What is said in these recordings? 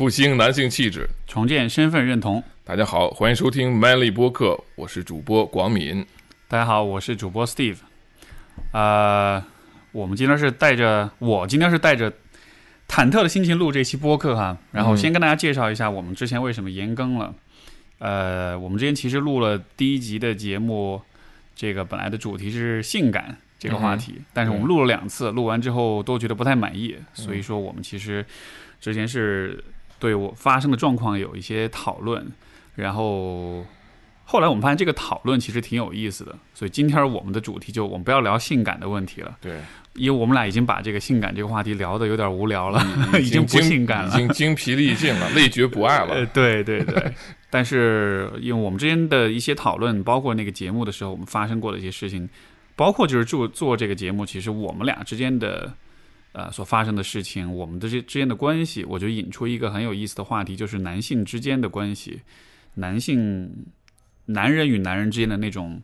复兴男性气质，重建身份认同。大家好，欢迎收听 Manly 播客，我是主播广敏。大家好，我是主播 Steve。呃，我们今天是带着我今天是带着忐忑的心情录这期播客哈。然后先跟大家介绍一下我们之前为什么延更了。呃，我们之前其实录了第一集的节目，这个本来的主题是性感这个话题，但是我们录了两次，录完之后都觉得不太满意，所以说我们其实之前是对我发生的状况有一些讨论，然后后来我们发现这个讨论其实挺有意思的，所以今天我们的主题就我们不要聊性感的问题了，对，因为我们俩已经把这个性感这个话题聊得有点无聊了，已经不性感了，已经精疲力尽了，累觉不爱了。呃，对对对。但是，因为我们之间的一些讨论，包括那个节目的时候，我们发生过的一些事情，包括就是做做这个节目，其实我们俩之间的呃所发生的事情，我们的这之间的关系，我就引出一个很有意思的话题，就是男性之间的关系，男性男人与男人之间的那种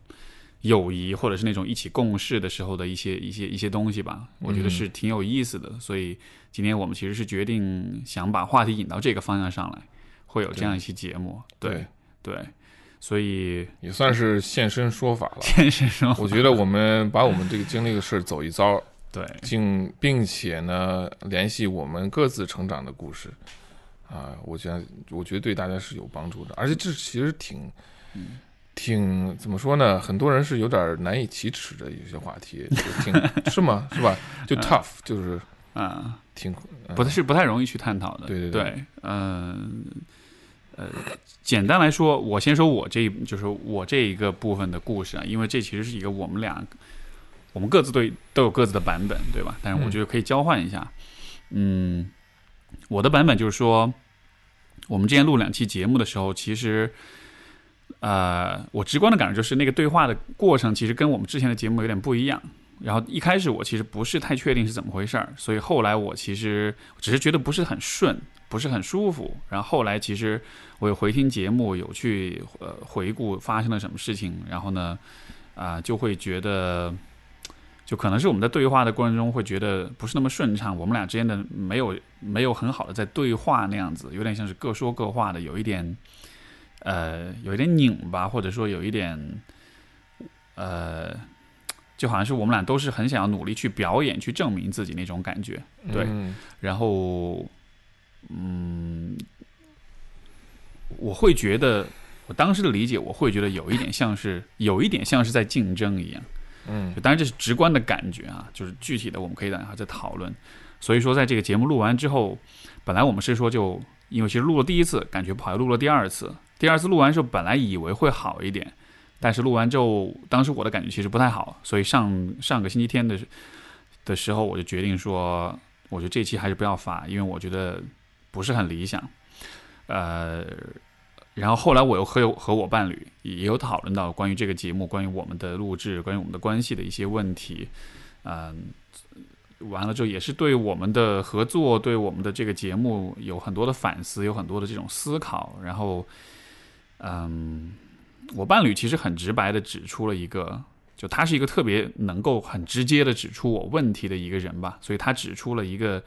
友谊，或者是那种一起共事的时候的一些一些一些东西吧，我觉得是挺有意思的。所以今天我们其实是决定想把话题引到这个方向上来。会有这样一期节目，对对，所以也算是现身说法了。现身说法，我觉得我们把我们这个经历的事走一遭，对，并并且呢，联系我们各自成长的故事，啊，我觉得我觉得对大家是有帮助的。而且这其实挺挺怎么说呢？很多人是有点难以启齿的有些话题，挺 是吗？是吧？就 tough，就是啊，挺不太是不太容易去探讨的。对对对，嗯。呃，简单来说，我先说我这就是我这一个部分的故事啊，因为这其实是一个我们俩，我们各自对都有各自的版本，对吧？但是我觉得可以交换一下。嗯，我的版本就是说，我们之前录两期节目的时候，其实，呃，我直观的感受就是那个对话的过程，其实跟我们之前的节目有点不一样。然后一开始我其实不是太确定是怎么回事儿，所以后来我其实只是觉得不是很顺。不是很舒服，然后后来其实我有回听节目，有去呃回顾发生了什么事情，然后呢，啊就会觉得，就可能是我们在对话的过程中会觉得不是那么顺畅，我们俩之间的没有没有很好的在对话那样子，有点像是各说各话的，有一点呃有一点拧巴，或者说有一点呃，就好像是我们俩都是很想要努力去表演、去证明自己那种感觉，对，然后。嗯，我会觉得，我当时的理解，我会觉得有一点像是，有一点像是在竞争一样。嗯，当然这是直观的感觉啊，就是具体的我们可以等一下再讨论。所以说，在这个节目录完之后，本来我们是说就，因为其实录了第一次，感觉不好，又录了第二次。第二次录完之后，本来以为会好一点，但是录完之后，当时我的感觉其实不太好。所以上上个星期天的的时候，我就决定说，我觉得这期还是不要发，因为我觉得。不是很理想，呃，然后后来我又和和我伴侣也有讨论到关于这个节目、关于我们的录制、关于我们的关系的一些问题，嗯，完了之后也是对我们的合作、对我们的这个节目有很多的反思，有很多的这种思考。然后，嗯，我伴侣其实很直白的指出了一个，就他是一个特别能够很直接的指出我问题的一个人吧，所以他指出了一个。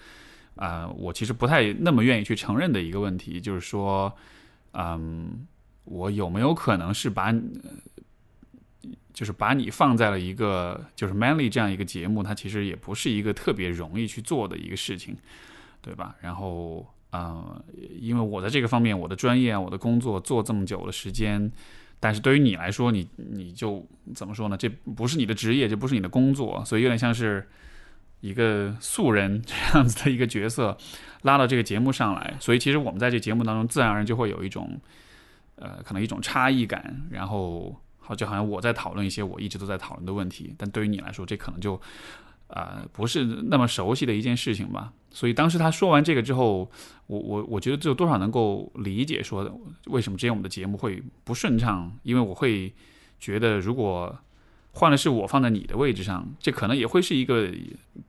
啊，我其实不太那么愿意去承认的一个问题，就是说，嗯，我有没有可能是把，就是把你放在了一个就是 Manly 这样一个节目，它其实也不是一个特别容易去做的一个事情，对吧？然后，嗯，因为我在这个方面，我的专业啊，我的工作做这么久的时间，但是对于你来说，你你就怎么说呢？这不是你的职业，这不是你的工作，所以有点像是。一个素人这样子的一个角色拉到这个节目上来，所以其实我们在这节目当中自然而然就会有一种，呃，可能一种差异感，然后好就好像我在讨论一些我一直都在讨论的问题，但对于你来说，这可能就啊不是那么熟悉的一件事情吧。所以当时他说完这个之后，我我我觉得就多少能够理解说为什么之前我们的节目会不顺畅，因为我会觉得如果。换了是我放在你的位置上，这可能也会是一个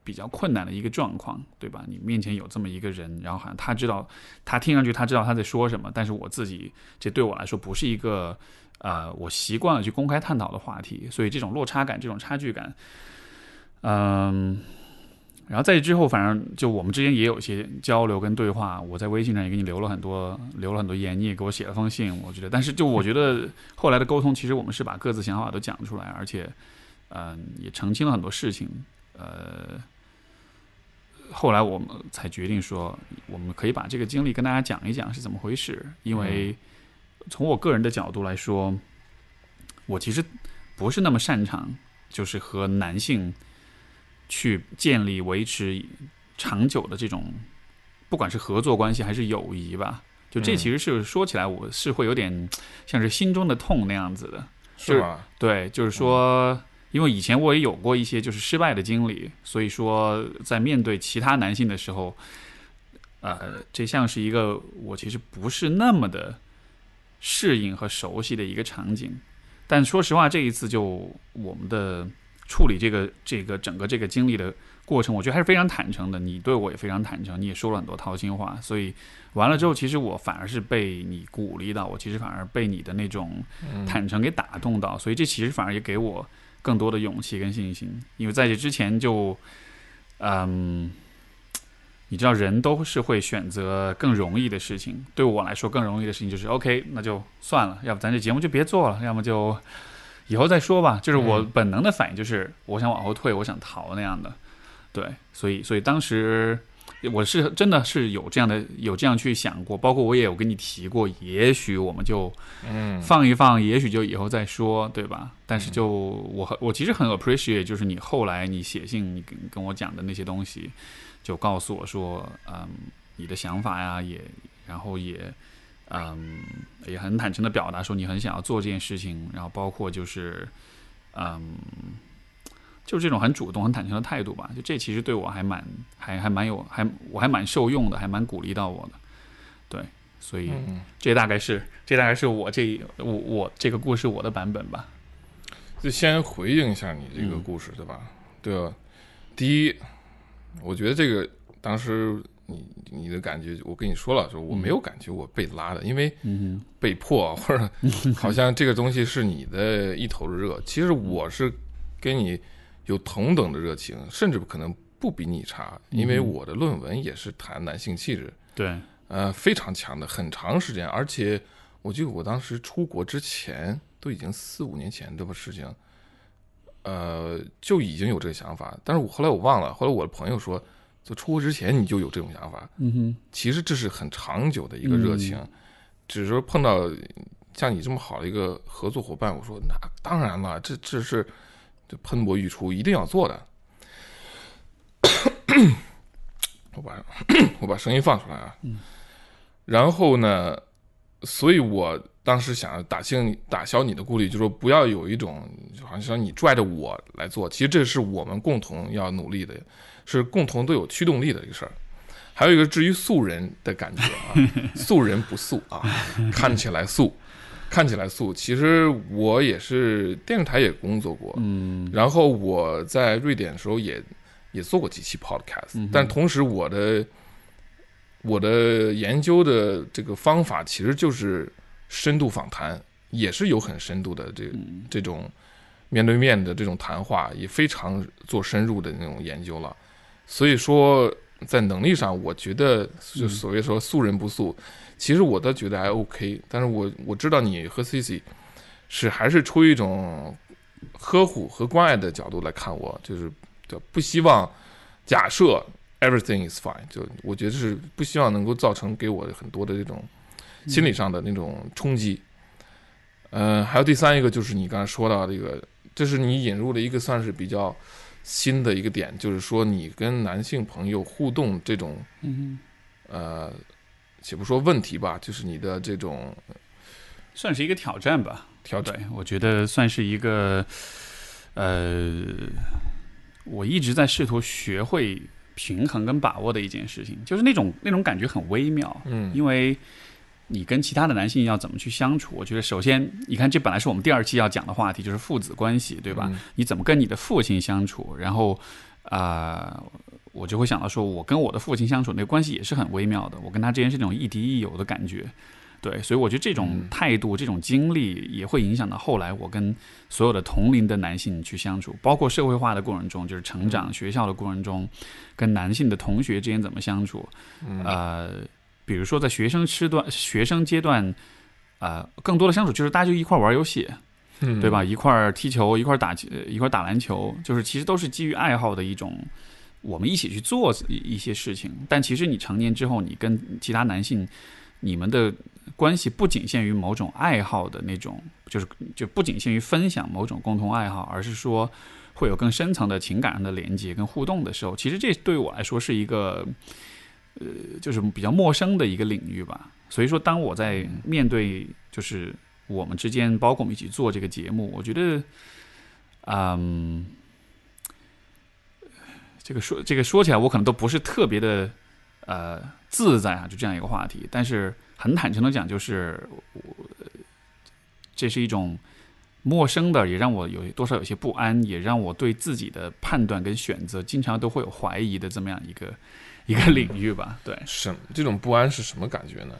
比较困难的一个状况，对吧？你面前有这么一个人，然后好像他知道，他听上去他知道他在说什么，但是我自己这对我来说不是一个呃我习惯了去公开探讨的话题，所以这种落差感、这种差距感，嗯，然后在这之后，反正就我们之间也有一些交流跟对话。我在微信上也给你留了很多，留了很多言，你也给我写了封信。我觉得，但是就我觉得后来的沟通，其实我们是把各自想法都讲出来，而且，嗯，也澄清了很多事情。呃，后来我们才决定说，我们可以把这个经历跟大家讲一讲是怎么回事。因为从我个人的角度来说，我其实不是那么擅长，就是和男性。去建立、维持长久的这种，不管是合作关系还是友谊吧，就这其实是说起来，我是会有点像是心中的痛那样子的，是吧？对，就是说，因为以前我也有过一些就是失败的经历，所以说在面对其他男性的时候，呃，这像是一个我其实不是那么的适应和熟悉的一个场景。但说实话，这一次就我们的。处理这个这个整个这个经历的过程，我觉得还是非常坦诚的。你对我也非常坦诚，你也说了很多掏心话。所以完了之后，其实我反而是被你鼓励到，我其实反而被你的那种坦诚给打动到。所以这其实反而也给我更多的勇气跟信心。因为在这之前就，嗯，你知道人都是会选择更容易的事情。对我来说，更容易的事情就是 OK，那就算了，要不咱这节目就别做了，要么就。以后再说吧，就是我本能的反应就是我想往后退，我想逃那样的，对，所以所以当时我是真的是有这样的有这样去想过，包括我也有跟你提过，也许我们就嗯放一放，也许就以后再说，对吧？但是就我我其实很 appreciate，就是你后来你写信你跟跟我讲的那些东西，就告诉我说，嗯，你的想法呀，也然后也。嗯，也很坦诚的表达说你很想要做这件事情，然后包括就是，嗯，就是这种很主动、很坦诚的态度吧。就这其实对我还蛮、还还蛮有、还我还蛮受用的，还蛮鼓励到我的。对，所以这大概是这大概是我这我我这个故事我的版本吧。就先回应一下你这个故事，对吧？对啊，第一，我觉得这个当时。你你的感觉，我跟你说了，说我没有感觉我被拉的，因为被迫或者 好像这个东西是你的一头热。其实我是跟你有同等的热情，甚至可能不比你差，因为我的论文也是谈男性气质，对，呃，非常强的，很长时间，而且我记得我当时出国之前都已经四五年前这个事情，呃，就已经有这个想法，但是我后来我忘了，后来我的朋友说。就出国之前你就有这种想法，嗯哼，其实这是很长久的一个热情，只是说碰到像你这么好的一个合作伙伴，我说那当然了，这这是这喷薄欲出，一定要做的。我把我把声音放出来啊，然后呢，所以我当时想打消打消你的顾虑，就说不要有一种好像说你拽着我来做，其实这是我们共同要努力的。是共同都有驱动力的一个事儿，还有一个至于素人的感觉啊，素人不素啊，看起来素，看起来素。其实我也是电视台也工作过，嗯，然后我在瑞典的时候也也做过几期 podcast，但同时我的我的研究的这个方法其实就是深度访谈，也是有很深度的这这种面对面的这种谈话，也非常做深入的那种研究了。所以说，在能力上，我觉得就所谓说素人不素，其实我倒觉得还 OK。但是我我知道你和 Cici 是还是出于一种呵护和关爱的角度来看我，就是就不希望假设 everything is fine，就我觉得是不希望能够造成给我很多的这种心理上的那种冲击。嗯，还有第三一个就是你刚才说到这个，这是你引入了一个算是比较。新的一个点就是说，你跟男性朋友互动这种，嗯，呃，且不说问题吧，就是你的这种，算是一个挑战吧。挑战，我觉得算是一个，呃，我一直在试图学会平衡跟把握的一件事情，就是那种那种感觉很微妙，嗯，因为。你跟其他的男性要怎么去相处？我觉得首先，你看这本来是我们第二期要讲的话题，就是父子关系，对吧？你怎么跟你的父亲相处？然后，啊，我就会想到说，我跟我的父亲相处那个关系也是很微妙的。我跟他之间是那种亦敌亦友的感觉。对，所以我觉得这种嗯态度、这种经历也会影响到后来我跟所有的同龄的男性去相处，包括社会化的过程中，就是成长、学校的过程中，跟男性的同学之间怎么相处。嗯呃，比如说在学生阶段、学生阶段，呃，更多的相处就是大家就一块儿玩游戏，嗯对吧？？一块儿踢球，一块儿打，一块儿打篮球，就是其实都是基于爱好的一种，我们一起去做一一些事情。但其实你成年之后，你跟其他男性，你们的关系不仅限于某种爱好的那种，就是就不仅限于分享某种共同爱好，而是说会有更深层的情感上的连接跟互动的时候，其实这对我来说是一个，呃，就是比较陌生的一个领域吧。所以说，当我在面对就是我们之间，包括我们一起做这个节目，我觉得，嗯，这个说这个说起来，我可能都不是特别的呃自在啊，就这样一个话题。但是很坦诚的讲，就是我这是一种陌生的，也让我有多少有些不安，也让我对自己的判断跟选择经常都会有怀疑的这么样一个一个领域吧。对，什这种不安是什么感觉呢？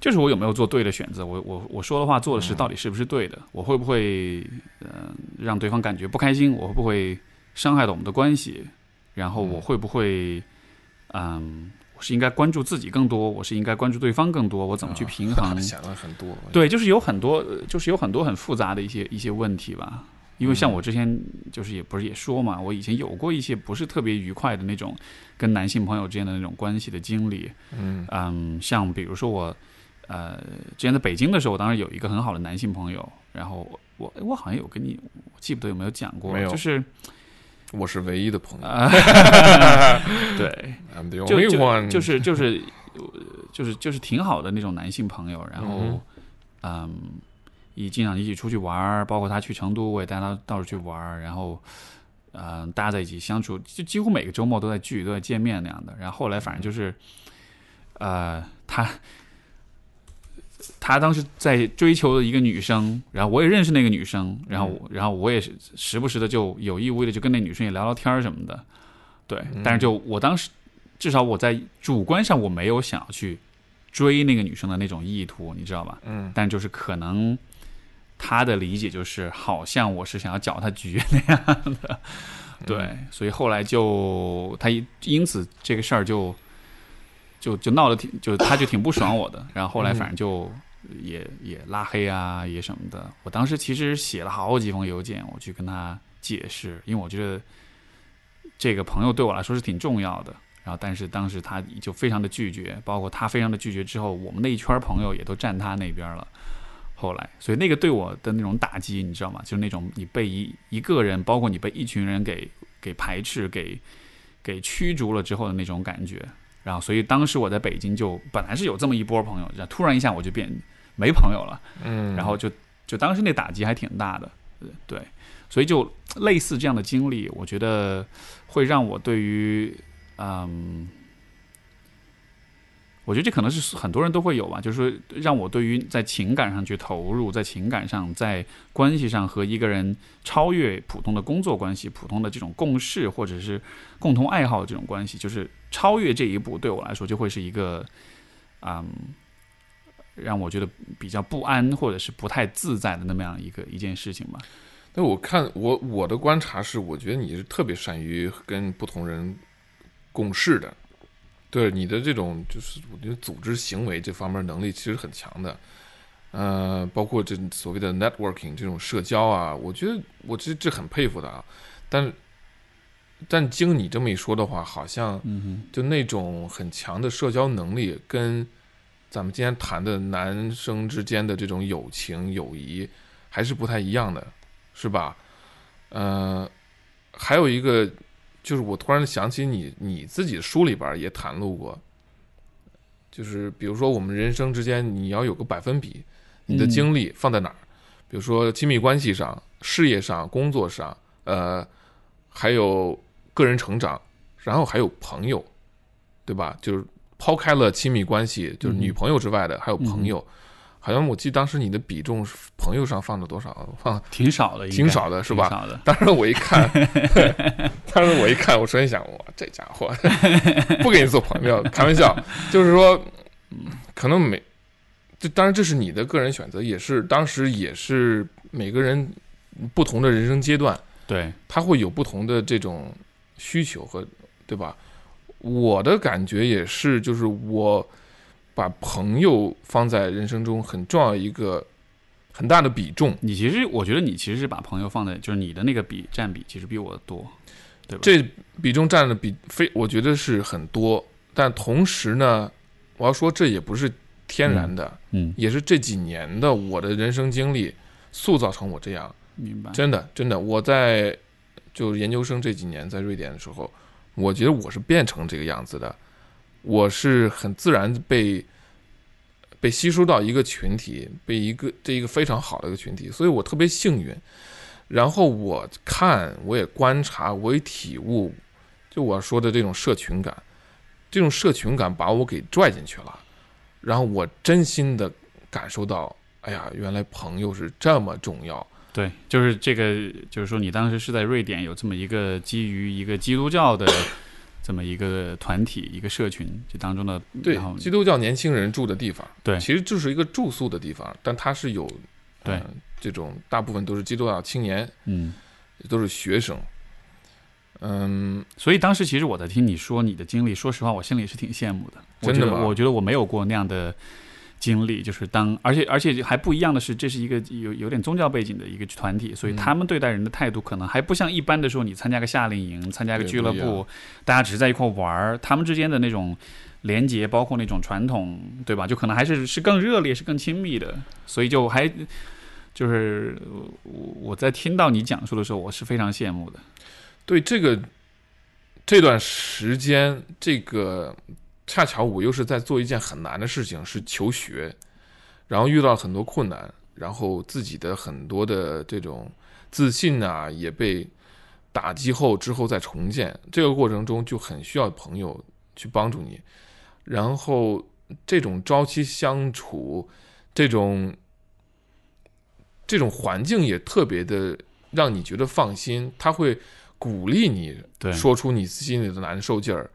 就是我有没有做对的选择？我我我说的话做的嗯事到底是不是对的？我会不会嗯、呃让对方感觉不开心？我会不会伤害到我们的关系？然后我嗯会不会嗯，我是应该关注自己更多？我是应该关注对方更多？我怎么去平衡？想了很多。对，就是有很多，呃就是有很多很复杂的一些一些问题吧。因为像我之前就是也不是也说嘛，我以前有过一些不是特别愉快的那种跟男性朋友之间的那种关系的经历。嗯嗯，像比如说我，呃，之前在北京的时候，我当时有一个很好的男性朋友，然后我我我好像有跟你，我记不得有没有讲过，就是我是唯一的朋友。啊，对，I'm the 就 only 就 one。就是就是呃就是就是挺好的那种男性朋友，然后嗯嗯，一经常一起出去玩儿，包括他去成都，我也带他到处去玩儿，然后嗯、大家在一起相处，就几乎每个周末都在聚，都在见面那样的。然后后来反正就是，呃，他他当时在追求的一个女生，然后我也认识那个女生，然后然后我也是时不时的就有意无意的就跟那女生也聊聊天儿什么的，对，但是就我当时至少我在主观上我没有想要去追那个女生的那种意图，你知道吧？嗯但就是可能他的理解就是好像我是想要搅他局那样的，对，所以后来就他因因此这个事儿就就就闹得挺，就他就挺不爽我的，然后后来反正就也也拉黑啊，也什么的。我当时其实写了好几封邮件，我去跟他解释，因为我觉得这个朋友对我来说是挺重要的。然后，但是当时他就非常的拒绝，包括他非常的拒绝之后，我们那一圈朋友也都站他那边了。后来，所以那个对我的那种打击，你知道吗？就是那种你被一一个人，包括你被一群人给给排斥、给给驱逐了之后的那种感觉。然后，所以当时我在北京就本来是有这么一波朋友，然后突然一下我就变没朋友了。嗯，然后就就当时那打击还挺大的，呃对，所以就类似这样的经历，我觉得会让我对于嗯，我觉得这可能是很多人都会有吧，就是说让我对于在情感上去投入，在情感上，在关系上和一个人超越普通的工作关系、普通的这种共事或者是共同爱好这种关系，就是超越这一步，对我来说就会是一个嗯。让我觉得比较不安或者是不太自在的那么样一个一件事情吧。那我看我我的观察是，我觉得你是特别善于跟不同人共事的，对你的这种就是我觉得组织行为这方面能力其实很强的，呃，包括这所谓的 networking 这种社交啊，我觉得我这这很佩服的啊，但但经你这么一说的话，好像嗯就那种很强的社交能力，跟咱们今天谈的男生之间的这种友情友谊还是不太一样的，是吧？呃，还有一个就是我突然想起你你自己的书里边也袒露过，就是比如说我们人生之间你要有个百分比，你的嗯精力放在哪儿？比如说亲密关系上、事业上、工作上，呃，还有个人成长，然后还有朋友，对吧？就是抛开了亲密关系，就是女朋友之外的，还有朋友。好像我记得当时你的比重是朋友上放了多少？放挺少的，挺少的是吧？挺少的，当时我一看，当时我一看，我首先想，哇，这家伙 不跟你做朋友，开玩笑，就是说，可能每，这当然这是你的个人选择，也是当时也是每个人不同的人生阶段，对，他会有不同的这种需求和，对吧？我的感觉也是，就是我把朋友放在人生中很重要一个很大的比重，你其实我觉得你其实是把朋友放在，就是你的那个比占比其实比我多，对吧？这比重占的比非，我觉得是很多。但同时呢，我要说这也不是天然的，嗯，也是这几年的我的人生经历塑造成我这样。明白。真的，真的，我在就研究生这几年在瑞典的时候，我觉得我是变成这个样子的，我是很自然被被吸收到一个群体，被一个这一个非常好的一个群体，所以我特别幸运。然后我看，我也观察，我也体悟，就我说的这种社群感，这种社群感把我给拽进去了，然后我真心的感受到，哎呀，原来朋友是这么重要。对，就是这个，就是说你当时是在瑞典有这么一个基于一个基督教的这么一个团体、一个社群，这当中的对基督教年轻人住的地方，对其实就是一个住宿的地方，但它是有对呃这种大部分都是基督教青年，嗯，都是学生，嗯，所以当时其实我在听你说你的经历，说实话，我心里是挺羡慕的。真的吗？我觉得我没有过那样的经历，就是当而且而且还不一样的是，这是一个有有点宗教背景的一个团体，所以嗯他们对待人的态度可能还不像一般的说你参加个夏令营、参加个俱乐部，大家只是在一块玩儿，他们之间的那种。连接包括那种传统，对吧？就可能还是是更热烈，是更亲密的，所以就还就是我我在听到你讲述的时候，我是非常羡慕的。对这个这段时间，这个恰巧我又是在做一件很难的事情，是求学，然后遇到了很多困难，然后自己的很多的这种自信啊，也被打击后之后再重建，这个过程中就很需要朋友去帮助你，然后这种朝夕相处，这种这种环境也特别的让你觉得放心，他会鼓励你，说出你心里的难受劲儿，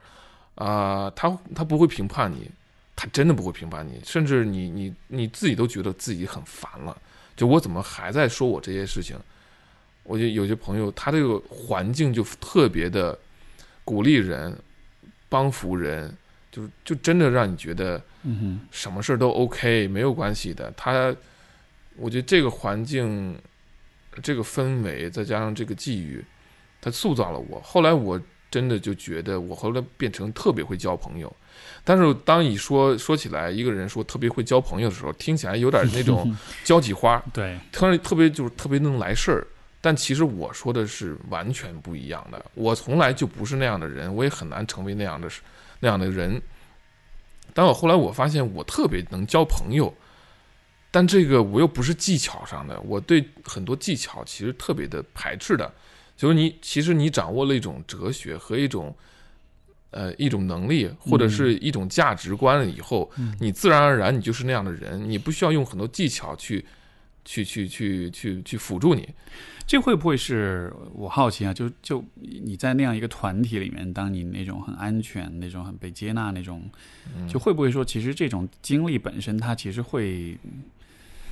啊、他他不会评判你，他真的不会评判你，甚至你你你自己都觉得自己很烦了，就我怎么还在说我这些事情？我觉得有些朋友他这个环境就特别的鼓励人、帮扶人，就就真的让你觉得嗯哼。什么事儿都 OK，没有关系的。他，我觉得这个环境、这个氛围，再加上这个际遇，他塑造了我。后来我真的就觉得，我后来变成特别会交朋友。但是当你说说起来，一个人说特别会交朋友的时候，听起来有点那种 交际花，对，特特别就是特别能来事儿。但其实我说的是完全不一样的，我从来就不是那样的人，我也很难成为那样的那样的人。但我后来我发现我特别能交朋友，但这个我又不是技巧上的，我对很多技巧其实特别的排斥的。就是你其实你掌握了一种哲学和一种呃一种能力或者是一种价值观了以后，你自然而然你就是那样的人，你不需要用很多技巧去去去去去去辅助你。这会不会是我好奇啊？就就你在那样一个团体里面，当你那种很安全、那种很被接纳那种，就会不会说，其实这种经历本身，它其实会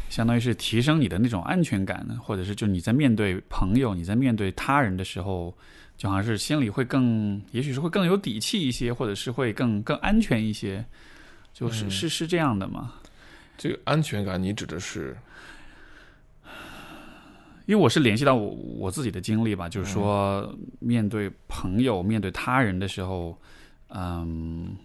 相当于是提升你的那种安全感呢？或者是就你在面对朋友、你在面对他人的时候，就好像是心里会更，也许是会更有底气一些，或者是会更更安全一些，就是、嗯是是这样的吗？这个安全感，你指的是因为我是联系到我我自己的经历吧，就是说面对朋友、面对他人的时候，嗯，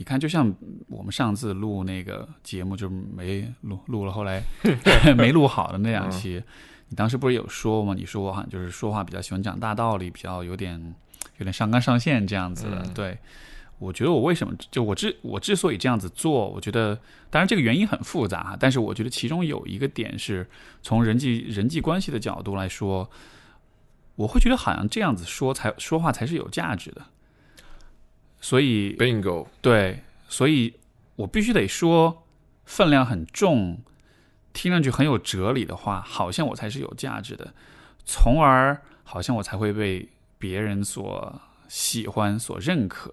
你看，就像我们上次录那个节目，就没录录了，后来 没录好的那两期，你当时不是有说吗？你说我好像就是说话比较喜欢讲大道理，比较有点有点上纲上线这样子的，嗯对。我觉得我为什么就我之我之所以这样子做，我觉得当然这个原因很复杂哈，但是我觉得其中有一个点是从人际人际关系的角度来说，我会觉得好像这样子说才说话才是有价值的，所以 bingo，对，所以我必须得说分量很重，听上去很有哲理的话，好像我才是有价值的，从而好像我才会被别人所喜欢、所认可。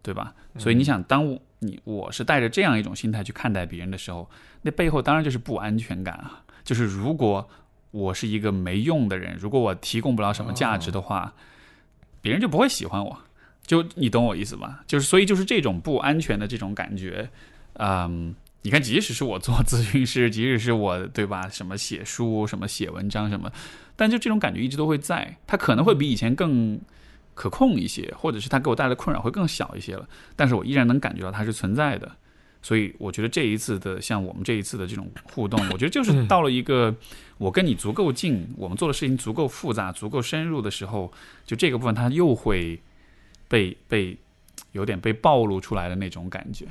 对吧？所以你想，当我你我是带着这样一种心态去看待别人的时候，那背后当然就是不安全感啊。就是如果我是一个没用的人，如果我提供不了什么价值的话，别人就不会喜欢我。就你懂我意思吧？就是所以就是这种不安全的这种感觉，嗯。你看，即使是我做咨询师，即使是我对吧，什么写书、什么写文章、什么，但就这种感觉一直都会在。它可能会比以前更可控一些，或者是它给我带来的困扰会更小一些了。但是我依然能感觉到它是存在的。所以我觉得这一次的像我们这一次的这种互动，我觉得就是到了一个我跟你足够近，我们做的事情足够复杂、足够深入的时候，就这个部分它又会被被有点被暴露出来的那种感觉。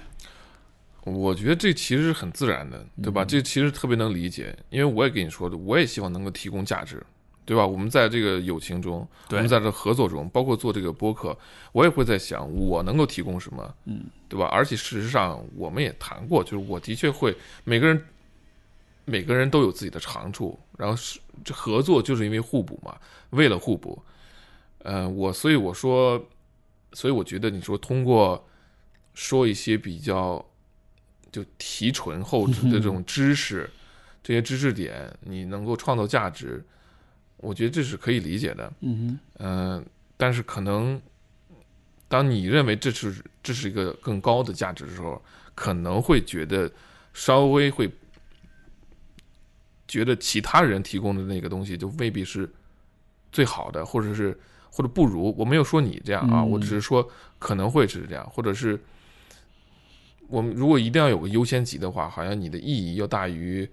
我觉得这其实是很自然的，对吧？这其实特别能理解，因为我也跟你说的，我也希望能够提供价值，对吧？我们在这个友情中，我们在这合作中，包括做这个播客，我也会在想我能够提供什么，嗯，对吧？而且事实上我们也谈过，就是我的确会每个人每个人都有自己的长处，然后是这合作就是因为互补嘛，为了互补，呃，我所以我说，所以我觉得你说通过说一些比较。就提纯后置的这种知识，这些知识点，你能够创造价值，我觉得这是可以理解的。嗯嗯，但是可能，当你认为这是这是一个更高的价值的时候，可能会觉得稍微会觉得其他人提供的那个东西就未必是最好的，或者是或者不如。我没有说你这样啊，我只是说可能会是这样，或者是。我们如果一定要有个优先级的话，好像你的意义要大于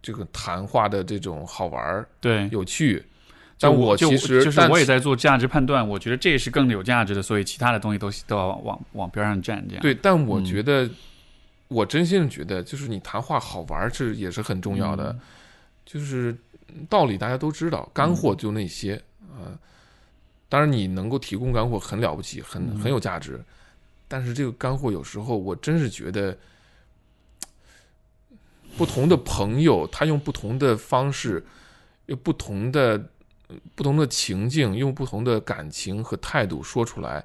这个谈话的这种好玩儿、对有趣。但我其实就是我也在做价值判断，我觉得这是更有价值的，所以其他的东西都都要往往边上站。这样对，但我觉得我真心觉得，就是你谈话好玩是也是很重要的。就是道理大家都知道，干货就那些啊。当然，你能够提供干货很了不起，很很有价值。但是这个干货有时候我真是觉得，不同的朋友他用不同的方式，用不同的不同的情境，用不同的感情和态度说出来，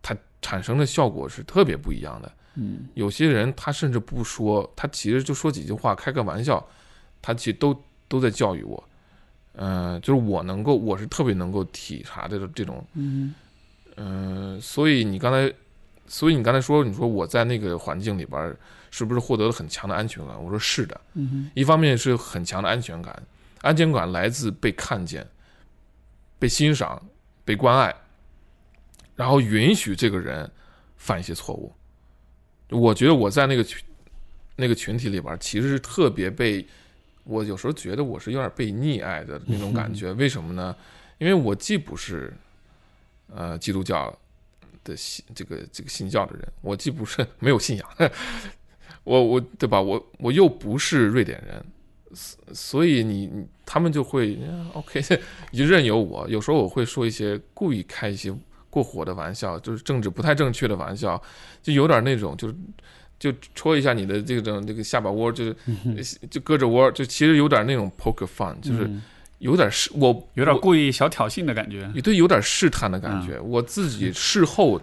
它产生的效果是特别不一样的。嗯，有些人他甚至不说，他其实就说几句话，开个玩笑，他其实都都在教育我。嗯，就是我能够，我是特别能够体察的这种。嗯嗯，所以你刚才。所以你刚才说，你说我在那个环境里边是不是获得了很强的安全感？我说是的，嗯一方面是很强的安全感，安全感来自被看见、被欣赏、被关爱，然后允许这个人犯一些错误。我觉得我在那个群那个群体里边，其实是特别被我有时候觉得我是有点被溺爱的那种感觉。为什么呢？因为我既不是呃基督教。的信这个这个信教的人，我既不是没有信仰，我我对吧？我我又不是瑞典人，所以你他们就会 OK，就任由我。有时候我会说一些故意开一些过火的玩笑，就是政治不太正确的玩笑，就有点那种，就是就戳一下你的这种这个下巴窝，就是就搁着窝，就其实有点那种 poker fun，就是。有点试，我有点故意小挑衅的感觉，也对，有点试探的感觉。我自己事后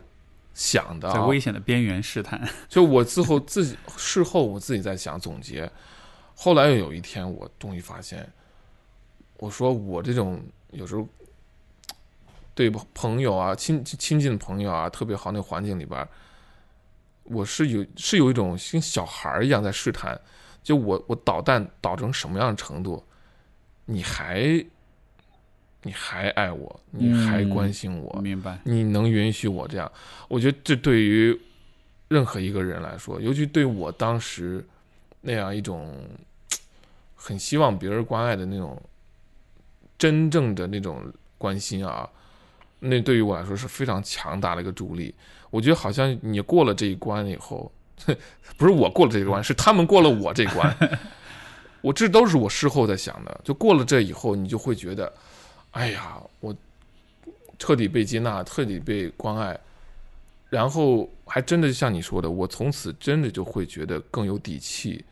想的，在危险的边缘试探。就我之后自己事后，我自己在想总结。后来又有一天，我终于发现，我说我这种有时候对朋友啊、亲亲近的朋友啊特别好那个环境里边，我是有是有一种像小孩一样在试探，就我我捣蛋捣成什么样的程度。你还，你还爱我，你还关心我，明白？你能允许我这样？我觉得这对于任何一个人来说，尤其对我当时那样一种很希望别人关爱的那种真正的那种关心啊，那对于我来说是非常强大的一个助力。我觉得好像你过了这一关以后，不是我过了这一关，是他们过了我这关。我这都是我事后在想的，就过了这以后，你就会觉得，哎呀，我彻底被接纳，彻底被关爱，然后还真的像你说的，我从此真的就会觉得更有底气，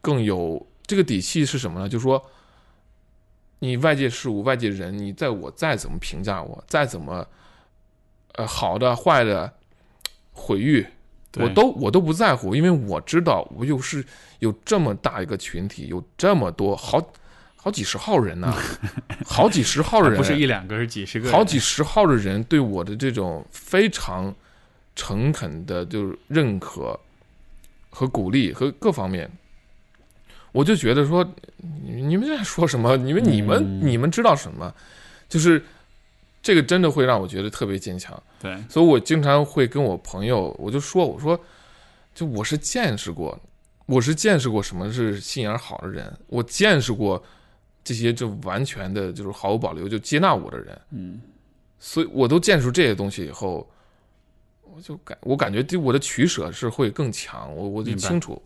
更有这个底气是什么呢？就是说，你外界事物、外界人，你在我再怎么评价我，再怎么呃好的坏的毁誉，我都我都不在乎，因为我知道我又是有这么大一个群体，有这么多好好几十号人呢、好几十号人，不是一两个，是几十个，好几十号的人对我的这种非常诚恳的就是认可和鼓励和各方面，我就觉得说，你你们在说什么？你们你们、嗯你们知道什么？就是这个真的会让我觉得特别坚强。对，所以我经常会跟我朋友，我就说，我说，就我是见识过，我是见识过什么是心眼儿好的人，我见识过这些就完全的就是毫无保留就接纳我的人，嗯，所以我都见识这些东西以后，我就感我感觉对我的取舍是会更强，我我就清楚，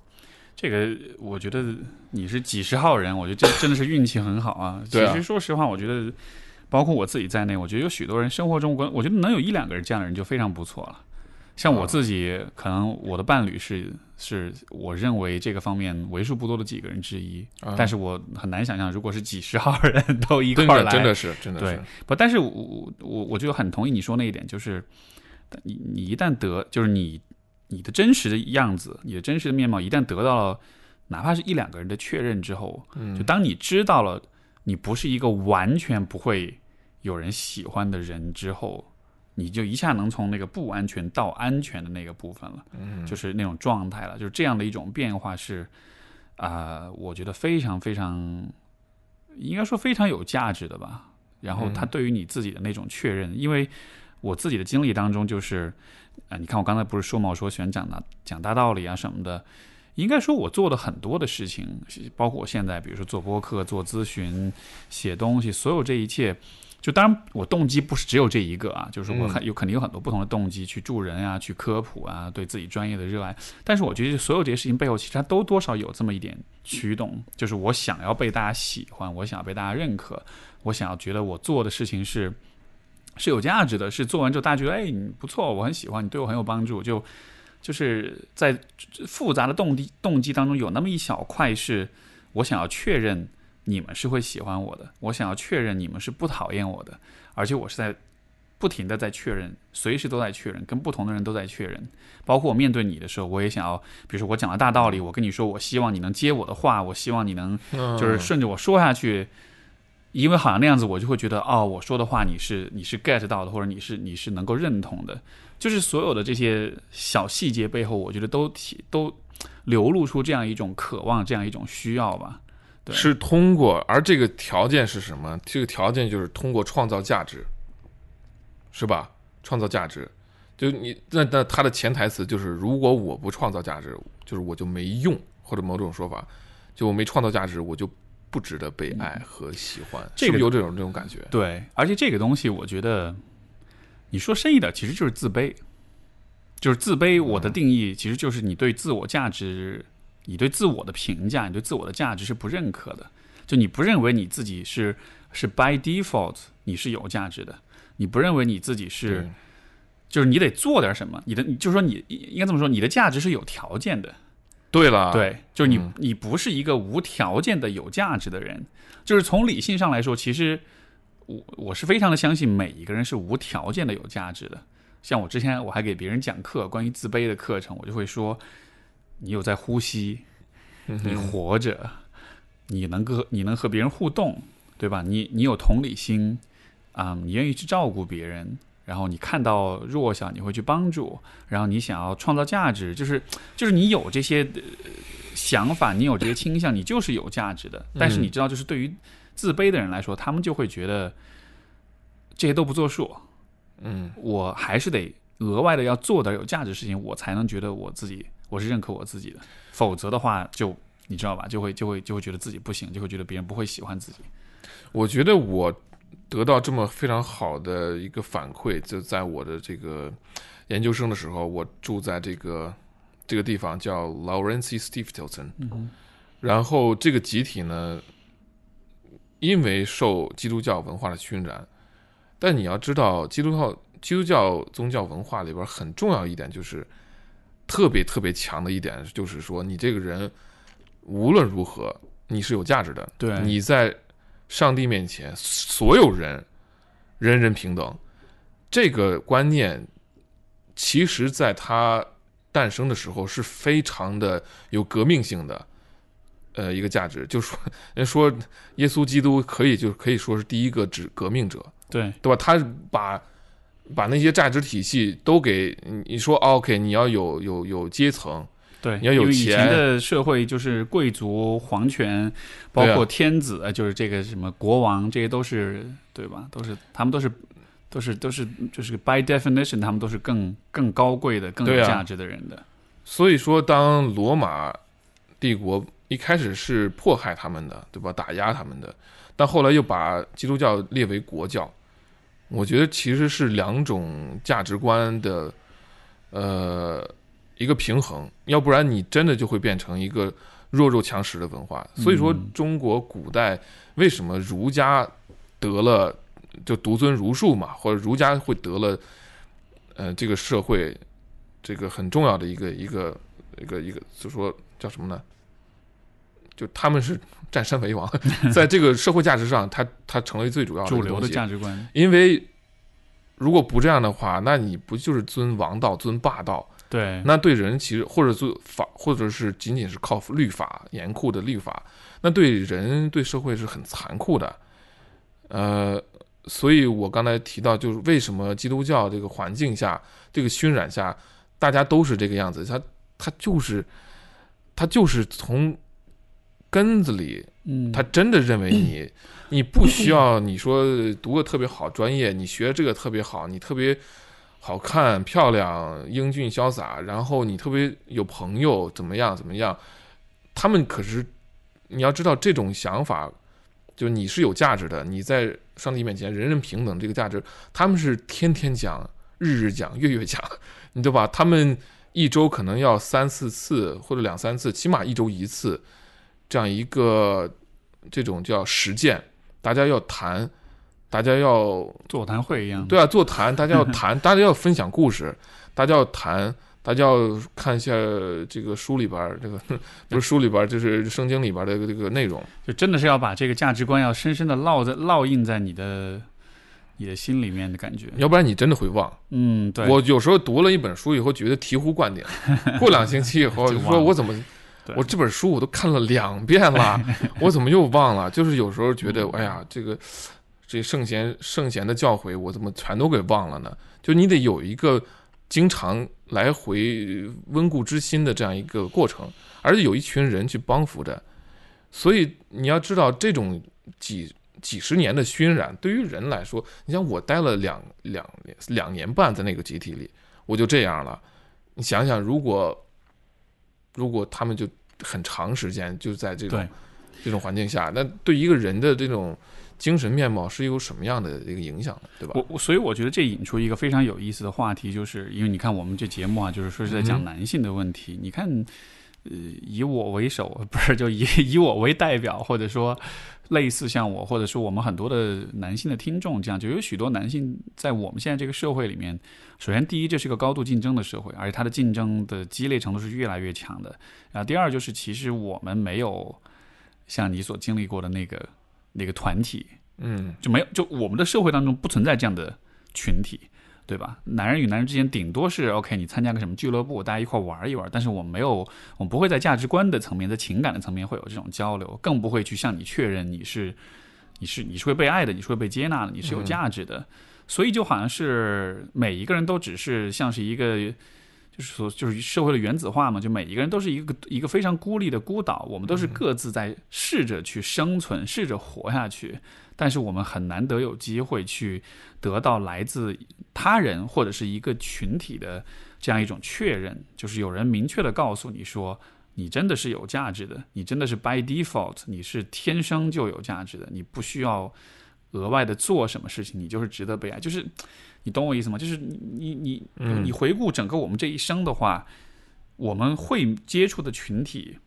这个我觉得你是几十号人，我觉得这真的是运气很好啊。其实说实话，我觉得包括我自己在内，我觉得有许多人生活中，我我觉得能有一两个人这样的人就非常不错了。像我自己，可能我的伴侣是是我认为这个方面为数不多的几个人之一，啊。但是我很难想象，如果是几十号人都一块儿来，真的是真的对。是，不，但是我我我就很同意你说那一点，就是你你一旦得，就是你你的真实的样子，你的真实的面貌，一旦得到了哪怕是一两个人的确认之后，就嗯当你知道了你不是一个完全不会有人喜欢的人之后，你就一下能从那个不安全到安全的那个部分了，嗯就是那种状态了，就是这样的一种变化是啊、我觉得非常非常应该说非常有价值的吧。然后它嗯对于你自己的那种确认，因为我自己的经历当中就是，啊、你看我刚才不是说嘛，我说喜欢讲大讲大道理啊什么的，应该说我做的很多的事情，包括我现在比如说做播客、做咨询、写东西，所有这一切。就当然，我动机不是只有这一个啊，就是我很有肯定有很多不同的动机去助人啊，去科普啊，对自己专业的热爱。但是我觉得所有这些事情背后，其实它都多少有这么一点驱动，就是我想要被大家喜欢，我想要被大家认可，我想要觉得我做的事情是是有价值的，是做完之后大家觉得哎你不错，我很喜欢你，对我很有帮助，就就是在复杂的动机动机当中有那么一小块是我想要确认你们是会喜欢我的，我想要确认你们是不讨厌我的，而且我是在不停的在确认，随时都在确认，跟不同的人都在确认。包括我面对你的时候，我也想要，比如说我讲了大道理，我跟你说，我希望你能接我的话，我希望你能就是嗯顺着我说下去，因为好像那样子，我就会觉得哦，我说的话你是你是 get 到的，或者你是你是能够认同的，就是所有的这些小细节背后，我觉得都提都流露出这样一种渴望，这样一种需要吧。是通过，而这个条件是什么？这个条件就是通过创造价值，是吧？创造价值，就你那那它的潜台词就是，如果我不创造价值，就是我就没用，或者某种说法，就我没创造价值，我就不值得被爱和喜欢，这个有这种这种感觉？对，而且这个东西，我觉得你说深一点，其实就是自卑。就是自卑，我的定义其实就是你对自我价值、你对自我的评价、你对自我的价值是不认可的。就你不认为你自己是是 by default 你是有价值的，你不认为你自己是，就是你得做点什么，你的就是说你应该这么说，你的价值是有条件的。对了，，对，就是你、嗯你不是一个无条件的有价值的人，就是从理性上来说，其实我我是非常的相信每一个人是无条件的有价值的。像我之前我还给别人讲课关于自卑的课程，我就会说，你有在呼吸，你活着，你能够你能和别人互动，对吧？你你有同理心啊、你愿意去照顾别人，然后你看到弱小你会去帮助，然后你想要创造价值，就是就是你有这些、呃想法，你有这些倾向，你就是有价值的。但是你知道，就是对于自卑的人来说，他们就会觉得这些都不作数，嗯，我还是得额外的要做点有价值的事情，我才能觉得我自己我是认可我自己的，否则的话就你知道吧，就会就会就会觉得自己不行，就会觉得别人不会喜欢自己。我觉得我得到这么非常好的一个反馈，就在我的这个研究生的时候，我住在这个这个地方叫 Lawrence Stevenston，嗯然后这个集体呢，因为受基督教文化的熏染，但你要知道，基督教基督教宗教文化里边很重要一点就是特别特别强的一点，就是说你这个人无论如何你是有价值的，对。你在上帝面前，所有人人人平等，这个观念，其实在它诞生的时候是非常的有革命性的，呃，一个价值。就说人说耶稣基督可以就可以说是第一个指革命者，对对吧？他把把那些价值体系都给你说，OK，你要有有有阶层，对，你要有钱的社会就是贵族、皇权，包括天子，呃就是这个什么国王，这些都是对吧？都是他们都是都是都是就是 by definition，他们都是更更高贵的、更有价值的人的。所以说，当罗马帝国一开始是迫害他们的，对吧？打压他们的，但后来又把基督教列为国教。我觉得其实是两种价值观的，呃，一个平衡，要不然你真的就会变成一个弱肉强食的文化。所以说嗯，中国古代为什么儒家得了就独尊儒术嘛，或者儒家会得了，呃，这个社会这个很重要的一个一个一个一个，就说叫什么呢？就他们是占山为王，在这个社会价值上，他他成为最主要的主流的价值观，因为如果不这样的话，那你不就是尊王道、尊霸道？对，那对人其实或者做法，或者是仅仅是靠律法严酷的律法，那对人对社会是很残酷的。呃，所以我刚才提到，就是为什么基督教这个环境下、这个熏染下，大家都是这个样子，他他就是他就是从根子里嗯，他真的认为你，你不需要你说读个特别好专业，你学这个特别好，你特别好看、漂亮、英俊潇洒，然后你特别有朋友，怎么样怎么样？他们可是你要知道，这种想法，就你是有价值的，你在上帝面前人人平等这个价值，他们是天天讲、日日讲、月月讲，你对吧？他们一周可能要三四次或者两三次，起码一周一次。这样一个这种叫实践，大家要谈，大家要座谈会一样。对啊，座谈，大家要谈，大家要分享故事，大家要谈，大家要看一下这个书里边儿，这个 不是书里边儿，就是圣经里边儿的这个内容。就真的是要把这个价值观要深深的烙在烙印在你的你的心里面的感觉。要不然你真的会忘。嗯，对，我有时候读了一本书以后，觉得醍醐灌顶，过两星期以后就说，我怎么我这本书我都看了两遍了，我怎么又忘了？就是有时候觉得，哎呀，这个这圣贤圣贤的教诲，我怎么全都给忘了呢？就你得有一个经常来回温故知新的这样一个过程，而且有一群人去帮扶着，所以你要知道，这种几几十年的熏染，对于人来说，你像我待了两两两年半在那个集体里，我就这样了。你想想，如果如果他们就很长时间就在这种这种环境下，那对一个人的这种精神面貌是有什么样的一个影响的，对吧？我我所以我觉得这引出一个非常有意思的话题，就是因为你看我们这节目啊，就是说是在讲嗯男性的问题。你看，呃，以我为首，不是就以以我为代表，或者说类似像我，或者说我们很多的男性的听众这样，就有许多男性在我们现在这个社会里面，首先第一，这是个高度竞争的社会，而且它的竞争的激烈程度是越来越强的。然后第二就是，其实我们没有像你所经历过的那个那个团体，嗯，就没有，就我们的社会当中不存在这样的群体，对吧？男人与男人之间顶多是 OK，你参加个什么俱乐部，大家一块玩一玩，但是我们没有，我们不会在价值观的层面，在情感的层面会有这种交流，更不会去向你确认你是你是你是会被爱的，你是会被接纳的，你是有价值的。所以就好像是每一个人都只是像是一个。就是说，就是社会的原子化嘛，就每一个人都是一个一个非常孤立的孤岛，我们都是各自在试着去生存，试着活下去。但是我们很难得有机会去得到来自他人或者是一个群体的这样一种确认，就是有人明确的告诉你说，你真的是有价值的，你真的是 by default，你是天生就有价值的，你不需要额外的做什么事情，你就是值得被爱。就是你懂我意思吗？就是你你你嗯你回顾整个我们这一生的话，我们会接触的群体，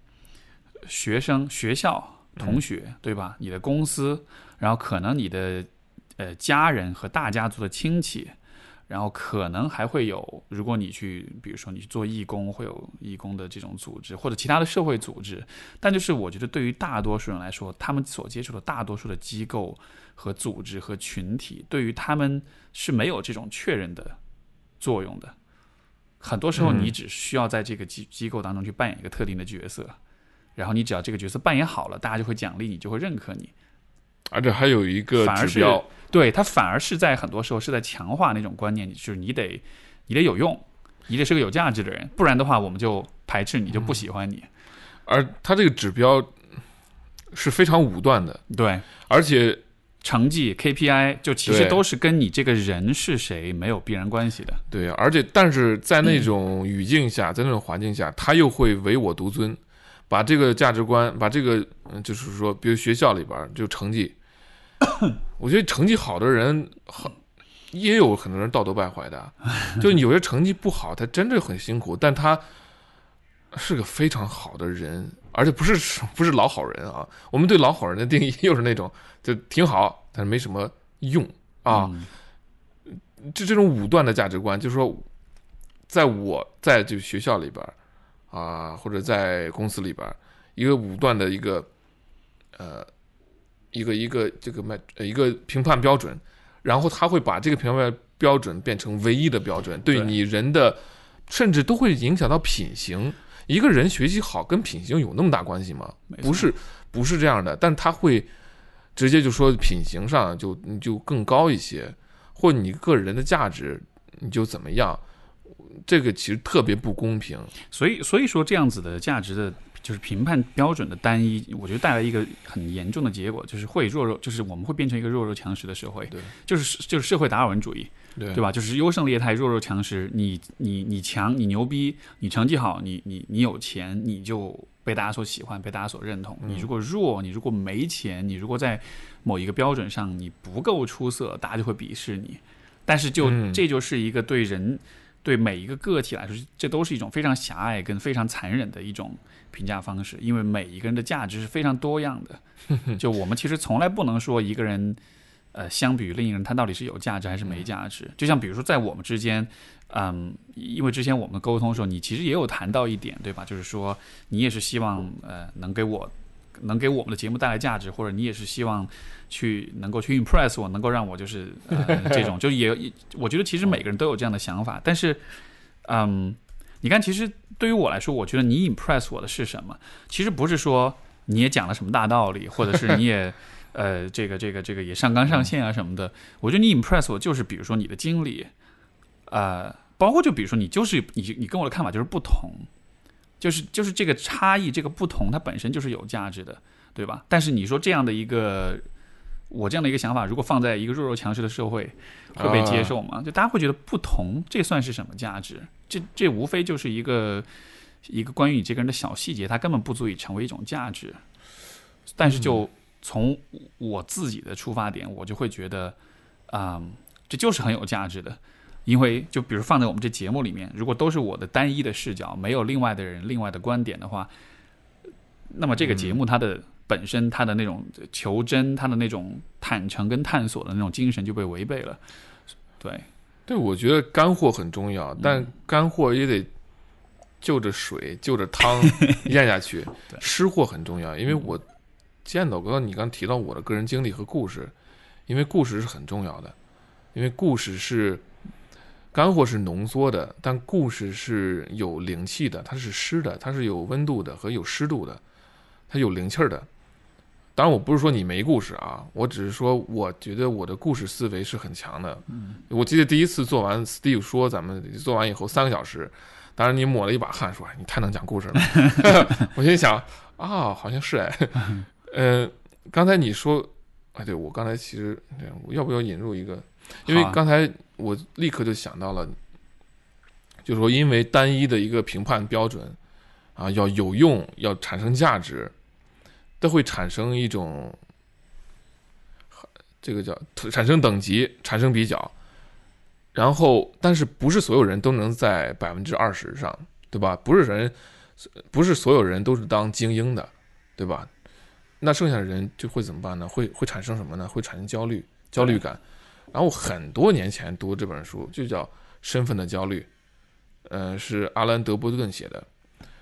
学生、学校、同学，对吧？你的公司，然后可能你的呃家人和大家族的亲戚，然后可能还会有，如果你去，比如说你去做义工，会有义工的这种组织或者其他的社会组织。但就是我觉得，对于大多数人来说，他们所接触的大多数的机构和组织和群体，对于他们是没有这种确认的作用的。很多时候，你只需要在这个机机构当中去扮演一个特定的角色，然后你只要这个角色扮演好了，大家就会奖励你，就会认可你。而且还有一个指标，对它反而是在很多时候是在强化那种观念，就是你得你得有用，你得是个有价值的人，不然的话我们就排斥你，就不喜欢你。而它这个指标是非常武断的，对，而且成绩 KPI 就其实都是跟你这个人是谁没有必然关系的。对，而且但是在那种语境下，在那种环境下，他又会唯我独尊，把这个价值观，把这个，嗯，就是说，比如学校里边就成绩，我觉得成绩好的人，很也有很多人道德败坏的，就有些成绩不好，他真的很辛苦，但他是个非常好的人，而且不是 不是老好人啊。我们对老好人的定义又是那种就挺好，但是没什么用啊。嗯这这种武断的价值观，就是说，在我在这个学校里边啊，或者在公司里边，一个武断的一个呃一个一个这个卖呃一个评判标准，然后他会把这个评判标准变成唯一的标准，对对你人的甚至都会影响到品行。一个人学习好跟品行有那么大关系吗？不是，不是这样的。但他会直接就说品行上就你就更高一些，或你个人的价值你就怎么样，这个其实特别不公平。所以所以说这样子的价值的。就是评判标准的单一，我觉得带来一个很严重的结果，就是会弱肉，就是我们会变成一个弱肉强食的社会，对，就是就是社会达尔文主义，对对吧？就是优胜劣汰，弱肉强食。你你你强，你牛逼，你成绩好，你你你有钱，你就被大家所喜欢，被大家所认同。你如果弱，你如果没钱，你如果在某一个标准上你不够出色，大家就会鄙视你。但是就、嗯这就是一个对人对每一个个体来说，这都是一种非常狭隘跟非常残忍的一种评价方式，因为每一个人的价值是非常多样的。就我们其实从来不能说一个人。呃，相比于另一个人，他到底是有价值还是没价值？就像比如说，在我们之间，嗯，因为之前我们沟通的时候，你其实也有谈到一点，对吧？就是说，你也是希望呃能给我能给我们的节目带来价值，或者你也是希望去能够去 impress 我，能够让我就是呃这种，就也我觉得其实每个人都有这样的想法，但是嗯，你看，其实对于我来说，我觉得你 impress 我的是什么？其实不是说你也讲了什么大道理，或者是你也呃这个这个这个也上纲上线啊什么的。我觉得你 impress 我就是比如说你的经历，呃，包括就比如说你就是你你跟我的看法就是不同，就是就是这个差异这个不同它本身就是有价值的，对吧？但是你说这样的一个。我这样的一个想法，如果放在一个弱肉强食的社会，会被接受吗？就大家会觉得不同，这算是什么价值？这这无非就是一个一个关于你这个人的小细节，它根本不足以成为一种价值。但是就从我自己的出发点，我就会觉得，啊、这就是很有价值的。因为就比如放在我们这节目里面，如果都是我的单一的视角，没有另外的人、另外的观点的话，那么这个节目它的本身它的那种求真、它的那种坦诚跟探索的那种精神就被违背了。对，对，我觉得干货很重要，但干货也得就着水、就着汤咽下去。湿货很重要，因为我见到刚刚你刚提到我的个人经历和故事，因为故事是很重要的，因为故事是干货是浓缩的，但故事是有灵气的，它是湿的，它是有温度的和有湿度的，它有灵气儿的。当然，我不是说你没故事啊，我只是说，我觉得我的故事思维是很强的。我记得第一次做完，Steve 说咱们做完以后三个小时，当然你抹了一把汗，说你太能讲故事了。我心想啊，好像是哎，呃，刚才你说，哎，对我刚才其实对我要不要引入一个？因为刚才我立刻就想到了，就是说因为单一的一个评判标准啊，要有用，要产生价值，都会产生一种这个叫产生等级，产生比较。然后，但是不是所有人都能在百分之二十上，对吧？不是人，不是所有人都是当精英的，对吧？那剩下的人就会怎么办呢？会会产生什么呢？会产生焦虑、焦虑感。然后很多年前读这本书，就叫《身份的焦虑》，呃，是阿兰·德波顿写的。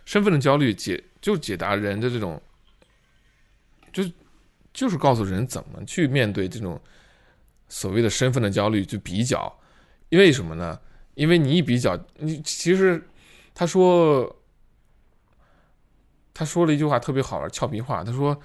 身份的焦虑解就解答人的这种，就就是告诉人怎么去面对这种所谓的身份的焦虑，就比较。因为什么呢？因为你一比较，你其实他说他说了一句话特别好玩，俏皮话。他说：“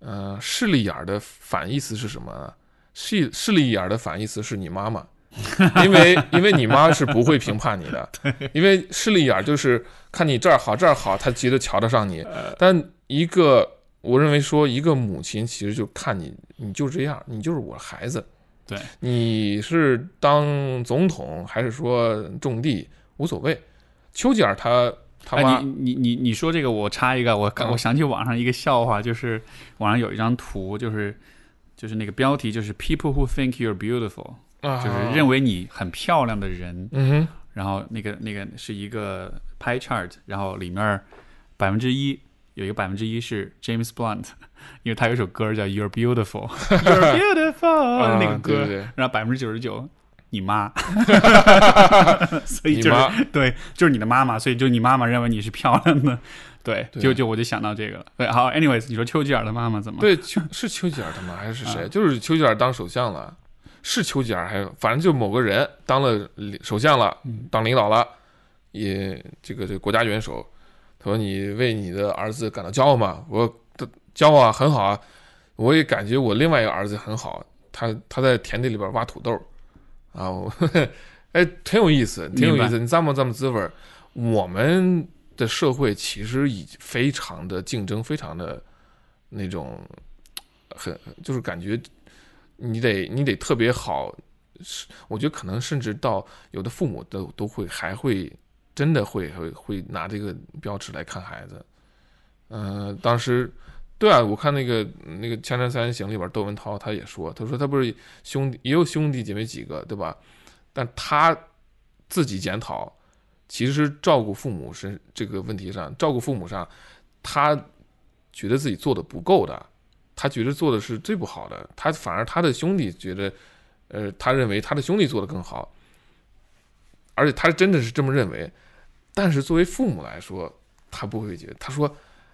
呃，势利眼儿的反义词是什么呢？势势利眼儿的反义词是你妈妈。”因为因为你妈是不会评判你的，因为势利眼就是看你这儿好这儿好，她急得瞧得上你。但一个我认为说一个母亲其实就看你，你就这样，你就是我孩子。对，你是当总统还是说种地无所谓。丘吉尔他他妈，你你你你说这个，我插一个，我我想起网上一个笑话，就是网上有一张图，就是就是那个标题就是 People who think you're beautiful。就是认为你很漂亮的人，嗯哼，然后那个那个是一个 pie chart，然后里面百分之一有一个百分之一是 James Blunt，因为他有首歌叫 You're Beautiful，You're Beautiful 那个歌，然后百分之九十九你妈，所以就是对，就是你的妈妈，所以就你妈妈认为你是漂亮的，对，就就我就想到这个了。对，好，anyways，你说丘吉尔的妈妈怎么？对，丘是丘吉尔的妈？还是谁？就是丘吉尔当首相了。是丘吉尔，还有反正就某个人当了首相了，当领导了，也这个这个国家元首。他说：“你为你的儿子感到骄傲吗？”我说：“骄傲啊，很好啊。”我也感觉我另外一个儿子很好，他他在田地里边挖土豆啊，我哎，挺有意思，挺有意思。你这么这么滋味儿。我们的社会其实已非常的竞争，非常的那种很就是感觉。你得你得特别好，是我觉得可能甚至到有的父母都都会还会真的会会会拿这个标尺来看孩子。嗯，当时对啊，我看那个那个《锵锵三人行》里边，窦文涛他也说，他说他不是兄弟也有兄弟姐妹几个，对吧？但他自己检讨，其实照顾父母是这个问题上，照顾父母上，他觉得自己做的不够的。他觉得做的是最不好的，他反而他的兄弟觉得，呃，他认为他的兄弟做的更好，而且他真的是这么认为。但是作为父母来说，他不会觉得，他说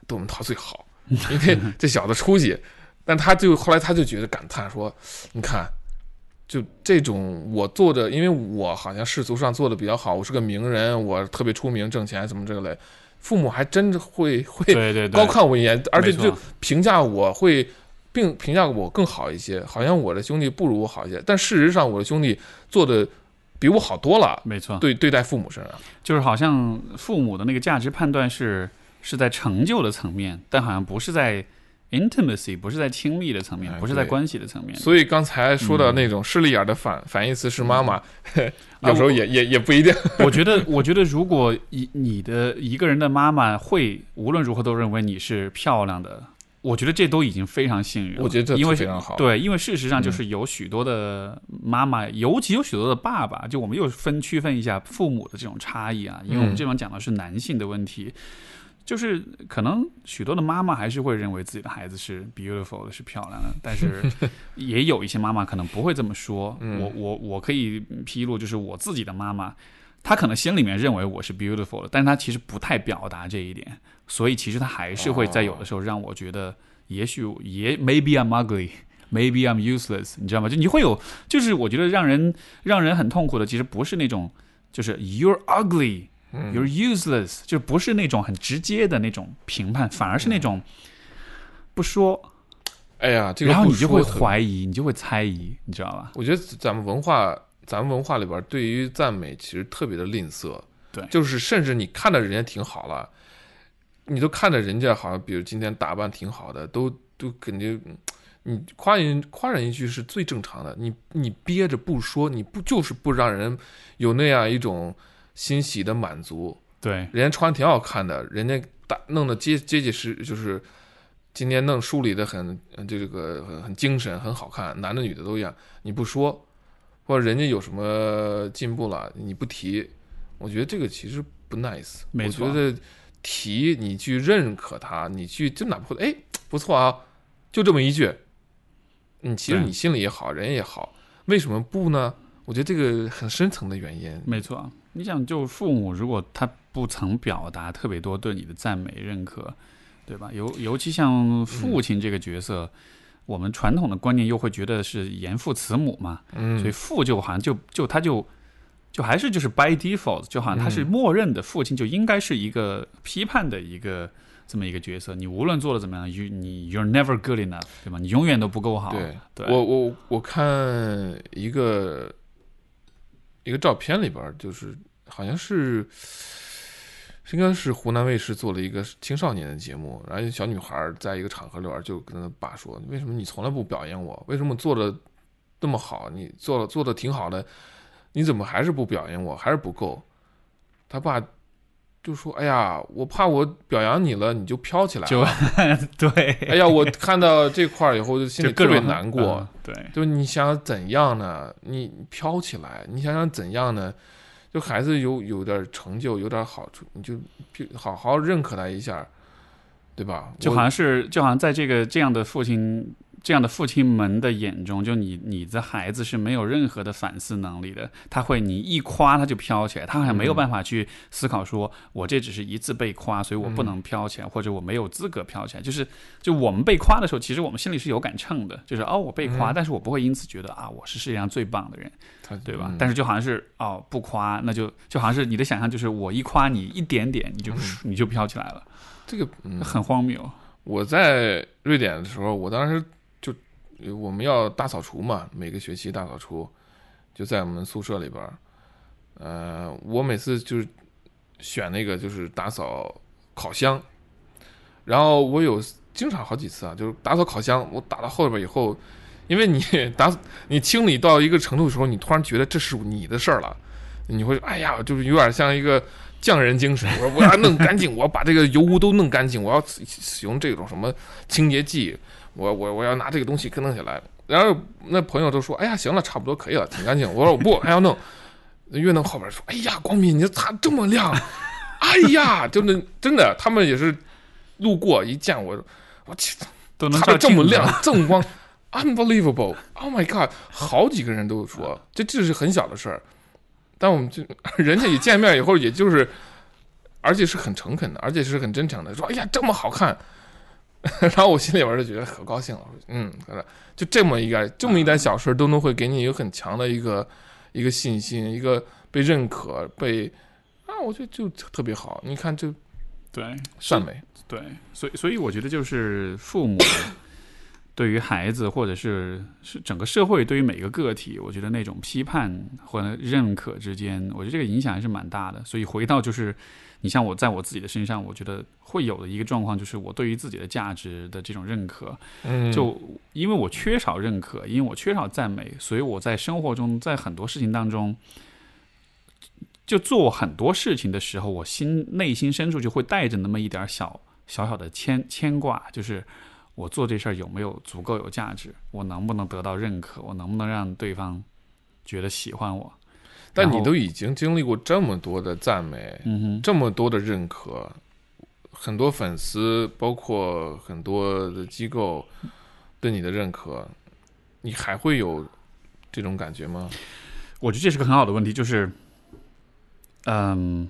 窦文涛最好，因为 这小子出息。但他就后来他就觉得感叹说，你看，就这种我做的，因为我好像世俗上做的比较好，我是个名人，我特别出名，挣钱什么这个类。父母还真的会会高看我一眼，而且就评价我会，并评价我更好一些，好像我的兄弟不如我好一些。但事实上，我的兄弟做的比我好多了。没错，对对待父母身上，就是好像父母的那个价值判断是是在成就的层面，但好像不是在 intimacy，不是在亲密的层面，不是在关系的层面。所以刚才说的那种势利眼的反反义词是妈妈。有时候也也也不一定。我觉得，我觉得，如果一你的一个人的妈妈会无论如何都认为你是漂亮的，我觉得这都已经非常幸运了。我觉得这因为非常好。对，因为事实上就是有许多的妈妈，尤其有许多的爸爸，就我们又分区分一下父母的这种差异啊，因为我们这边讲的是男性的问题。就是可能许多的妈妈还是会认为自己的孩子是 beautiful 的，是漂亮的，但是 也有一些妈妈可能不会这么说。我我我可以披露，就是我自己的妈妈，她可能心里面认为我是 beautiful 的，但是她其实不太表达这一点，所以其实她还是会在有的时候让我觉得，也许也 maybe I'm ugly，maybe I'm useless，你知道吗？就你会有，就是我觉得让人让人很痛苦的，其实不是那种，就是 you're ugly。You're useless，就不是那种很直接的那种评判，反而是那种不说。哎呀，这个然后你就会怀疑，你就会猜疑，你知道吧？我觉得咱们文化，咱们文化里边对于赞美其实特别的吝啬。对，就是甚至你看着人家挺好了，你都看着人家好像，比如今天打扮挺好的，都都肯定，你夸人夸人一句是最正常的。你你憋着不说，你不就是不让人有那样一种。欣喜的满足，对，人家穿挺好看的，人家打弄得结结结实，就是今天弄梳理的很，这个很很精神，很好看，男的女的都一样。你不说，或者人家有什么进步了，你不提，我觉得这个其实不 nice。没错，我觉得提你去认可他，你去就哪怕哎不错啊，就这么一句，你其实你心里也好，人也好。为什么不呢？我觉得这个很深层的原因。没错，你想，就父母如果他不曾表达特别多对你的赞美认可，对吧？尤尤其像父亲这个角色，我们传统的观念又会觉得是严父慈母嘛，嗯，所以父就好像就就他就就还是就是 by default，就好像他是嗯默认的父亲就应该是一个批判的一个这么一个角色。你无论做的怎么样，you 你 you're never good enough，对吧？你永远都不够好。对对我我我看一个一个照片里边，就是好像是应该是湖南卫视做了一个青少年的节目，然后小女孩在一个场合里边就跟她爸说：“为什么你从来不表扬我？为什么做的那么好？你做了做的挺好的，你怎么还是不表扬我？还是不够？”他爸就说：“哎呀，我怕我表扬你了，你就飘起来就了。对，哎呀，我看到这块儿以后，就心里特别难过。嗯对，就你想怎样呢？你飘起来，你想想怎样呢？就孩子有有点成就，有点好处，你就就好好认可他一下，对吧？就好像是就好像在这个这样的父亲这样的父亲们的眼中，就你你的孩子是没有任何的反思能力的，他会你一夸他就飘起来，他好像没有办法去思考说，我这只是一次被夸，所以我不能飘起来，或者我没有资格飘起来。就是就我们被夸的时候，其实我们心里是有杆秤的，就是哦我被夸，但是我不会因此觉得啊我是世界上最棒的人，对吧？嗯但是就好像是哦不夸，那就就好像是你的想象就是我一夸你一点点，你就、你就飘起来了，这个嗯，很荒谬。我在瑞典的时候，我当时就我们要大扫除嘛，每个学期大扫除，就在我们宿舍里边儿。呃，我每次就是选那个就是打扫烤箱，然后我有经常好几次啊，就是打扫烤箱，我打到后边以后，因为你 打你清理到一个程度的时候，你突然觉得这是你的事儿了，你会哎呀，就是有点像一个匠人精神，我说我要弄干净，我要把这个油污都弄干净，我要使使用这种什么清洁剂，我我我要拿这个东西弄起来。然后那朋友都说，哎呀，行了，差不多可以了，挺干净。我说我不，还要弄。越弄后边说，哎呀，光敏，你这擦这么亮，哎呀，就那真的，他们也是路过一见我，我去，都能擦这么亮，这么光，unbelievable，Oh my god，好几个人都说，这这是很小的事儿，但我们就 人家一见面以后，也就是，而且是很诚恳的，而且是很真诚的，说，哎呀，这么好看，然后我心里边就觉得可高兴了，嗯，就这么一个这么一点小事都能会给你一个很强的一个一个信心，一个被认可，被啊，我觉得就特别好，你看就对善美，对，所以所以我觉得就是父母对于孩子，或者是是整个社会对于每个个体，我觉得那种批判或者认可之间，我觉得这个影响还是蛮大的。所以回到就是，你像我在我自己的身上，我觉得会有的一个状况，就是我对于自己的价值的这种认可，嗯，就因为我缺少认可，因为我缺少赞美，所以我在生活中，在很多事情当中，就做很多事情的时候，我心内心深处就会带着那么一点小小小的牵牵挂，就是我做这事儿有没有足够有价值，我能不能得到认可，我能不能让对方觉得喜欢我。但你都已经经历过这么多的赞美，嗯哼，这么多的认可，很多粉丝，包括很多的机构对你的认可，你还会有这种感觉吗？我觉得这是个很好的问题，就是，嗯，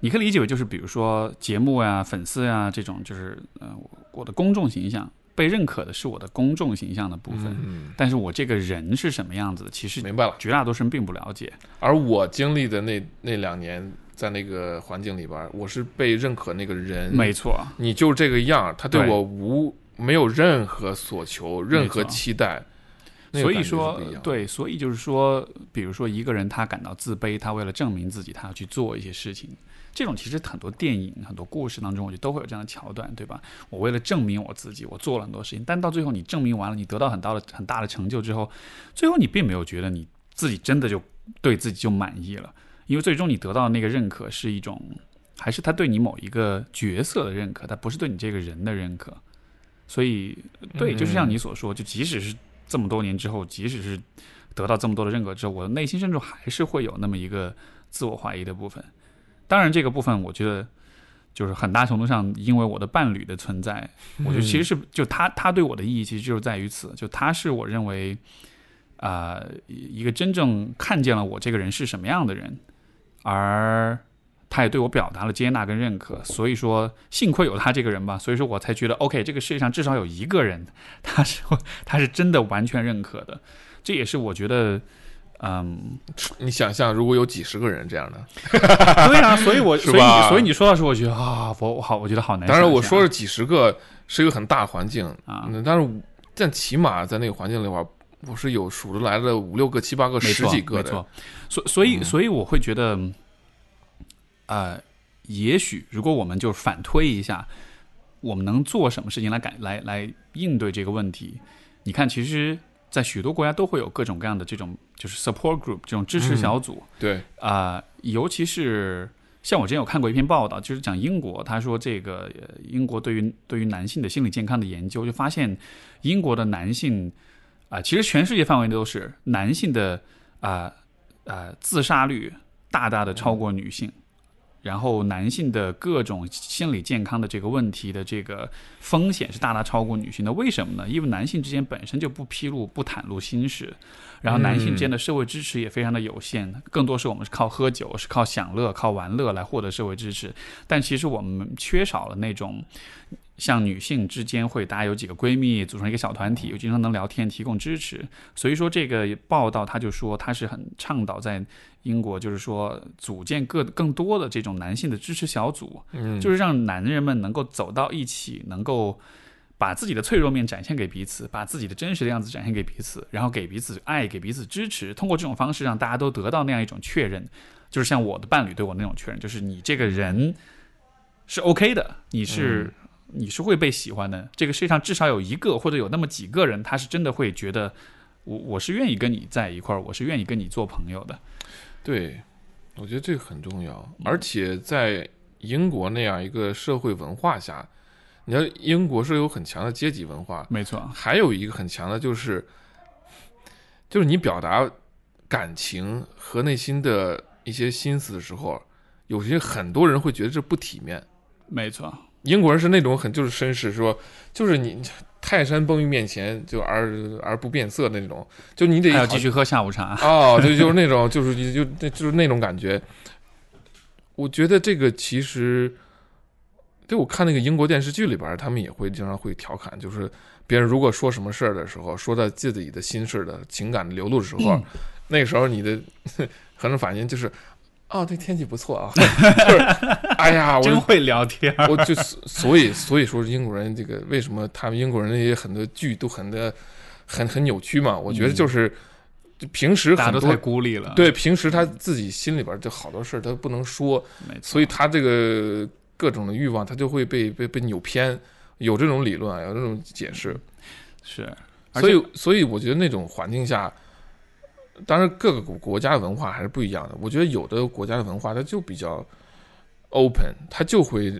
你可以理解为就是比如说节目呀、粉丝呀这种，就是呃我我的公众形象被认可的是我的公众形象的部分，嗯，但是我这个人是什么样子的，其实明白了。绝大多数人并不了解。而我经历的那那两年，在那个环境里边儿，我是被认可那个人，没错，你就这个样儿，他对对我无没有任何所求，任何期待。所以说对，所以就是说，比如说一个人他感到自卑，他为了证明自己，他要去做一些事情。这种其实很多电影、很多故事当中，我觉得都会有这样的桥段，对吧？我为了证明我自己，我做了很多事情，但到最后你证明完了，你得到很大的、很大的成就之后，最后你并没有觉得你自己真的就对自己就满意了，因为最终你得到的那个认可是一种，还是他对你某一个角色的认可，他不是对你这个人的认可。所以，对，就是像你所说，就即使是这么多年之后，即使是得到这么多的认可之后，我的内心深处还是会有那么一个自我怀疑的部分。当然，这个部分我觉得就是很大程度上因为我的伴侣的存在，我觉得其实是就他他对我的意义其实就是在于此，就他是我认为啊、一个真正看见了我这个人是什么样的人，而他也对我表达了接纳跟认可，所以说幸亏有他这个人吧，所以说我才觉得 OK，这个世界上至少有一个人，他是 他是真的完全认可的，这也是我觉得。嗯，你想象，如果有几十个人这样的，对啊，所以我 所以你所以你说到时候，我觉得啊，我我好，我觉得好难想当然。我说是几十个是一个很大环境啊，嗯但是但起码在那个环境里边，我是有数得来的五六个、七八个、十几个的。没错，所所以嗯所以我会觉得，呃，也许如果我们就反推一下，我们能做什么事情来改来来应对这个问题？你看，其实，在许多国家都会有各种各样的这种就是 support group 这种支持小组对，啊、尤其是。像我之前有看过一篇报道，就是讲英国，他说这个呃英国对于对于男性的心理健康的研究，就发现英国的男性啊、其实全世界范围都是男性的啊啊、自杀率大大的超过女性，然后男性的各种心理健康的这个问题的这个风险是大大超过女性的。为什么呢？因为男性之间本身就不披露、不袒露心事，然后男性之间的社会支持也非常的有限，更多是我们是靠喝酒、是靠享乐、靠玩乐来获得社会支持。但其实我们缺少了那种像女性之间会大家有几个闺蜜组成一个小团体，又经常能聊天，提供支持。所以说这个报道他就说他是很倡导在英国，就是说组建更更多的这种男性的支持小组，嗯，就是让男人们能够走到一起，能够把自己的脆弱面展现给彼此，把自己的真实的样子展现给彼此，然后给彼此爱，给彼此支持。通过这种方式，让大家都得到那样一种确认，就是像我的伴侣对我那种确认，就是你这个人是 OK 的，你是、你是会被喜欢的。这个世界上至少有一个或者有那么几个人，他是真的会觉得我我是愿意跟你在一块儿，我是愿意跟你做朋友的。对，我觉得这个很重要，而且在英国那样一个社会文化下，你要英国是有很强的阶级文化，没错，还有一个很强的就是，就是你表达感情和内心的一些心思的时候，有些很多人会觉得这不体面。没错，英国人是那种很就是绅士，说就是你泰山崩于面前就而而不变色的那种，就你得还要继续喝下午茶。哦，对，就是那种，就是就就就是那种感觉。我觉得这个其实，对我看那个英国电视剧里边，他们也会经常会调侃，就是别人如果说什么事儿的时候，说到自己的心事的情感流露的时候，那个时候你的 可能反应就是，哦，对天气不错啊，就是，哎呀，我真会聊天儿，我就所以所以说英国人这个为什么他们英国人那些很多剧都很的很很扭曲嘛？我觉得就是就平时很多大家都太孤立了。，对平时他自己心里边就好多事儿他不能说，所以他这个各种的欲望他就会被被被扭偏，有这种理论啊，有这种解释。是，所以所以我觉得那种环境下。当然，各个国国家的文化还是不一样的。我觉得有的国家的文化它就比较 open，它就会，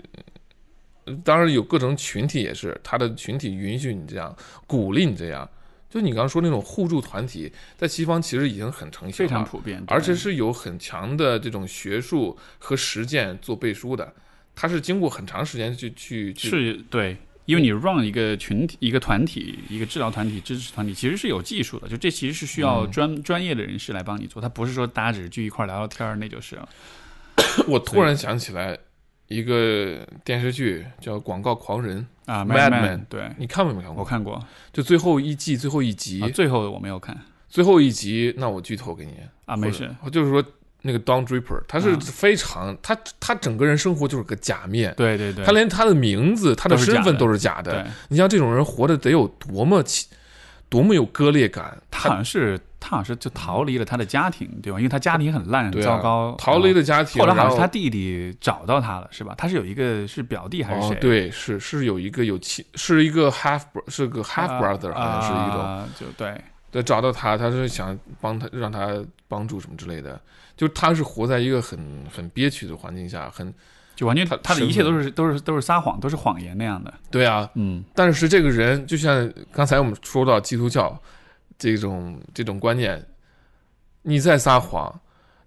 呃当然有各种群体也是，它的群体允许你这样，鼓励你这样。就你刚刚说那种互助团体，在西方其实已经很成型非常了，普遍，而且是有很强的这种学术和实践做背书的。它是经过很长时间去去去是对，因为你 run 一个群体、一个团体、一个治疗团体、支持团体，其实是有技术的，就这其实是需要嗯。专、专业的人士来帮你做，他不是说大家只是聚一块儿聊聊天儿，那就是了。我突然想起来一个电视剧叫《广告狂人》，啊 Mad Man，Men 对。你看过没看过？我看过，就最后一季最后一集，啊，最后的我没有看。最后一集，那我剧透给你。啊，没事，就是说那个 Don Draper，他是啊非常、他他整个人生活就是个假面，对对对，他连他的名字、他的身份都是假的。对你像这种人活得得有多么多么有割裂感，他好像是他好像是就逃离了他的家庭，对吧？因为他家庭很烂，糟糕，逃离了。家庭，后来好像是他弟弟找到他了，是吧？他是有一个是表弟还是谁？哦，对，是是有一个有亲，是一个 half bro- 是个 half 啊 brother，、好像是一种。啊就对，对，找到他，他是想帮他，让他帮助什么之类的。就他是活在一个很很憋屈的环境下，很就完全他他的一切都是都是都是撒谎，都是谎言那样的。对啊。嗯，但是这个人，就像刚才我们说到基督教这种这种观念，你在撒谎，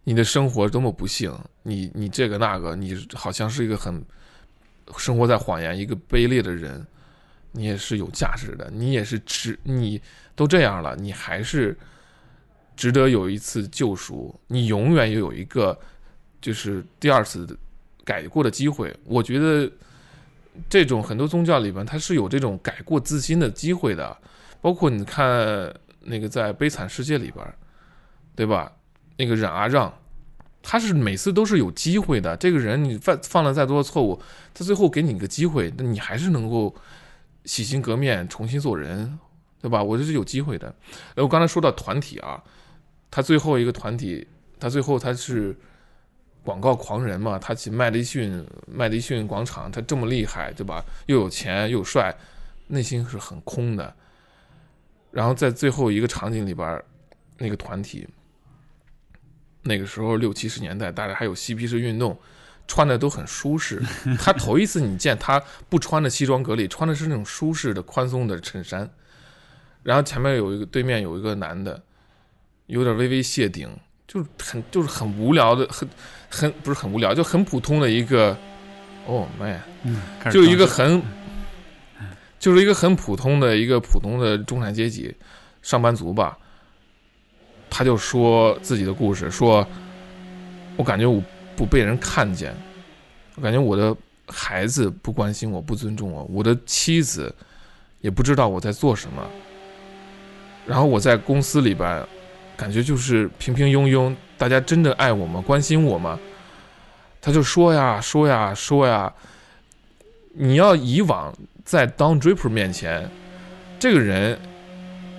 你的生活多么不幸，你你这个那个，你好像是一个很生活在谎言、一个卑劣的人，你也是有价值的，你也是值，你都这样了，你还是值得有一次救赎，你永远有一个就是第二次改过的机会。我觉得这种很多宗教里边，它是有这种改过自新的机会的。包括你看那个在《悲惨世界》里边，对吧？那个冉阿让，他是每次都是有机会的。这个人你犯犯了再多的错误，他最后给你一个机会，那你还是能够洗心革面，重新做人，对吧？我这是有机会的。哎，我刚才说到团体啊，他最后一个团体，他最后他是广告狂人嘛，他去麦迪逊麦迪逊广场，他这么厉害，对吧？又有钱又帅，内心是很空的。然后在最后一个场景里边，那个团体，那个时候六七十年代，大家还有嬉皮士运动，穿的都很舒适。他头一次你见他不穿的西装革履，穿的是那种舒适的宽松的衬衫。然后前面有一个，对面有一个男的，有点微微谢顶，就是很就是很无聊的，很很不是很无聊，就很普通的一个。哦妈呀，就一个很。就是一个很普通的一个普通的中产阶级上班族吧，他就说自己的故事，说我感觉我不被人看见，我感觉我的孩子不关心我，不尊重我，我的妻子也不知道我在做什么，然后我在公司里边感觉就是平平庸庸，大家真的爱我吗？关心我吗？他就说呀说呀说呀，你要以往。在 Don Draper 面前，这个人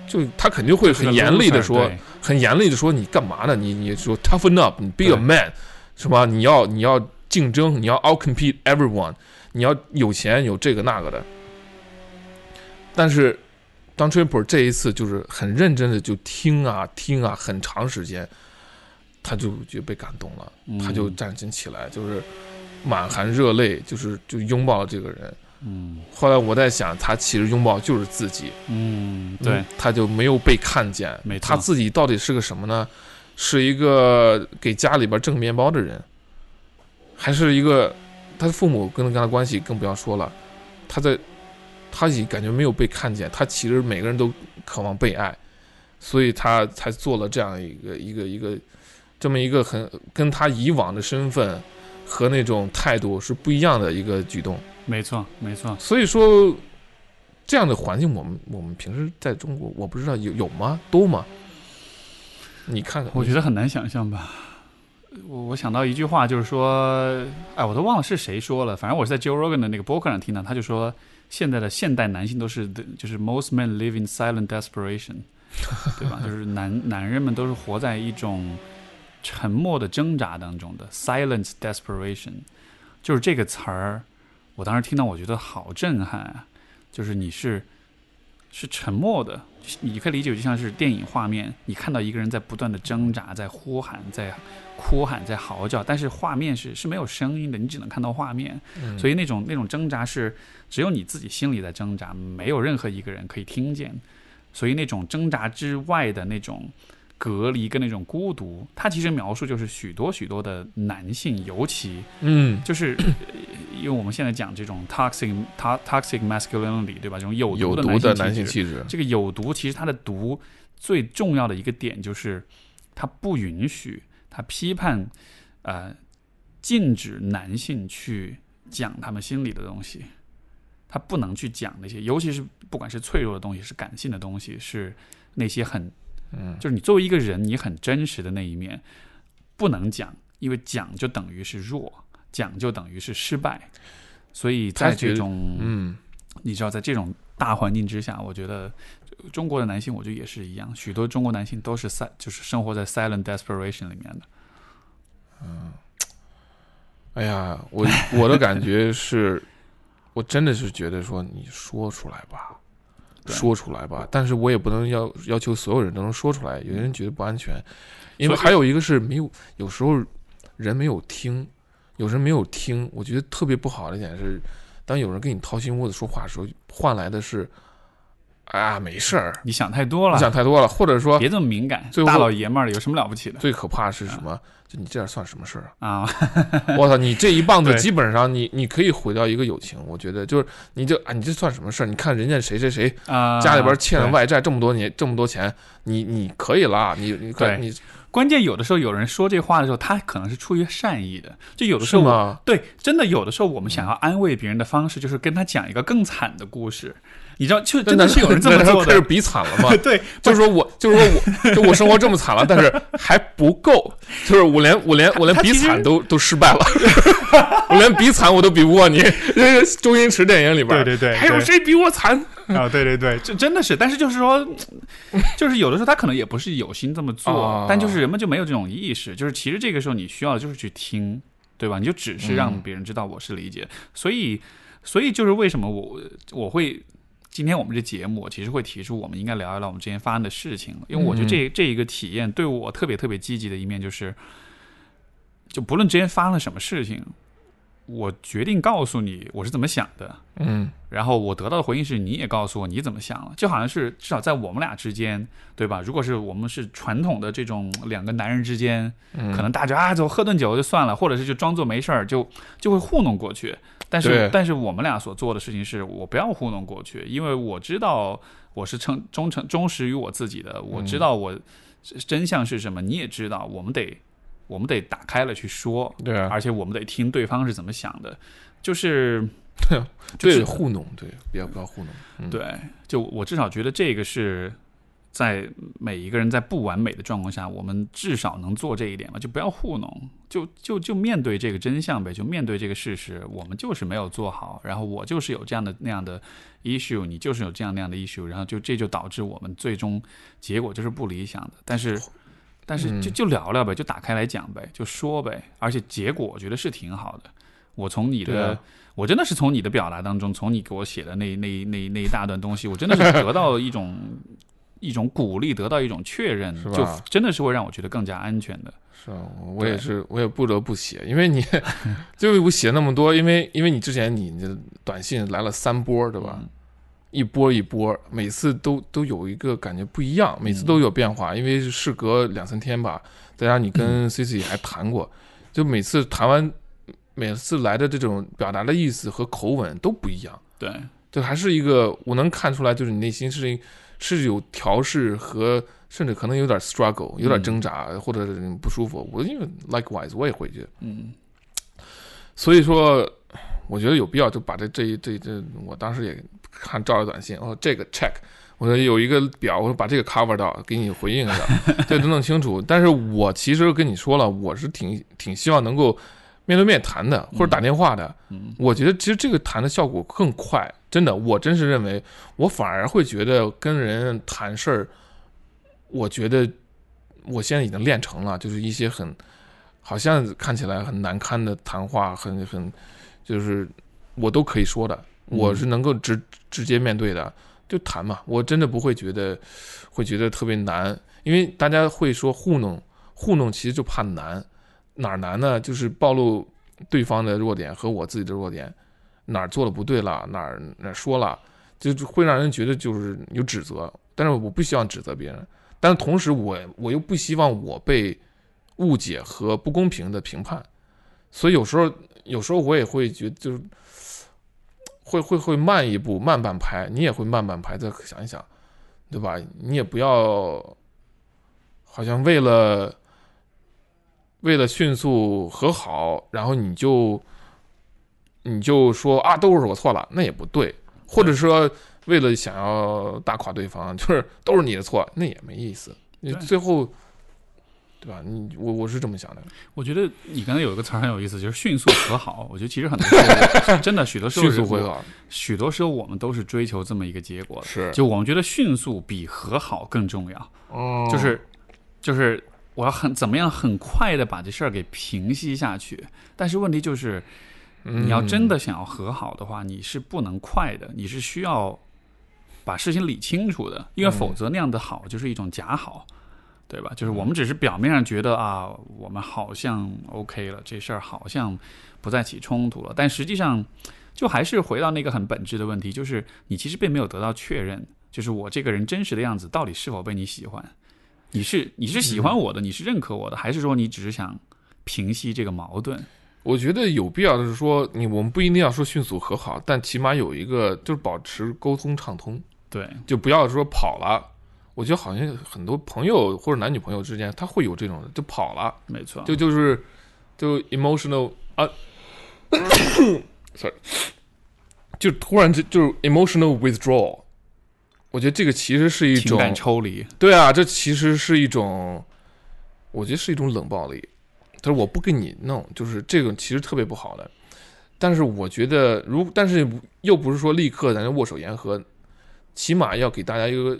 就他肯定会很严厉的说，很严厉的说你干嘛呢？你你说 toughen up，你 be a man，是吧？你要你要竞争，你要 out compete everyone，你要有钱有这个那个的。但是 Don Draper 这一次就是很认真的就听啊听啊，很长时间，他就就被感动了，他就站起来，就是满含热泪，就是就拥抱了这个人。嗯，后来我在想，他其实拥抱就是自己。嗯，对，他就没有被看见。他自己到底是个什么呢？是一个给家里边挣面包的人，还是一个他的父母跟他跟他关系更不要说了。他在，他也感觉没有被看见。他其实每个人都渴望被爱，所以他才做了这样一个一个一个这么一个很跟他以往的身份和那种态度是不一样的一个举动。没错，没错。所以说，这样的环境，我们我们平时在中国，我不知道有有吗？多吗？你看看，我觉得很难想象吧。我我想到一句话，就是说，哎，我都忘了是谁说了。反正我是在 Joe Rogan 的那个博客上听到，他就说，现在的现代男性都是，就是 most men live in silent desperation，对吧？就是男男人们都是活在一种沉默的挣扎当中的 silent desperation，就是这个词儿。我当时听到，我觉得好震撼啊！就是你是是沉默的，你可以理解就像是电影画面，你看到一个人在不断的挣扎，在呼喊，在哭喊，在嚎叫，但是画面是是没有声音的，你只能看到画面，所以那种那种挣扎是只有你自己心里在挣扎，没有任何一个人可以听见，所以那种挣扎之外的那种。隔离跟那种孤独，它其实描述就是许多许多的男性，尤其，嗯，就是因为我们现在讲这种 toxic toxic masculinity，对吧？这种有毒的男性气质。这个有毒，其实它的毒最重要的一个点就是，它不允许，它批判，呃，禁止男性去讲他们心里的东西，他不能去讲那些，尤其是不管是脆弱的东西，是感性的东西，是那些很。嗯，就是你作为一个人，你很真实的那一面不能讲，因为讲就等于是弱，讲就等于是失败。所以在这种，嗯，你知道，在这种大环境之下，我觉得中国的男性，我觉得也是一样，许多中国男性都是在就是生活在 silent desperation 里面的。嗯，哎呀，我我的感觉是，我真的是觉得说，你说出来吧。说出来吧，但是我也不能要要求所有人都能说出来。有些人觉得不安全，因为还有一个是没有，有时候人没有听，有人没有听。我觉得特别不好的一点是，当有人跟你掏心窝子说话的时候，换来的是啊，没事儿，你想太多了，你想太多了，或者说别这么敏感，大老爷们儿有什么了不起的最可怕是什么？就你这样算什么事儿啊？啊？我操，你这一棒子基本上你你可以毁掉一个友情，我觉得就是你就啊，你这算什么事儿？你看人家谁谁谁啊，家里边欠了外债这么多年这么多钱，你你可以啦，你你对你关键有的时候有人说这话的时候，他可能是出于善意的，就有的时候？对，真的有的时候我们想要安慰别人的方式，就是跟他讲一个更惨的故事。你知道，就真的是有人 这么做开始的。比惨了吗？对，就是说我，就是说我，就我生活这么惨了，但是还不够，就是我连我连我连比惨都都失败了，我连比惨我都比不过你。那个周星驰电影里边，对对对还有谁比我惨？啊，对对对，这真的是，但是就是说，就是有的时候他可能也不是有心这么做，啊但就是人们就没有这种意识，就是其实这个时候你需要的就是去听，对吧？你就只是让嗯别人知道我是理解，所以，所以就是为什么我我会。今天我们这节目，我其实会提出，我们应该聊一聊我们之前发生的事情，因为我觉得这、这一个体验对我特别特别积极的一面就是，就不论之前发生了什么事情，我决定告诉你我是怎么想的，嗯。然后我得到的回应是，你也告诉我你怎么想了，就好像是至少在我们俩之间，对吧？如果是我们是传统的这种两个男人之间，嗯，可能大家啊走喝顿酒就算了，或者是就装作没事儿，就就会糊弄过去。但是但是我们俩所做的事情是我不要糊弄过去，因为我知道我是诚忠诚忠实于我自己的，我知道我真相是什么，你也知道，我们得我们得打开了去说，对啊，而且我们得听对方是怎么想的，就是。对就是糊弄，对，不要不要糊弄，嗯，对，就我至少觉得这个是在每一个人在不完美的状况下，我们至少能做这一点嘛，就不要糊弄，就就就面对这个真相呗，就面对这个事实，我们就是没有做好，然后我就是有这样的那样的 issue，你就是有这样那样的 issue，然后就这就导致我们最终结果就是不理想的，但是。但是就嗯就聊聊呗，就打开来讲呗，就说呗，而且结果我觉得是挺好的。我从你的，我真的是从你的表达当中，从你给我写的那那那那一大段东西，我真的是得到一种 一种鼓励，得到一种确认就真的是会让我觉得更加安全的。是啊，我我也是，我也不得不写，因为你 就是我写那么多，因为因为你之前你的短信来了三波，对吧？嗯一波一波，每次都都有一个感觉不一样，每次都有变化，因为是事隔两三天吧，再加上你跟 C C 还谈过，就每次谈完，每次来的这种表达的意思和口吻都不一样，对，就还是一个我能看出来，就是你内心是是有调试和甚至可能有点 struggle，有点挣扎、或者是不舒服。我因为 likewise 我也会觉得，嗯。所以说我觉得有必要就把这这一这这，我当时也看照着短信，哦，这个 check，我说有一个表，我说把这个 cover 到，给你回应一下，这都弄清楚。但是我其实跟你说了，我是挺挺希望能够面对面谈的，或者打电话的。嗯我觉得其实这个谈的效果更快，真的，我真是认为，我反而会觉得跟人谈事儿，我觉得我现在已经练成了，就是一些很好像看起来很难堪的谈话，很很就是我都可以说的，我是能够直直接面对的，就谈嘛，我真的不会觉得会觉得特别难，因为大家会说糊弄，糊弄其实就怕难，哪儿难呢？就是暴露对方的弱点和我自己的弱点，哪儿做的不对了，哪儿哪儿说了，就是会让人觉得就是有指责，但是我不希望指责别人，但是同时我我又不希望我被误解和不公平的评判，所以有时候有时候我也会觉得就是会会会慢一步，慢半拍，你也会慢半拍，再想一想，对吧？你也不要好像为了为了迅速和好，然后你就你就说啊，都是我错了，那也不对，或者说为了想要打垮对方，就是都是你的错，那也没意思。你最后，对吧？你我我是这么想的，我觉得你刚才有一个词儿很有意思，就是迅速和好。我觉得其实很多时候 真的许多时候迅速和，好许多时候我们都是追求这么一个结果的。是，就我们觉得迅速比和好更重要，哦就是就是我要很怎么样很快的把这事儿给平息下去。但是问题就是，你要真的想要和好的话，你是不能快的，你是需要把事情理清楚的，因为否则那样的好就是一种假好，对吧？就是我们只是表面上觉得啊，我们好像 OK 了，这事儿好像不再起冲突了，但实际上就还是回到那个很本质的问题，就是你其实并没有得到确认。就是我这个人真实的样子到底是否被你喜欢？你是你是喜欢我的，你是认可我的，还是说你只是想平息这个矛盾？我觉得有必要的是说，你我们不一定要说迅速和好，但起码有一个就是保持沟通畅通，对，就不要说跑了。我觉得好像很多朋友或者男女朋友之间，他会有这种就跑了，没错，就就是就 emotional 啊，sorry，就突然就就是 emotional withdrawal。我觉得这个其实是一种情感抽离，对啊，这其实是一种，我觉得是一种冷暴力。他说我不跟你弄，就是这个其实特别不好的。但是我觉得，如但是又不是说立刻咱就握手言和，起码要给大家一个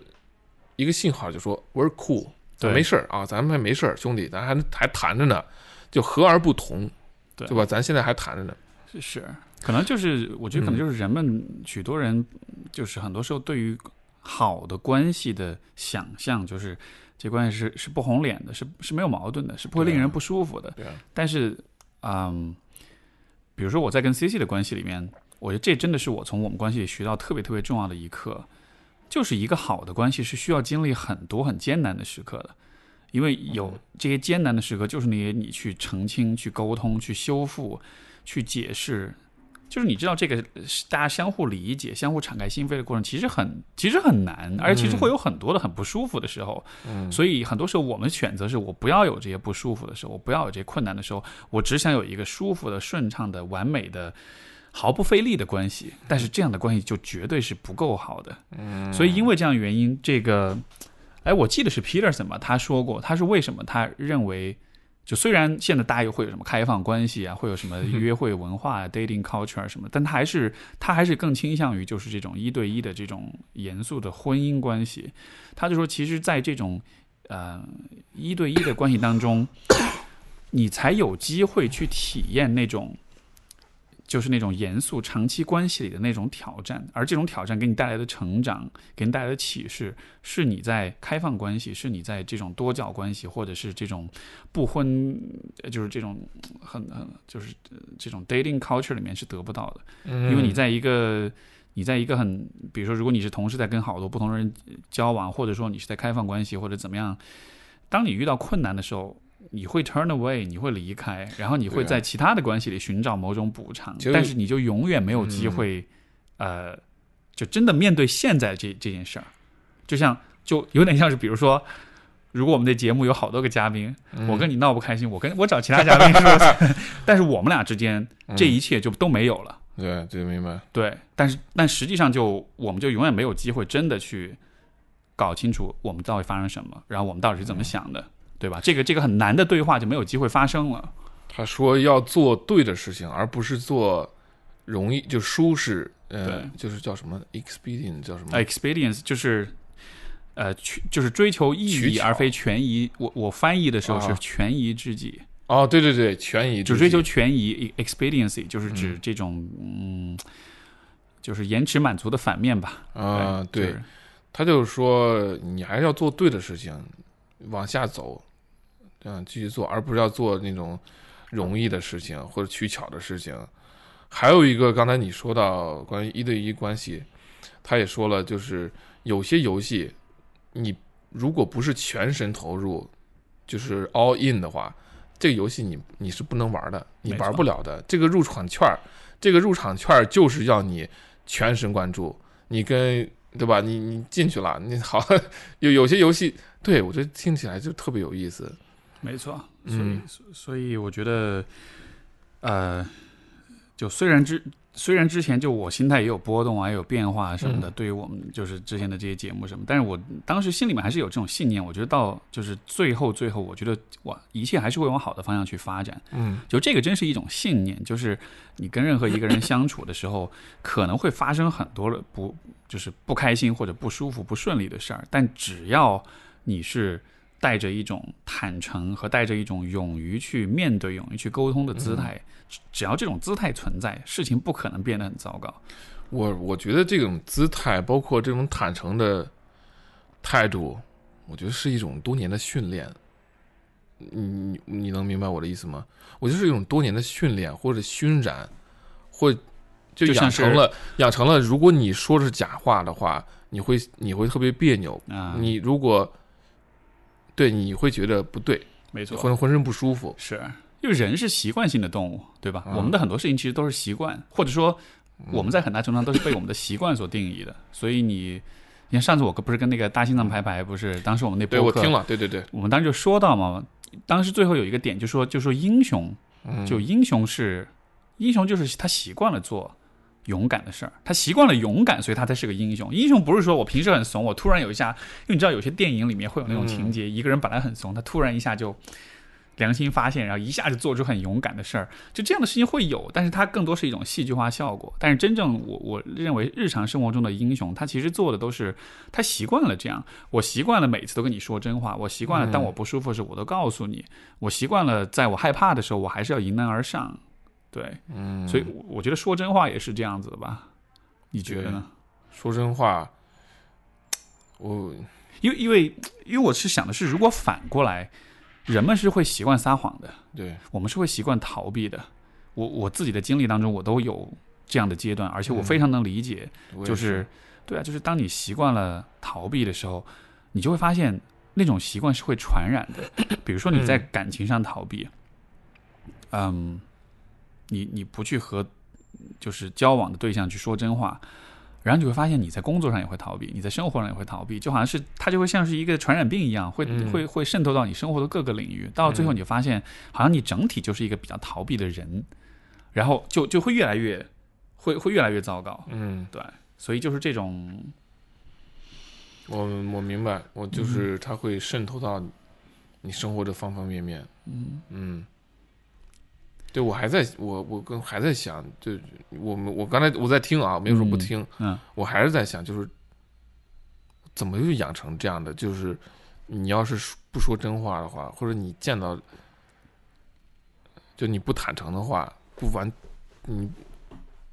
一个信号，就说 we're cool，对没事儿啊，咱们还没事儿，兄弟，咱还还谈着呢，就和而不同，对对吧？咱现在还谈着呢。是，可能就是我觉得可能就是人们许多人就是很多时候对于好的关系的想象，就是这关系是是不红脸的，是是没有矛盾的，是不会令人不舒服的。对啊，但是，嗯，比如说我在跟 C C 的关系里面，我觉得这真的是我从我们关系里学到特别特别重要的一课，就是一个好的关系是需要经历很多很艰难的时刻的，因为有这些艰难的时刻，就是那些你去澄清、去沟通、去修复、去解释。就是你知道这个大家相互理解、相互敞开心扉的过程，其实很其实很难，而且其实会有很多的很不舒服的时候。嗯，所以很多时候我们选择是我不要有这些不舒服的时候，我不要有这些困难的时候，我只想有一个舒服的、顺畅的、完美的、毫不费力的关系。但是这样的关系就绝对是不够好的。嗯，所以因为这样原因，这个，哎，我记得是 Peterson 吧，他说过，他是为什么他认为，就虽然现在大家又会有什么开放关系啊，会有什么 约会文化啊、dating culture 啊什么，但他还是他还是更倾向于就是这种一对一的这种严肃的婚姻关系。他就说，其实，在这种呃一对一的关系当中，你才有机会去体验那种。就是那种严肃长期关系里的那种挑战，而这种挑战给你带来的成长，给你带来的启示，是你在开放关系，是你在这种多角关系，或者是这种不婚，呃就是这种很很就是呃这种 dating culture 里面是得不到的。嗯因为你在一个你在一个很，比如说，如果你是同时在跟好多不同人交往，或者说你是在开放关系或者怎么样，当你遇到困难的时候，你会 turn away，你会离开，然后你会在其他的关系里寻找某种补偿，就但是你就永远没有机会，呃，就真的面对现在这这件事儿，就像就有点像是，比如说。如果我们的节目有好多个嘉宾，嗯。我跟你闹不开心，我跟我找其他嘉宾说，但是我们俩之间这一切就都没有了。对对明白，对，但是但实际上就我们就永远没有机会真的去搞清楚我们到底发生什么，然后我们到底是怎么想的，对吧？这个这个很难的对话就没有机会发生了。他说要做对的事情，而不是做容易就舒适，呃对，就是叫什么 expedient 叫什么？expedience，就是呃，去就是追求意义而非权宜。我我翻译的时候是啊权宜之计，哦，对对对，权宜之就追求计权宜 expediency，就是指这种嗯，就是延迟满足的反面吧。啊，对就是，他就是说你还是要做对的事情，往下走，嗯，继续做，而不是要做那种容易的事情或者取巧的事情。还有一个，刚才你说到关于一对一关系，他也说了，就是有些游戏，你如果不是全神投入，就是 all in 的话，这个游戏你你是不能玩的，你玩不了的。这个入场券儿，这个入场券儿就是要你全神贯注，你跟对吧？你你进去了，你好 有有些游戏，对我觉得听起来就特别有意思。没错，所以、嗯。所以我觉得，呃，就虽然之虽然之前就我心态也有波动啊，也有变化什么的，嗯。对于我们就是之前的这些节目什么，但是我当时心里面还是有这种信念，我觉得到就是最后最后，我觉得哇，一切还是会往好的方向去发展。嗯。就这个真是一种信念，就是你跟任何一个人相处的时候，可能会发生很多的不就是不开心或者不舒服、不顺利的事儿，但只要你是带着一种坦诚和带着一种勇于去面对、勇于去沟通的姿态，只只要这种姿态存在，事情不可能变得很糟糕。我我觉得这种姿态，包括这种坦诚的态度，我觉得是一种多年的训练。你你你能明白我的意思吗？我觉得是一种多年的训练或者熏染，或就养成了养成了，如果你说的是假话的话，你会你会特别别扭。啊，你如果对你会觉得不对，没错，浑浑身不舒服。是，因为人是习惯性的动物，对吧？嗯我们的很多事情其实都是习惯，或者说我们在很大程度上都是被我们的习惯所定义的。所以你，你看上次我不是跟那个大心脏排排，不是当时我们那播客对我听了，对对对，我们当时就说到嘛，当时最后有一个点就说，就说英雄，嗯，就英雄是英雄，就是他习惯了做勇敢的事儿，他习惯了勇敢，所以他才是个英雄。英雄不是说我平时很怂，我突然有一下，因为你知道有些电影里面会有那种情节，一个人本来很怂，他突然一下就良心发现，然后一下就做出很勇敢的事儿，就这样的事情会有，但是它更多是一种戏剧化效果。但是真正我我认为日常生活中的英雄，他其实做的都是他习惯了这样，我习惯了每次都跟你说真话，我习惯了当我不舒服时我都告诉你，我习惯了在我害怕的时候我还是要迎难而上，对，嗯，所以我我觉得说真话也是这样子的吧？你觉得呢？说真话，我因为因为因为我是想的是，如果反过来，人们是会习惯撒谎的，对我们是会习惯逃避的。我我自己的经历当中，我都有这样的阶段，而且我嗯非常能理解，就是对啊，就是当你习惯了逃避的时候，你就会发现那种习惯是会传染的。比如说你在嗯感情上逃避，嗯，你你不去和就是交往的对象去说真话，然后你会发现你在工作上也会逃避，你在生活上也会逃避，就好像是它就会像是一个传染病一样，会、嗯。会会渗透到你生活的各个领域，到最后嗯。你就发现，好像你整体就是一个比较逃避的人，然后就就会越来越会会越来越糟糕，嗯，对，所以就是这种我我明白，我嗯。就是它会渗透到你生活的方方面面。嗯。嗯，对我还在我我跟还在想，就我们我刚才我在听啊，没有说不嗯听，嗯我还是在想，就是怎么就养成这样的，就是你要是说不说真话的话，或者你见到就你不坦诚的话，不完你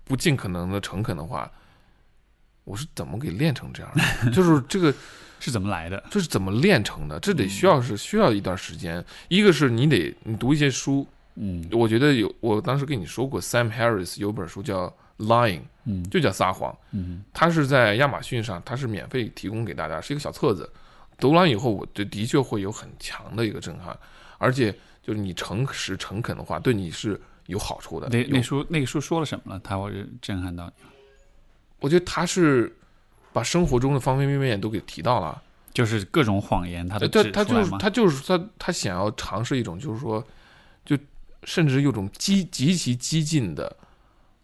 不尽可能的诚恳的话，我是怎么给练成这样的？就是这个 是怎么来的？这是怎么练成的？这得需嗯要是需要一段时间。一个是你得你读一些书，嗯我觉得有，我当时跟你说过，Sam Harris 有本书叫《Lying》，嗯就叫撒谎。嗯他是在亚马逊上，他是免费提供给大家，是一个小册子。读完以后，我对的确会有很强的一个震撼，而且就是你诚实诚恳的话，对你是有好处的。那那书那个书说了什么了？他会震撼到你，我觉得他是把生活中的方方面面都给提到了。就是各种谎言，他都他就是他就是他他想要尝试一种，就是说，就甚至有种激极其激进的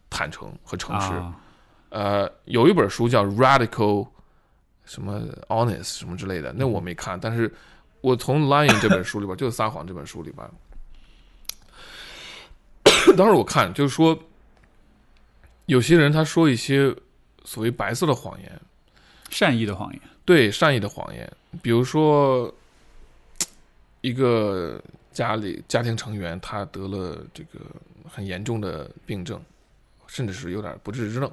坦诚和诚实。啊，呃，有一本书叫《Radical》什么 Honest 什么之类的，那我没看，但是我从《Lying》这本书里边，就是撒谎这本书里边，当时我看就是说，有些人他说一些所谓白色的谎言，善意的谎言，对善意的谎言，比如说一个家里家庭成员他得了这个很严重的病症，甚至是有点不治之症。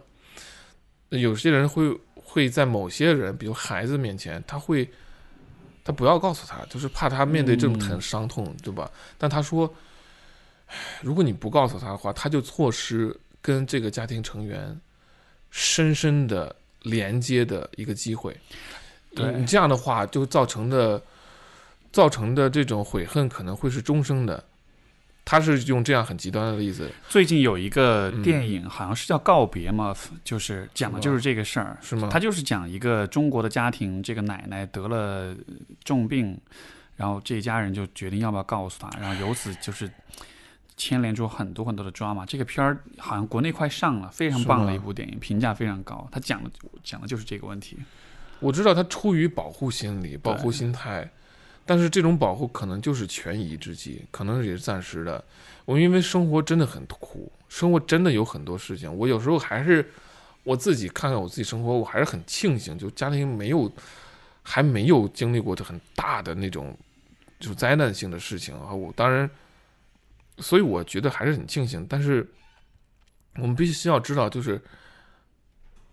有些人会会在某些人，比如孩子面前，他会他不要告诉他，就是怕他面对这种嗯很伤痛，对吧？但他说，唉如果你不告诉他的话，他就错失跟这个家庭成员深深的连接的一个机会。对你这样的话，就造成的造成的这种悔恨可能会是终生的。他是用这样很极端的例子，最近有一个嗯电影，好像是叫《告别》嘛，就是讲的就是这个事儿。是吗？他就是讲一个中国的家庭，这个奶奶得了重病，然后这一家人就决定要不要告诉她，然后由此就是牵连出很多很多的 drama。这个片儿好像国内快上了，非常棒的一部电影，评价非常高。他讲的讲的就是这个问题。我知道他出于保护心理、保护心态，但是这种保护可能就是权宜之计，可能也是暂时的。我因为生活真的很苦，生活真的有很多事情，我有时候还是我自己看看我自己生活，我还是很庆幸，就家庭没有还没有经历过这很大的那种就灾难性的事情啊。我当然，所以我觉得还是很庆幸，但是我们必须要知道，就是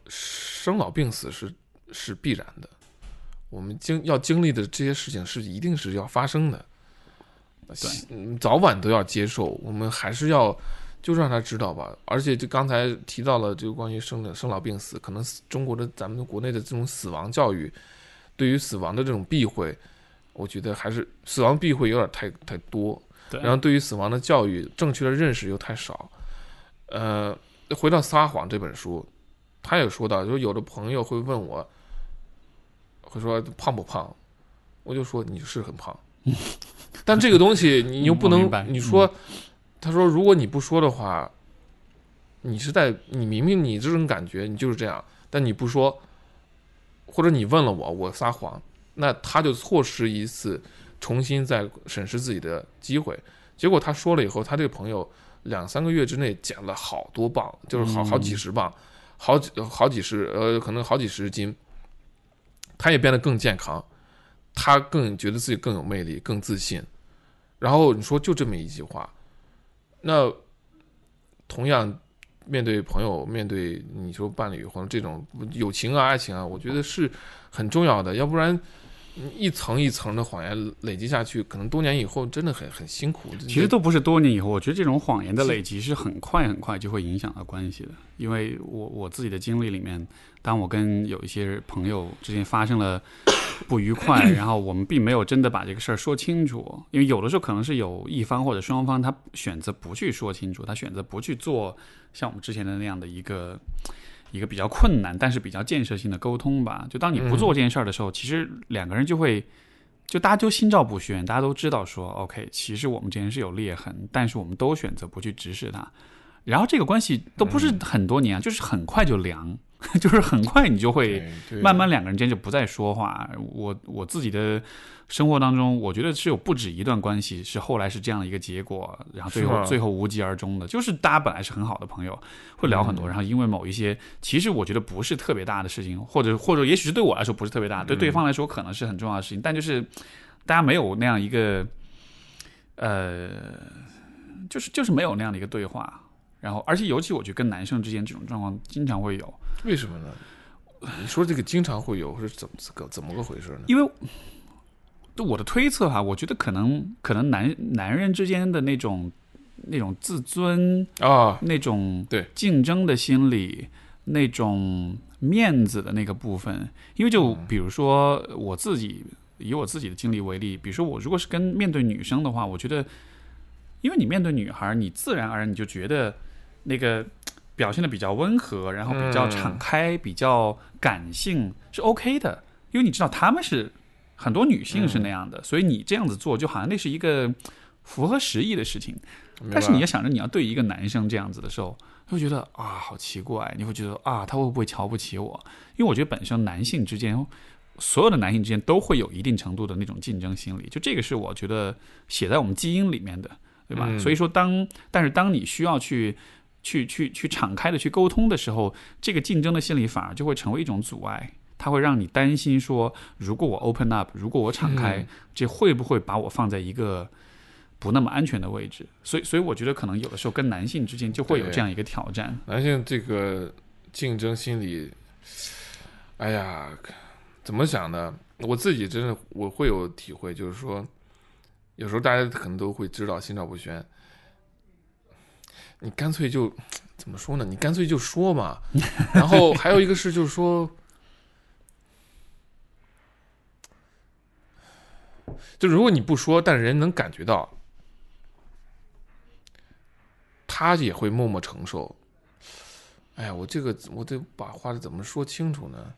生老病死是是必然的，我们经要经历的这些事情是一定是要发生的，嗯早晚都要接受。我们还是要就让他知道吧。而且就刚才提到了，就关于生的生老病死，可能中国的咱们国内的这种死亡教育，对于死亡的这种避讳，我觉得还是死亡避讳有点太太多。对，然后对于死亡的教育，正确的认识又太少。呃，回到《撒谎》这本书，他也说到，就是有的朋友会问我，会说胖不胖，我就说你是很胖，但这个东西你又不能你说，他说如果你不说的话，你是在你明明你这种感觉你就是这样，但你不说，或者你问了我，我撒谎，那他就错失一次重新再审视自己的机会。结果他说了以后，他这个朋友两三个月之内减了好多磅，就是好嗯好几十磅，好几好几十呃，可能好几十斤。他也变得更健康，他更觉得自己更有魅力，更自信。然后你说就这么一句话，那同样面对朋友，面对你说伴侣或者这种友情啊、爱情啊，我觉得是很重要的，要不然一层一层的谎言累积下去，可能多年以后真的很很辛苦。其实都不是多年以后，我觉得这种谎言的累积是很快很快就会影响到关系的。因为我我自己的经历里面，当我跟有一些朋友之间发生了不愉快，然后我们并没有真的把这个事儿说清楚，因为有的时候可能是有一方或者双方他选择不去说清楚，他选择不去做像我们之前的那样的一个。一个比较困难，但是比较建设性的沟通吧。就当你不做这件事儿的时候，其实两个人就会，就大家就心照不宣，大家都知道说，OK，其实我们之间是有裂痕，但是我们都选择不去直视它。然后这个关系都不是很多年啊，就是很快就凉，就是很快你就会慢慢两个人之间就不再说话。我我自己的生活当中，我觉得是有不止一段关系是后来是这样的一个结果，然后最后最后无疾而终的，就是大家本来是很好的朋友，会聊很多，然后因为某一些其实我觉得不是特别大的事情，或者或者也许是对我来说不是特别大，对对方来说可能是很重要的事情，但就是大家没有那样一个呃，就是就是没有那样的一个对话。然后，而且尤其我觉得跟男生之间这种状况经常会有，为什么呢？你说这个经常会有是怎么个怎么个回事呢？因为就我的推测哈，我觉得可能可能男男人之间的那种那种自尊、啊，那种对竞争的心理、那种面子的那个部分，因为就比如说我自己以我自己的经历为例，比如说我如果是跟面对女生的话，我觉得，因为你面对女孩，你自然而然你就觉得那个表现的比较温和，然后比较嗯敞开、比较感性是 OK 的，因为你知道他们是很多女性是那样的，所以你这样子做就好像那是一个符合时宜的事情。但是你要想着你要对一个男生这样子的时候，会觉得啊好奇怪，你会觉得啊他会不会瞧不起我？因为我觉得本身男性之间，所有的男性之间都会有一定程度的那种竞争心理，就这个是我觉得写在我们基因里面的，对吧？嗯所以说当但是当你需要去去去去敞开的去沟通的时候，这个竞争的心理反而就会成为一种阻碍。它会让你担心说，如果我 open up，如果我敞开，嗯这会不会把我放在一个不那么安全的位置？所以，所以我觉得可能有的时候跟男性之间就会有这样一个挑战。男性这个竞争心理，哎呀，怎么想呢？我自己真的我会有体会，就是说，有时候大家可能都会知道心照不宣，你干脆就怎么说呢？你干脆就说嘛。然后还有一个是，就是说，就如果你不说，但人能感觉到，他也会默默承受。哎呀，我这个我得把话怎么说清楚呢？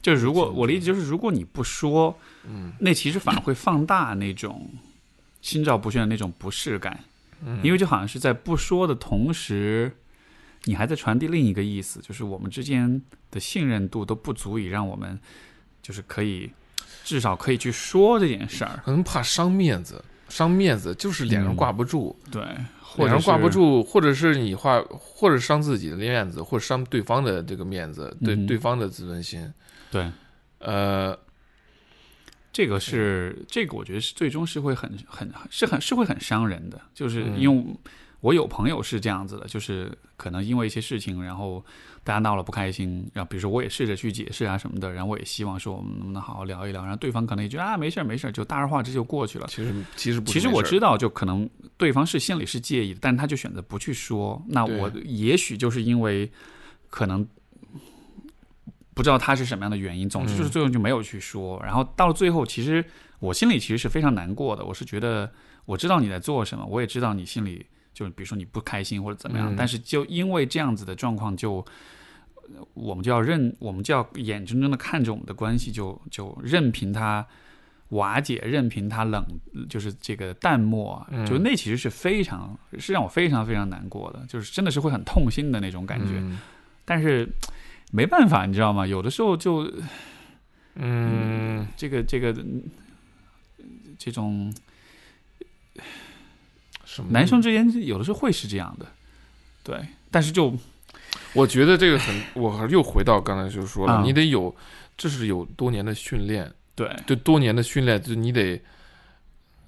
就是如果竞我理解就是，如果你不说，嗯，那其实反而会放大那种心照不宣的那种不适感，嗯因为就好像是在不说的同时，你还在传递另一个意思，就是我们之间的信任度都不足以让我们就是可以至少可以去说这件事儿，可能怕伤面子，伤面子就是脸上嗯挂不住，对，或者脸上挂不，住，或者是你话，或者伤自己的面子，或者伤对方的这个面子，对、嗯对方的自尊心。对。呃，这个是这个，我觉得是最终是会很很是很是会很伤人的，就是嗯因为我有朋友是这样子的，就是可能因为一些事情，然后大家闹了不开心，然后比如说我也试着去解释啊什么的，然后我也希望说我们能不能好好聊一聊，然后对方可能也觉得啊没事儿没事儿，就大而化之就过去了。其实其实不其实我知道，就可能对方是心里是介意的，但是他就选择不去说。那我也许就是因为可能不知道他是什么样的原因，总之就是嗯最后就没有去说。然后到了最后，其实我心里其实是非常难过的。我是觉得我知道你在做什么，我也知道你心里就是比如说你不开心或者怎么样，嗯但是就因为这样子的状况就。呃我们就要认，我们就要眼睁睁的看着我们的关系就就任凭它瓦解，任凭它冷，就是这个淡漠就那其实是非常是让我非常非常难过的，就是真的是会很痛心的那种感觉。嗯但是没办法，你知道吗？有的时候就嗯，这个这个嗯这种什么？男生之间有的时候会是这样的，对，但是就我觉得这个很，我还是又回到刚才就说了，啊。你得有，这是有多年的训练，对。就多年的训练，就你得，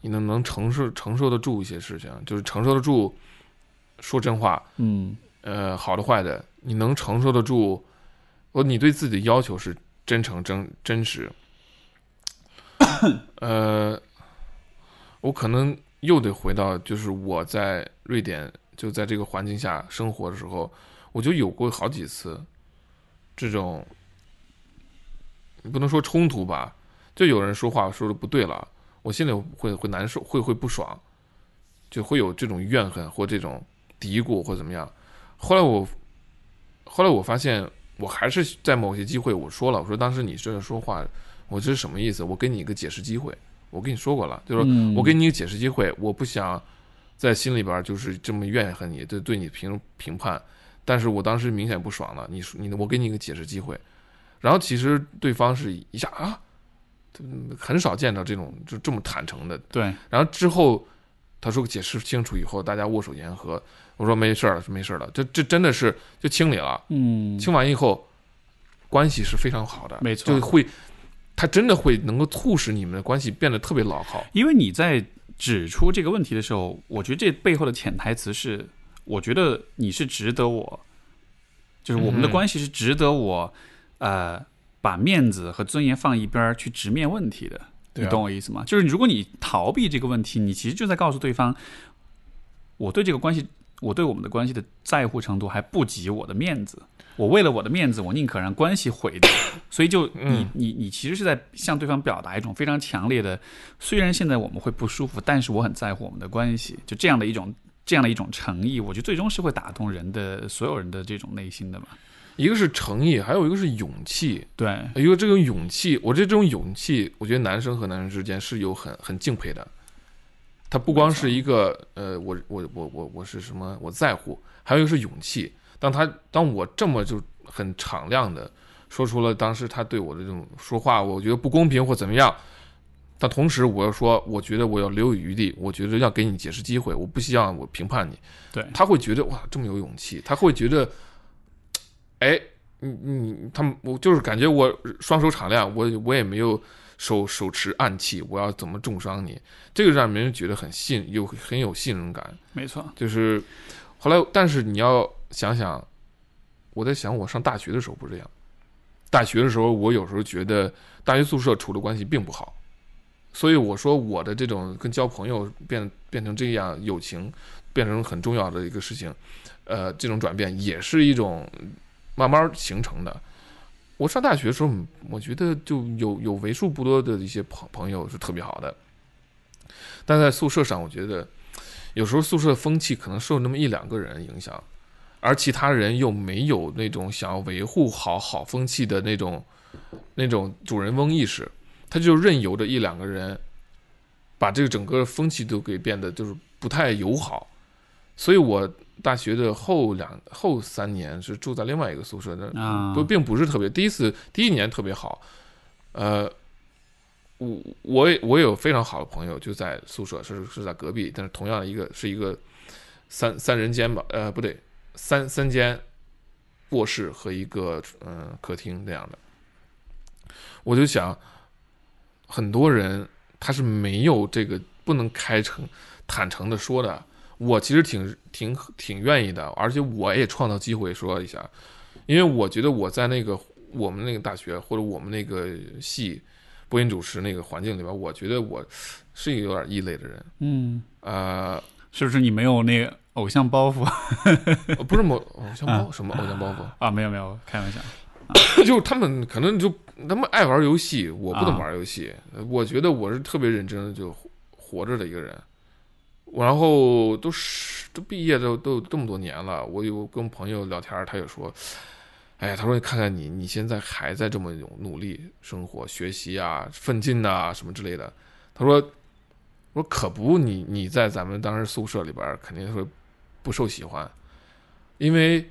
你能能承受承受得住一些事情，就是承受得住说真话，嗯。呃，好的坏的，你能承受得住，我你对自己的要求是真诚真真实，呃，我可能又得回到，就是我在瑞典就在这个环境下生活的时候，我就有过好几次这种，不能说冲突吧，就有人说话说的不对了，我心里会会难受，会会不爽，就会有这种怨恨或这种嘀咕或怎么样。后来我，后来我发现，我还是在某些机会我说了，我说当时你这样说话，我这是什么意思？我给你一个解释机会，我跟你说过了，就是说嗯我给你一个解释机会，我不想在心里边就是这么怨恨你，对对你评评判，但是我当时明显不爽了，你说你我给你一个解释机会，然后其实对方是一下啊，嗯很少见到这种就这么坦诚的，对然后之后他说解释清楚以后，大家握手言和，我说没事儿了，没事儿了，这这真的是就清理了，嗯清完以后关系是非常好的，没错就会他真的会能够促使你们的关系变得特别牢靠。因为你在指出这个问题的时候，我觉得这背后的潜台词是，我觉得你是值得我，就是我们的嗯关系是值得我，呃，把面子和尊严放一边儿去直面问题的。你懂我意思吗？就是如果你逃避这个问题，你其实就在告诉对方，我对这个关系，我对我们的关系的在乎程度还不及我的面子。我为了我的面子，我宁可让关系毁掉。所以就你嗯你你其实是在向对方表达一种非常强烈的，虽然现在我们会不舒服，但是我很在乎我们的关系，就这样的一种这样的一种诚意，我觉得最终是会打动人的所有人的这种内心的嘛。一个是诚意，还有一个是勇气。对，一个这种勇气，我觉得这种勇气，我觉得男生和男生之间是有很很敬佩的。他不光是一个呃，我我我我我是什么，我在乎，还有一个是勇气。当他当我这么就很敞亮的说出了当时他对我的这种说话，我觉得不公平或怎么样，但同时我要说，我觉得我要留有余地，我觉得要给你解释机会，我不希望我评判你。对他会觉得哇，这么有勇气，他会觉得，哎，你你他们，我就是感觉我双手敞亮，我我也没有手手持暗器，我要怎么重伤你？这个让别人觉得很信，有很有信任感。没错，就是后来，但是你要想想，我在想，我上大学的时候不是这样。大学的时候，我有时候觉得大学宿舍处的关系并不好，所以我说我的这种跟交朋友变变成这样，友情变成很重要的一个事情，呃，这种转变也是一种慢慢形成的。我上大学的时候，我觉得就有有为数不多的一些朋朋友是特别好的，但在宿舍上，我觉得有时候宿舍风气可能受那么一两个人影响，而其他人又没有那种想要维护好好风气的那种那种主人翁意识，他就任由着一两个人把这个整个风气都给变得就是不太友好。所以我大学的后两后三年是住在另外一个宿舍的，啊不并不是特别，第一次第一年特别好，呃，我我也我有非常好的朋友就在宿舍，是是在隔壁，但是同样的一个是一个三三人间吧，呃，不对，三三间卧室和一个嗯、呃客厅那样的，我就想，很多人他是没有这个不能开诚坦诚的说的。我其实挺挺挺愿意的，而且我也创造机会说一下，因为我觉得我在那个我们那个大学或者我们那个系播音主持那个环境里边，我觉得我是一个有点异类的人。嗯，呃，是不是你没有那个偶像包袱 不是某偶像包什么偶像包袱，啊？没有没有，开玩笑。就他们可能就他们爱玩游戏，我不怎么玩游戏。我觉得我是特别认真的就活着的一个人。然后都是都毕业都都这么多年了，我有跟朋友聊天，他也说，哎，他说你看看你，你现在还在这么努力生活、学习啊、奋进呐什么之类的。他说，我说可不，你你在咱们当时宿舍里边肯定会不受喜欢，因为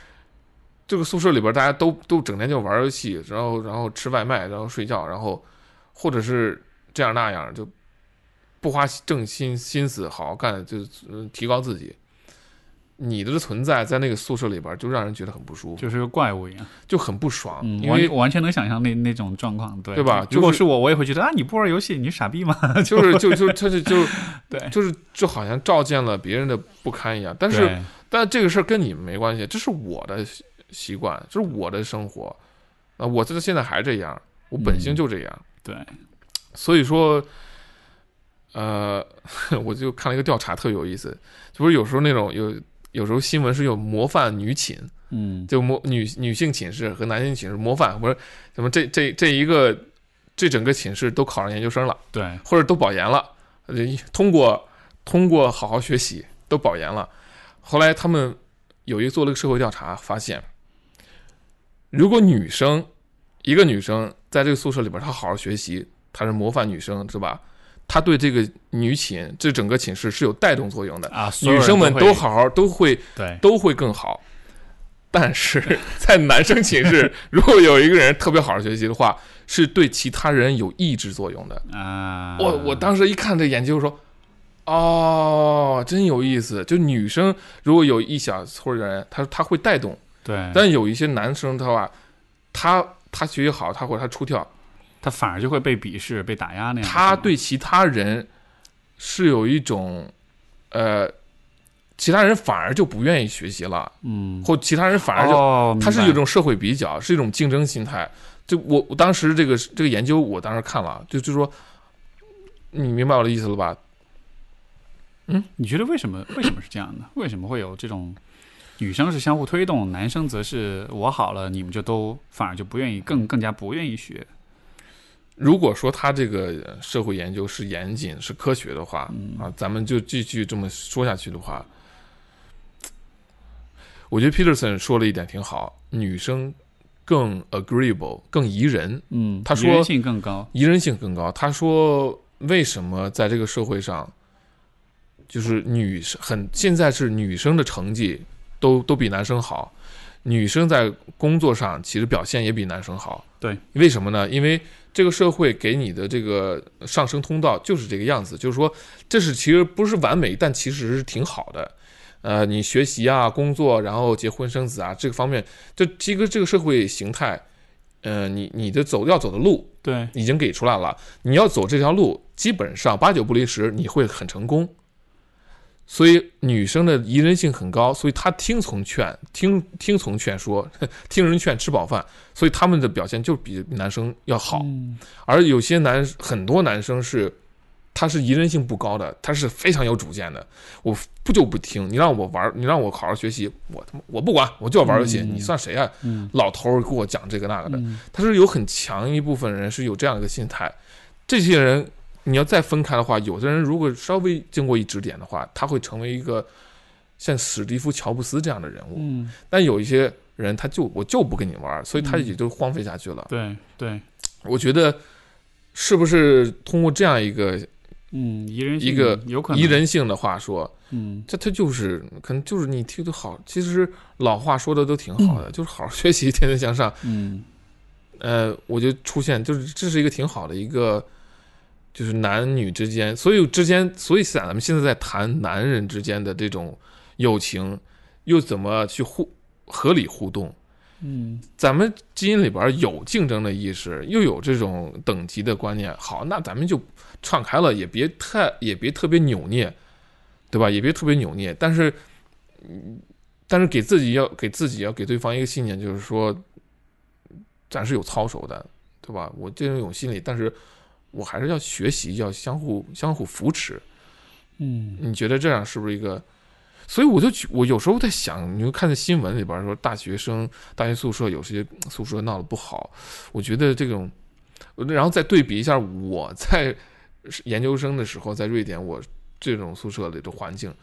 这个宿舍里边大家都都整天就玩游戏，然后然后吃外卖，然后睡觉，然后或者是这样那样就。不花正心心思好好干，就是提高自己。你的存在在那个宿舍里边，就让人觉得很不舒服，就是个怪物一样，就很不爽。嗯，因为我完全能想象那那种状况，对对吧就是如果是我，我也会觉得啊，你不玩游戏，你傻逼吗？就是就就他就就 对，就是就好像照见了别人的不堪一样。但是但这个事儿跟你们没关系，这是我的习习惯，这是我的生活。啊，我这现在还这样，我本性就这样。对，所以说，呃，我就看了一个调查，特有意思，就不是有时候那种有有时候新闻是有模范女寝，嗯，就模女女性寝室和男性寝室模范，不是怎么这这这一个这整个寝室都考上研究生了，对，或者都保研了，呃通过通过好好学习都保研了。后来他们有一个做了个社会调查，发现如果女生一个女生在这个宿舍里边，她好好学习，她是模范女生，是吧？她对这个女寝这整个寝室是有带动作用的，啊，女生们都好好都会对，都会更好。但是 在男生寝室，如果有一个人特别好好学习的话，是对其他人有抑制作用的。啊，我我当时一看这研究说，哦，真有意思。就女生如果有一小撮人，她她会带动，对，但有一些男生的话，他他学习好，他或者他出挑，他反而就会被鄙视、被打压那样。他对其他人是有一种，呃，其他人反而就不愿意学习了，嗯，或其他人反而就哦，他是有一种社会比较，是一种竞争心态。就我我当时这个这个研究，我当时看了，就就说，你明白我的意思了吧？嗯你觉得为什么为什么是这样的？为什么会有这种女生是相互推动，男生则是我好了，你们就都反而就不愿意，更更加不愿意学？如果说他这个社会研究是严谨、是科学的话，啊，咱们就继续这么说下去的话，我觉得 Peterson 说了一点挺好，女生更 agreeable、更宜人，嗯，他说宜人性更高，宜人性更高。他说，为什么在这个社会上，就是女生很现在是女生的成绩都都比男生好，女生在工作上其实表现也比男生好。对，为什么呢？因为这个社会给你的这个上升通道就是这个样子，就是说这是其实不是完美，但其实是挺好的。呃，你学习啊、工作，然后结婚生子啊，这个方面，这这个这个社会形态，呃，你你的走要走的路，对，已经给出来了。你要走这条路，基本上八九不离十，你会很成功。所以女生的宜人性很高，所以她听从劝，听听从劝说，听人劝吃饱饭，所以他们的表现就比男生要好。嗯而有些男很多男生是，他是宜人性不高的，他是非常有主见的。我不就不听，你让我玩，你让我好好学习，我他妈我不管，我就要玩游戏，嗯你算谁啊？嗯老头儿给我讲这个那个的，嗯他是有很强一部分人是有这样一个心态，这些人你要再分开的话，有的人如果稍微经过一指点的话，他会成为一个像史蒂夫·乔布斯这样的人物。嗯，但有一些人他就我就不跟你玩，所以他嗯也就荒废下去了。对对，我觉得是不是通过这样一个嗯，宜人性一个有可能。宜，人性的话说，嗯。这他就是可能就是你听得好，其实老话说的都挺好的，就是好好学习，天天向上。嗯。呃，我就出现，就是这是一个挺好的一个，就是男女之间，所以之间，所以咱们现在在谈男人之间的这种友情，又怎么去互合理互动？嗯咱们基因里边有竞争的意识，又有这种等级的观念，好，那咱们就敞开了，也别太也别特别扭捏，对吧？也别特别扭捏，但是，嗯，但是给自己要给自己要给对方一个信念，就是说，咱是有操守的，对吧？我这种心理，但是我还是要学习，要相互相互扶持。嗯你觉得这样是不是一个？所以我就我有时候在想，你就看在新闻里边说大学生大学宿舍有些宿舍闹得不好，我觉得这种，然后再对比一下我在研究生的时候在瑞典，我这种宿舍里的环境，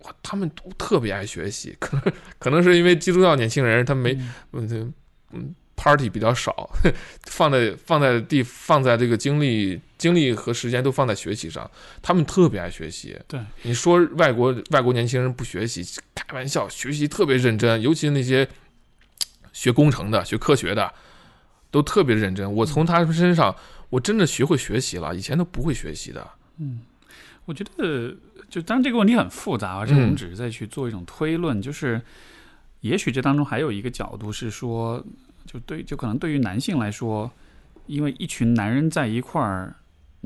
哇，他们都特别爱学习，可能可能是因为基督教年轻人他没嗯嗯嗯 party 比较少，放在放在地放在这个精力精力和时间都放在学习上，他们特别爱学习。对，你说外国外国年轻人不学习，开玩笑，学习特别认真，尤其那些学工程的、学科学的，都特别认真。我从他们身上，我真的学会学习了，以前都不会学习的。嗯我觉得，就当然这个问题很复杂，而且我们嗯只是在去做一种推论，就是也许这当中还有一个角度是说，就对，就可能对于男性来说，因为一群男人在一块儿。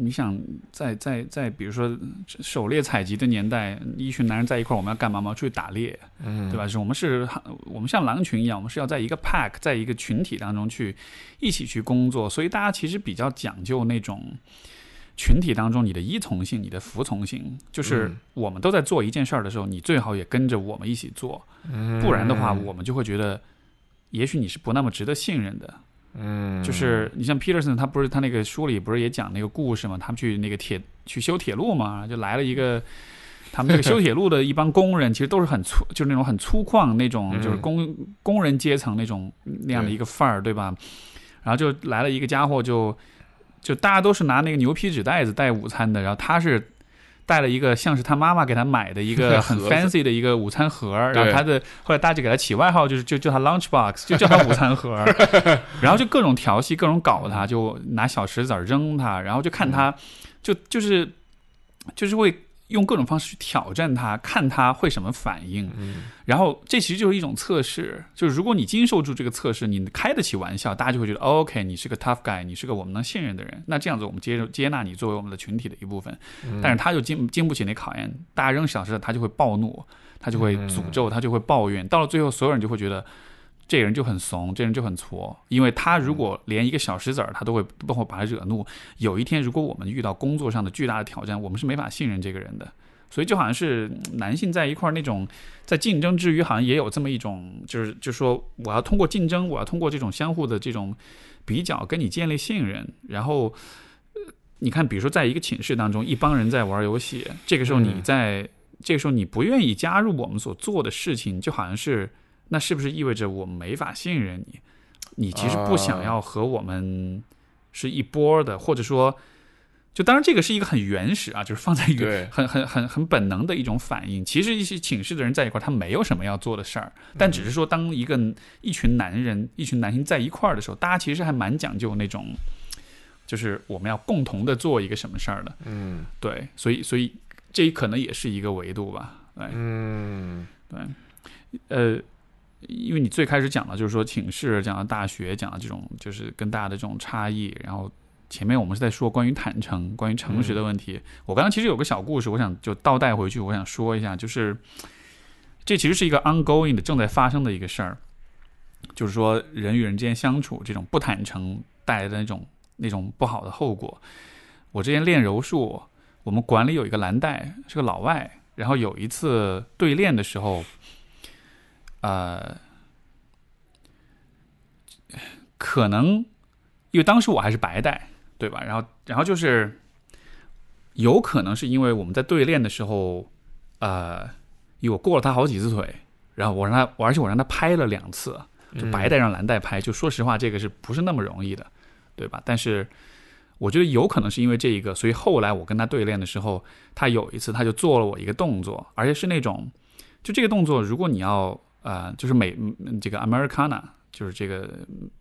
你想在在在，比如说狩猎采集的年代，一群男人在一块儿，我们要干嘛？我们要出去打猎，嗯，对吧？是我们是，我们像狼群一样，我们是要在一个 pack，在一个群体当中去一起去工作，所以大家其实比较讲究那种群体当中你的依从性、你的服从性，就是嗯我们都在做一件事儿的时候，你最好也跟着我们一起做，嗯不然的话，我们就会觉得，也许你是不那么值得信任的。嗯，就是你像 Peterson，他不是他那个书里不是也讲那个故事嘛？他们去那个铁去修铁路嘛，就来了一个他们那个修铁路的一帮工人，其实都是很粗，就是那种很粗犷那种，嗯就是工工人阶层那种那样的一个范儿，对吧？然后就来了一个家伙就，就大家都是拿那个牛皮纸袋子带午餐的，然后他是。带了一个像是他妈妈给他买的一个 很 fancy 的一个午餐盒，然后他的后来大家就给他起外号，就是就叫他 lunch box，就叫他 午餐盒，然后就各种调戏，各种搞他，就拿小石子儿扔他，然后就看他，就就是就是会用各种方式去挑战他，看他会什么反应。嗯然后这其实就是一种测试，就是如果你经受住这个测试，你开得起玩笑，大家就会觉得、哦 OK，你是个 tough guy，你是个我们能信任的人。那这样子，我们接受接纳你作为我们的群体的一部分。嗯但是他就经经不起那考验，大家扔小石子，他就会暴怒，他就会诅咒，他就会抱怨。到了最后，所有人就会觉得这个人就很怂，这人就很挫，因为他如果连一个小石子儿他都会都会把他惹怒，有一天如果我们遇到工作上的巨大的挑战，我们是没法信任这个人的。所以就好像是嗯男性在一块儿那种在竞争之余，好像也有这么一种，就是就说我要通过竞争，我要通过这种相互的这种比较跟你建立信任，然后。呃你看，比如说，在一个寝室当中，一帮人在玩游戏，这个时候你嗯在，这个时候你不愿意加入我们所做的事情，就好像是，那是不是意味着我没法信任你？你其实不想要和我们是一波的，或者说，就当然这个是一个很原始啊，就是放在对原很很很很本能的一种反应。其实一些寝室的人在一块儿，他没有什么要做的事儿，但只是说，当一个一群男人、一群男性在一块儿的时候，大家其实还蛮讲究那种，就是我们要共同的做一个什么事儿的。嗯对，所以所以这可能也是一个维度吧。嗯对，嗯呃，因为你最开始讲的就是说寝室，讲到大学，讲到这种就是跟大家的这种差异，然后前面我们是在说关于坦诚、关于诚实的问题。我刚刚其实有个小故事，我想就倒带回去，我想说一下，就是这其实是一个 ongoing 的正在发生的一个事儿，就是说人与人之间相处这种不坦诚带来的那种那种不好的后果。我之前练柔术，我们馆里有一个蓝带是个老外，然后有一次对练的时候，呃，可能因为当时我还是白带，对吧？然后，然后就是有可能是因为我们在对练的时候，呃，因为我过了他好几次腿，然后我让他，我而且我让他拍了两次，就白带让蓝带拍，就说实话，这个是不是那么容易的，对吧？但是我觉得有可能是因为这一个，所以后来我跟他对练的时候，他有一次他就做了我一个动作，而且是那种，就这个动作，如果你要呃，就是美嗯这个 Americana，就是这个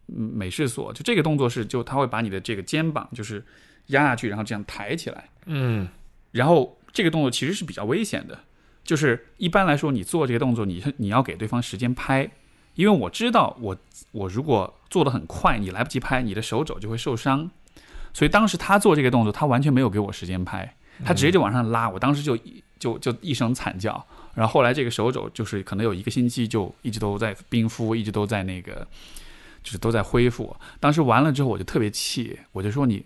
嗯美式锁，就这个动作是就他会把你的这个肩膀就是压下去，然后这样抬起来，嗯然后这个动作其实是比较危险的，就是一般来说你做这个动作，你你要给对方时间拍，因为我知道我我如果做的很快，你来不及拍，你的手肘就会受伤。所以当时他做这个动作，他完全没有给我时间拍，他直接就往上拉，我当时就就就一声惨叫。然后后来这个手肘就是可能有一个星期就一直都在冰敷，一直都在那个就是都在恢复。当时完了之后我就特别气，我就说你，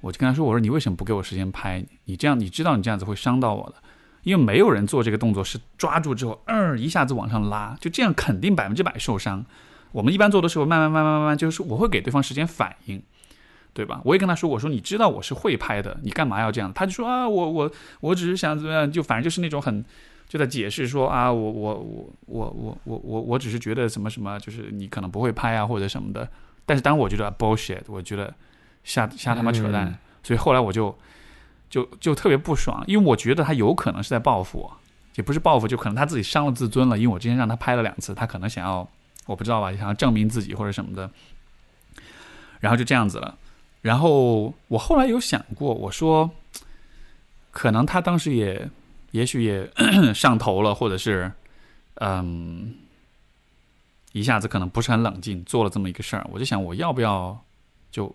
我就跟他说，我说你为什么不给我时间拍？你这样你知道你这样子会伤到我的，因为没有人做这个动作是抓住之后，嗯，一下子往上拉，就这样肯定百分之百受伤。我们一般做的时候，慢慢慢慢慢慢，就是我会给对方时间反应，对吧？我也跟他说，我说你知道我是会拍的，你干嘛要这样？他就说啊，我我我只是想怎么样，就反正就是那种很就在解释说啊，我我我我我我我我只是觉得什么什么，就是你可能不会拍啊或者什么的。但是当我觉得 bullshit，我觉得瞎瞎他妈扯淡，所以后来我就就就特别不爽，因为我觉得他有可能是在报复我，也不是报复，就可能他自己伤了自尊了，因为我之前让他拍了两次，他可能想要。我不知道吧，想要证明自己或者什么的，然后就这样子了。然后我后来有想过，我说，可能他当时也，也许也 上头了，或者是，嗯，一下子可能不是很冷静，做了这么一个事儿。我就想，我要不要就，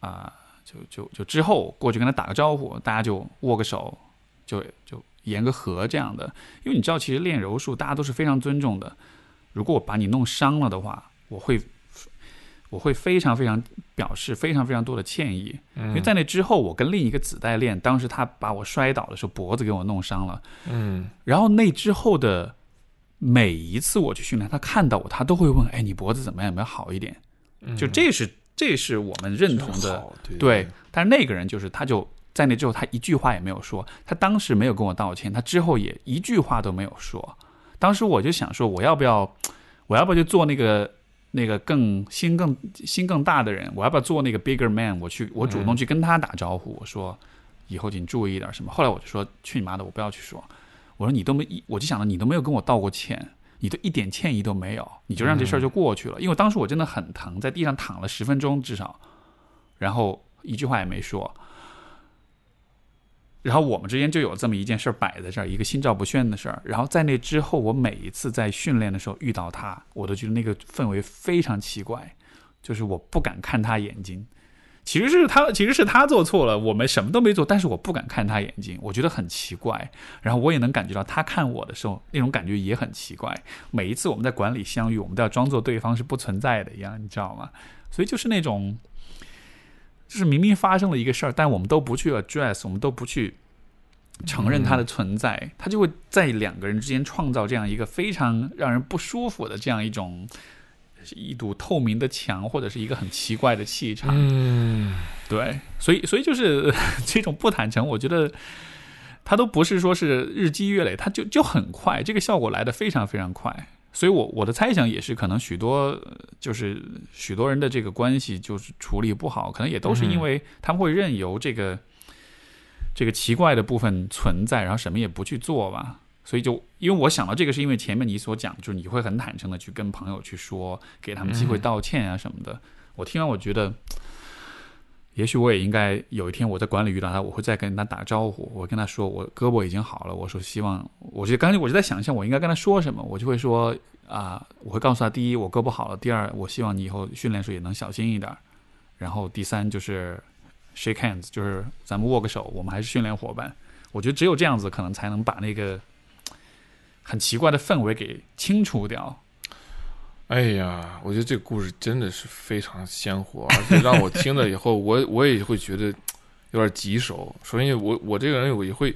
啊，就就就之后过去跟他打个招呼，大家就握个手，就就言个和这样的。因为你知道，其实练柔术，大家都是非常尊重的。如果我把你弄伤了的话，我会，我会非常非常表示非常非常多的歉意，因为在那之后，我跟另一个子代练，当时他把我摔倒的时候，脖子给我弄伤了，嗯，然后那之后的每一次我去训练，他看到我，他都会问，哎，你脖子怎么样？有没有好一点？就这是这是我们认同的，对。但是那个人就是，他就在那之后，他一句话也没有说，他当时没有跟我道歉，他之后也一句话都没有说。当时我就想说，我要不要，我要不要就做那个那个更心更心更大的人？我要不要做那个 bigger man？我去，我主动去跟他打招呼，我说以后请注意点什么。后来我就说，去你妈的，我不要去说。我说你都没，我就想着你都没有跟我道过歉，你都一点歉意都没有，你就让这事儿就过去了。因为当时我真的很疼，在地上躺了十分钟至少，然后一句话也没说。然后我们之间就有这么一件事儿摆在这儿，一个心照不宣的事儿。然后在那之后，我每一次在训练的时候遇到他，我都觉得那个氛围非常奇怪，就是我不敢看他眼睛。其实是他，其实是他做错了，我们什么都没做，但是我不敢看他眼睛，我觉得很奇怪。然后我也能感觉到他看我的时候，那种感觉也很奇怪。每一次我们在馆里相遇，我们都要装作对方是不存在的一样，你知道吗？所以就是那种。就是明明发生了一个事儿，但我们都不去 address，我们都不去承认它的存在，它就会在两个人之间创造这样一个非常让人不舒服的这样一种一堵透明的墙，或者是一个很奇怪的气场。嗯，对，所以所以就是 这种不坦诚，我觉得它都不是说是日积月累，它就就很快，这个效果来的非常非常快。所以，我我的猜想也是，可能许多就是许多人的这个关系就是处理不好，可能也都是因为他们会任由这个这个奇怪的部分存在，然后什么也不去做吧。所以，就因为我想到这个，是因为前面你所讲，就是你会很坦诚的去跟朋友去说，给他们机会道歉啊什么的。我听完，我觉得。也许我也应该有一天我在馆里遇到他，我会再跟他打招呼。我跟他说我胳膊已经好了，我说希望，我就刚才我就在想象我应该跟他说什么，我就会说啊，我会告诉他，第一我胳膊好了，第二我希望你以后训练时候也能小心一点，然后第三就是 shake hands，就是咱们握个手，我们还是训练伙伴。我觉得只有这样子，可能才能把那个很奇怪的氛围给清除掉。哎呀，我觉得这个故事真的是非常鲜活，而且让我听了以后，我我也会觉得有点棘手。首先，我我这个人我也会，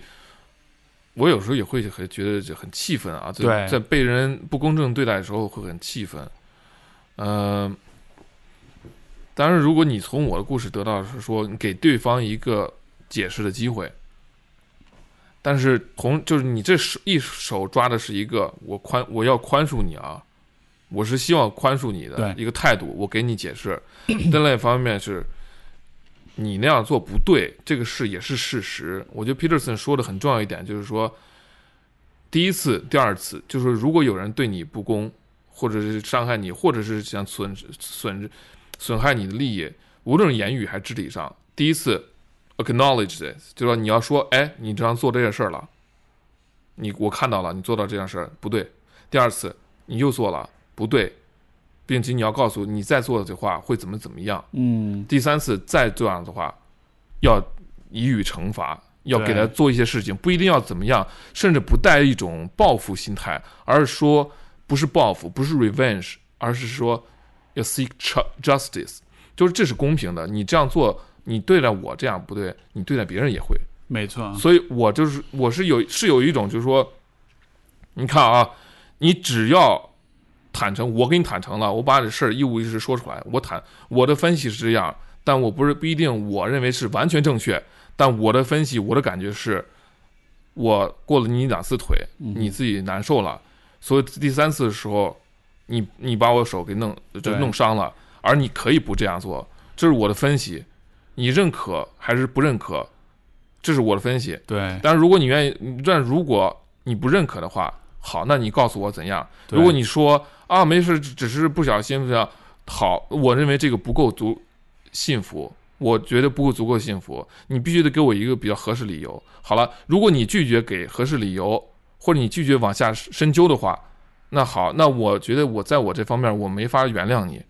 我有时候也会很觉得很气愤啊，在在被人不公正对待的时候会很气愤。嗯，当然，如果你从我的故事得到是说，你给对方一个解释的机会，但是同就是你这手一手抓的是一个我宽我要宽恕你啊。我是希望宽恕你的一个态度，我给你解释。另外一方面是，你那样做不对，这个事也是事实。我觉得 Peterson 说的很重要一点，就是说，第一次、第二次，就是如果有人对你不公，或者是伤害你，或者是想损损损害你的利益，无论是言语还是肢体上，第一次 acknowledge this，就说你要说，哎，你这样做这件事儿了，你我看到了，你做到这件事儿不对。第二次你又做了。不对，并且你要告诉你再做的话会怎么怎么样。嗯，第三次再这样的话，要予以惩罚。要给他做一些事情，不一定要怎么样，甚至不带一种报复心态，而是说不是报复，不是 revenge，而是说要 seek ju- justice，就是这是公平的。你这样做，你对待我这样不对，你对待别人也会。没错，所以我就是我是有是有一种就是说，你看啊，你只要坦诚，我跟你坦诚了，我把这事儿一五一十说出来，我坦我的分析是这样，但我不是不一定我认为是完全正确，但我的分析我的感觉是，我过了你两次腿，你自己难受了，所以第三次的时候，你你把我手给弄就弄伤了，而你可以不这样做，这是我的分析，你认可还是不认可？这是我的分析。对，但是如果你愿意，但如果你不认可的话，好，那你告诉我怎样？如果你说啊没事，只是不小心这样，好，我认为这个不够足幸福，我觉得不够足够幸福，你必须得给我一个比较合适理由。好了，如果你拒绝给合适理由，或者你拒绝往下深究的话，那好，那我觉得我在我这方面我没法原谅你，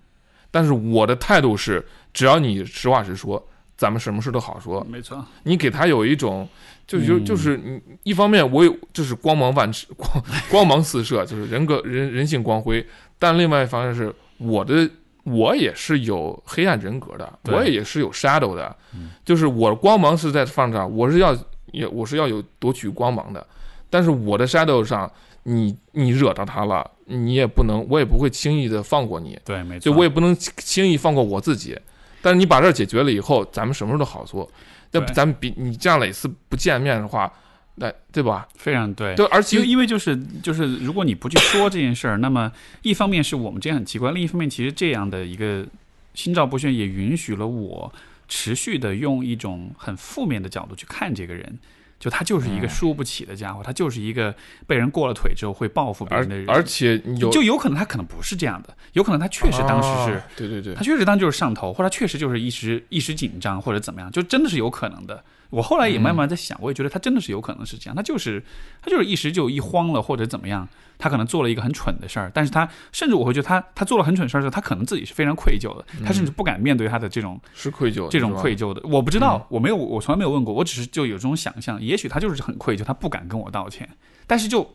但是我的态度是，只要你实话实说，咱们什么事都好说。没错，你给他有一种，就就嗯。就是你一方面我有就是光芒万尺 光光芒四射，就是人格人人性光辉，但另外一方面是我的我也是有黑暗人格的，我也是有 shadow 的，就是我光芒是在放这儿，我是要也我是要有夺取光芒的，但是我的 shadow 上，你你惹到他了，你也不能，我也不会轻易的放过你，对，没错，就我也不能轻易放过我自己。但是你把这儿解决了以后，咱们什么时候都好做。那对咱们比你这样每次不见面的话，那对吧？非常对。对，而且因为因为就是就是，如果你不去说这件事儿，那么一方面是我们这样很奇怪，另一方面其实这样的一个心照不宣也允许了我持续的用一种很负面的角度去看这个人，就他就是一个嗯输不起的家伙，他就是一个被人过了腿之后会报复别人的人，而且有就有可能他可能不是这样的，有可能他确实当时是。啊对对对他，确实当时就是上头，或者他确实就是一时一时紧张，或者怎么样，就真的是有可能的。我后来也慢慢在想，我也觉得他真的是有可能是这样，他就是他就是一时就一慌了，或者怎么样，他可能做了一个很蠢的事儿，但是他甚至我会觉得他他做了很蠢事儿的时候，他可能自己是非常愧疚的，他甚至不敢面对他的这种是愧疚，这种愧疚的。我不知道，我没有，我从来没有问过，我只是就有这种想象，也许他就是很愧疚，他不敢跟我道歉，但是就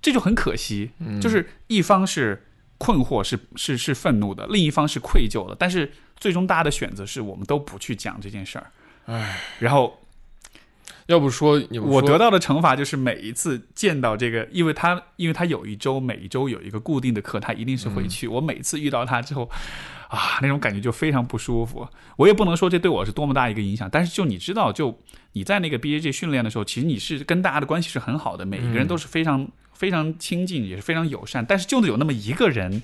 这就很可惜，嗯。就是一方是困惑，是是是愤怒的，另一方是愧疚的，但是最终大家的选择是我们都不去讲这件事儿。唉，然后要不说说我得到的惩罚就是每一次见到这个，因为他因为他有一周每一周有一个固定的课，他一定是会去。我每次遇到他之后，啊，那种感觉就非常不舒服。我也不能说这对我是多么大一个影响，但是就你知道，就你在那个 B A J 训练的时候，其实你是跟大家的关系是很好的，每一个人都是非常、非常亲近，也是非常友善。但是就有那么一个人，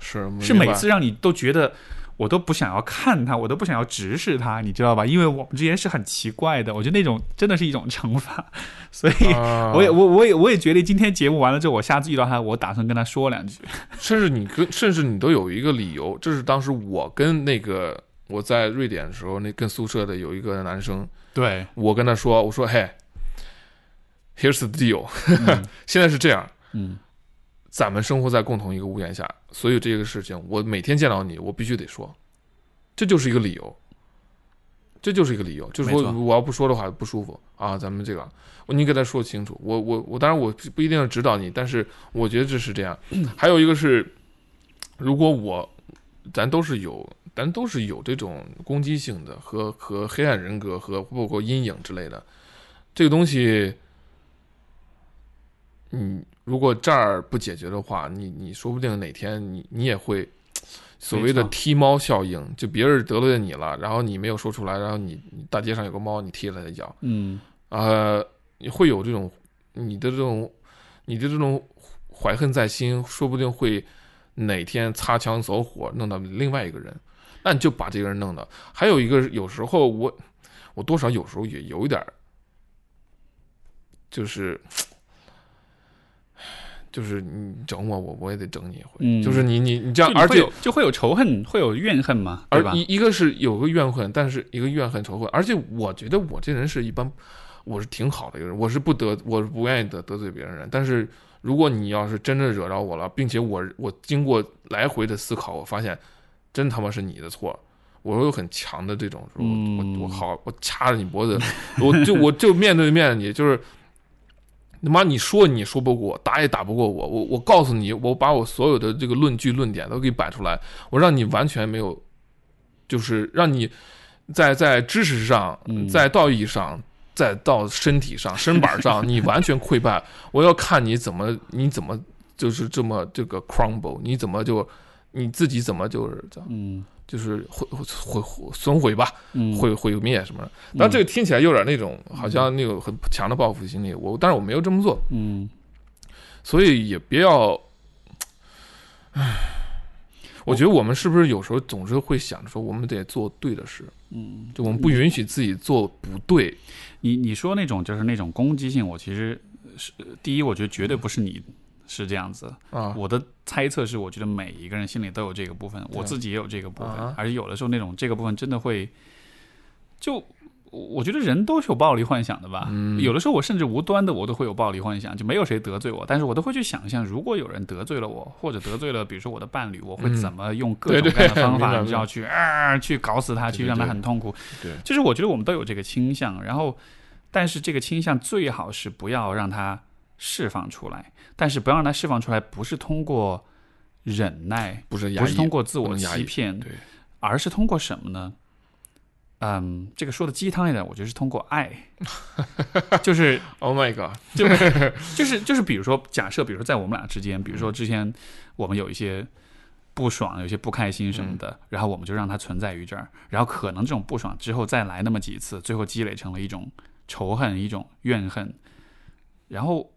是是每次让你都觉得。我都不想要看他，我都不想要直视他，你知道吧？因为我们之间是很奇怪的，我觉得那种真的是一种惩罚，所以啊我也我我也我也决定今天节目完了之后，我下次遇到他，我打算跟他说两句。甚至你跟甚至你都有一个理由，这是当时我跟那个我在瑞典的时候，那跟宿舍的有一个男生，对，我跟他说，我说嘿，Here's the deal，、现在是这样，嗯，咱们生活在共同一个屋檐下，所以这个事情我每天见到你，我必须得说，这就是一个理由，这就是一个理由，就是说我要不说的话不舒服啊，咱们这个，你给他说清楚，我我我当然我不一定要指导你，但是我觉得这是这样。还有一个是，如果我咱都是有，咱都是有这种攻击性的和和黑暗人格和包括阴影之类的，这个东西。嗯，如果这儿不解决的话，你你说不定哪天你你也会所谓的踢猫效应，就别人得罪你了，然后你没有说出来，然后你你大街上有个猫，你踢了它一脚，嗯，呃，你会有这种你的这种你的这种怀恨在心，说不定会哪天擦枪走火弄到另外一个人，那你就把这个人弄的。还有一个，有时候我我多少有时候也有一点儿，就是就是你整我，我我也得整你一回。嗯就是你你你这样，而且就会有仇恨，会有怨恨嘛，而一？一个是有个怨恨，但是一个怨恨仇恨，而且我觉得我这人是一般，我是挺好的一个人，我是不得我是不愿意得得罪别人人。但是如果你要是真的惹着我了，并且我我经过来回的思考，我发现真他妈是你的错，我有很强的这种，我我好，我掐着你脖子，我就我就面对面你，就是他妈你说你说不过我，打也打不过我，我我告诉你，我把我所有的这个论据论点都给摆出来，我让你完全没有，就是让你在在知识上，嗯在道义上。再到身体上、身板上，你完全溃败。我要看你怎么，你怎么就是这么这个 crumble，你怎么就你自己怎么就是这样嗯就是毁毁毁损毁吧，嗯。毁毁灭什么的。但这个听起来有点那种好像那种很强的报复心理，我但是我没有这么做，嗯。所以也别要，唉，我。觉得我们是不是有时候总是会想着说我们得做对的事，嗯，就我们不允许自己做不对，你你说那种就是那种攻击性，我其实是第一，我觉得绝对不是你是这样子。啊，我的猜测是，我觉得每一个人心里都有这个部分，我自己也有这个部分啊，而且有的时候那种这个部分真的会，就我觉得人都是有暴力幻想的吧。嗯有的时候我甚至无端的我都会有暴力幻想，就没有谁得罪我，但是我都会去想象，如果有人得罪了我，或者得罪了比如说我的伴侣，我会嗯怎么用各种各样的方法，明白你知道去啊去搞死他，去让他很痛苦。对，就是我觉得我们都有这个倾向，然后，但是这个倾向最好是不要让它释放出来，但是不要让它释放出来，不是通过忍耐，不是不是通过自我欺骗，对，而是通过什么呢？嗯，这个说的鸡汤一点，我觉得是通过爱，就是 Oh my god，就 是就是，比如说，假设，比如说在我们俩之间，比如说之前我们有一些不爽，有些不开心什么的，然后我们就让它存在于这儿，然后可能这种不爽之后再来那么几次，最后积累成了一种仇恨，一种怨恨，然后